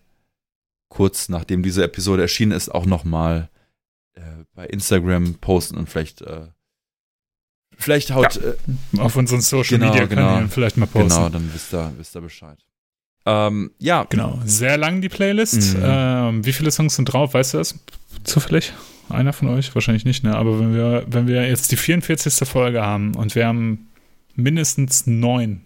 kurz nachdem diese Episode erschienen ist, auch nochmal äh, bei Instagram posten und vielleicht äh, vielleicht haut ja, äh, auf unseren Social genau, Media Kanälen genau, vielleicht mal posten. Genau, dann wisst ihr, wisst ihr Bescheid. Ähm, ja. Genau, sehr lang die Playlist. Mhm. Ähm, wie viele Songs sind drauf? Weißt du das zufällig? Einer von euch? Wahrscheinlich nicht, ne? Aber wenn wir, wenn wir jetzt die 44. Folge haben und wir haben mindestens neun,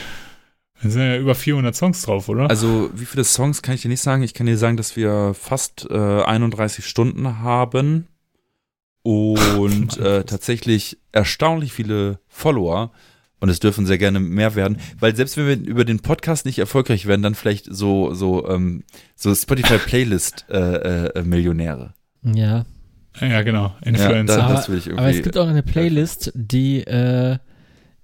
dann sind ja über 400 Songs drauf, oder? Also, wie viele Songs kann ich dir nicht sagen? Ich kann dir sagen, dass wir fast äh, 31 Stunden haben. und äh, tatsächlich erstaunlich viele Follower. Und es dürfen sehr gerne mehr werden, weil selbst wenn wir über den Podcast nicht erfolgreich werden, dann vielleicht so so ähm, so Spotify Playlist äh, äh, Millionäre. Ja. Ja, genau. Influencer. Ja, da, aber, aber, es gibt auch eine Playlist, die äh,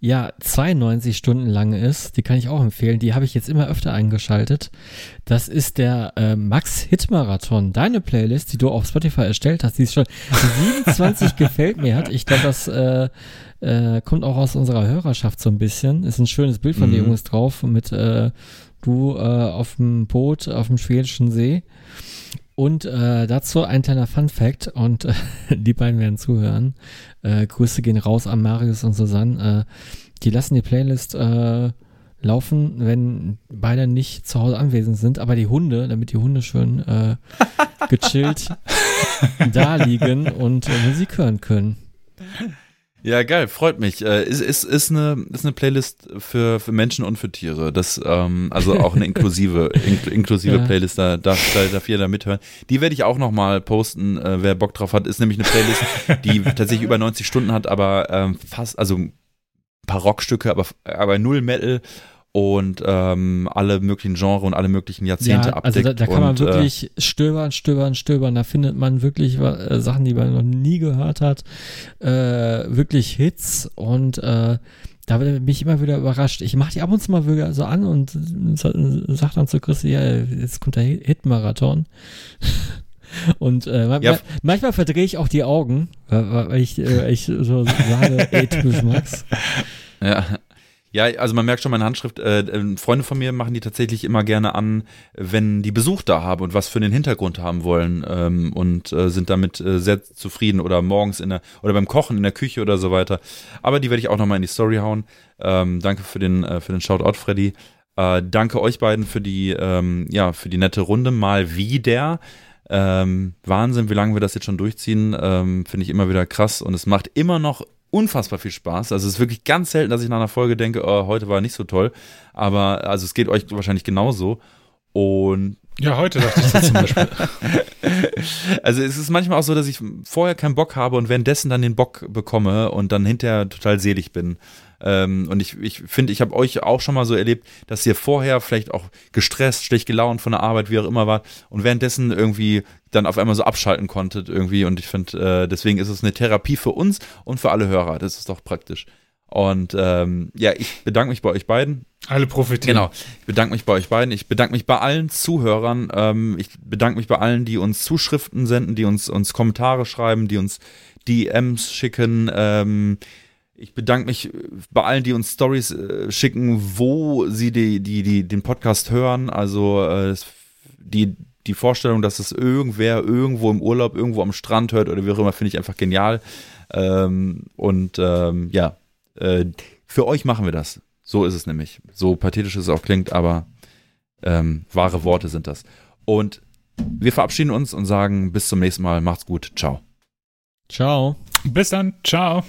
ja 92 Stunden lang ist. Die kann ich auch empfehlen. Die habe ich jetzt immer öfter eingeschaltet. Das ist der äh, Max Hit Marathon. Deine Playlist, die du auf Spotify erstellt hast, die ist schon 27 gefällt mir hat. Ich glaube, das äh, äh, kommt auch aus unserer Hörerschaft so ein bisschen. Ist ein schönes Bild von mhm. den Jungs drauf mit äh, du äh, auf dem Boot auf dem Schwedischen See. Und äh, dazu ein kleiner Fun Fact und äh, die beiden werden zuhören. Äh, Grüße gehen raus an Marius und Susanne. Äh, die lassen die Playlist äh, laufen, wenn beide nicht zu Hause anwesend sind, aber die Hunde, damit die Hunde schön äh, gechillt da liegen und Musik hören können. Ja, geil, freut mich. Äh, ist, ist, ist, eine, ist eine Playlist für, für Menschen und für Tiere. Das, ähm, also auch eine inklusive, ink, inklusive ja. Playlist, da darf, da darf jeder mithören. Die werde ich auch nochmal posten, äh, wer Bock drauf hat. Ist nämlich eine Playlist, die tatsächlich über 90 Stunden hat, aber ähm, fast, also ein paar Rockstücke, aber, aber null Metal und ähm, alle möglichen Genres und alle möglichen Jahrzehnte ja, abdeckt. Also da, da kann man und, äh, wirklich stöbern, stöbern, stöbern. Da findet man wirklich äh, Sachen, die man noch nie gehört hat. Äh, wirklich Hits und äh, da bin ich immer wieder überrascht. Ich mache die ab und zu mal wieder so an und sag dann zu Christi, ja, jetzt kommt der Hit-Marathon. Und äh, manchmal, ja. manchmal verdrehe ich auch die Augen, weil ich, äh, ich so sage, ey, typisch Max. Ja, ja, also man merkt schon meine Handschrift. Äh, äh, Freunde von mir machen die tatsächlich immer gerne an, wenn die Besuch da haben und was für den Hintergrund haben wollen ähm, und äh, sind damit äh, sehr zufrieden oder morgens in der oder beim Kochen in der Küche oder so weiter. Aber die werde ich auch nochmal in die Story hauen. Ähm, danke für den äh, für den Shoutout, Freddy. Äh, danke euch beiden für die ähm, ja für die nette Runde mal wieder. Ähm, Wahnsinn, wie lange wir das jetzt schon durchziehen, ähm, finde ich immer wieder krass und es macht immer noch unfassbar viel Spaß. Also es ist wirklich ganz selten, dass ich nach einer Folge denke, oh, heute war nicht so toll. Aber also es geht euch wahrscheinlich genauso. Und ja, heute dachte ich das zum Beispiel. also es ist manchmal auch so, dass ich vorher keinen Bock habe und währenddessen dann den Bock bekomme und dann hinterher total selig bin. Ähm, und ich finde, ich, find, ich habe euch auch schon mal so erlebt, dass ihr vorher vielleicht auch gestresst, schlecht gelaunt von der Arbeit, wie auch immer wart und währenddessen irgendwie dann auf einmal so abschalten konntet irgendwie. Und ich finde, äh, deswegen ist es eine Therapie für uns und für alle Hörer. Das ist doch praktisch. Und ähm, ja, ich bedanke mich bei euch beiden. Alle profitieren. Genau. Ich bedanke mich bei euch beiden. Ich bedanke mich bei allen Zuhörern. Ähm, ich bedanke mich bei allen, die uns Zuschriften senden, die uns, uns Kommentare schreiben, die uns DMs schicken. Ähm, ich bedanke mich bei allen, die uns Stories äh, schicken, wo sie die, die, die, den Podcast hören. Also äh, die, die Vorstellung, dass es irgendwer irgendwo im Urlaub, irgendwo am Strand hört oder wie auch immer, finde ich einfach genial. Ähm, und ähm, ja, äh, für euch machen wir das. So ist es nämlich. So pathetisch es auch klingt, aber ähm, wahre Worte sind das. Und wir verabschieden uns und sagen bis zum nächsten Mal. Macht's gut. Ciao. Ciao. Bis dann. Ciao.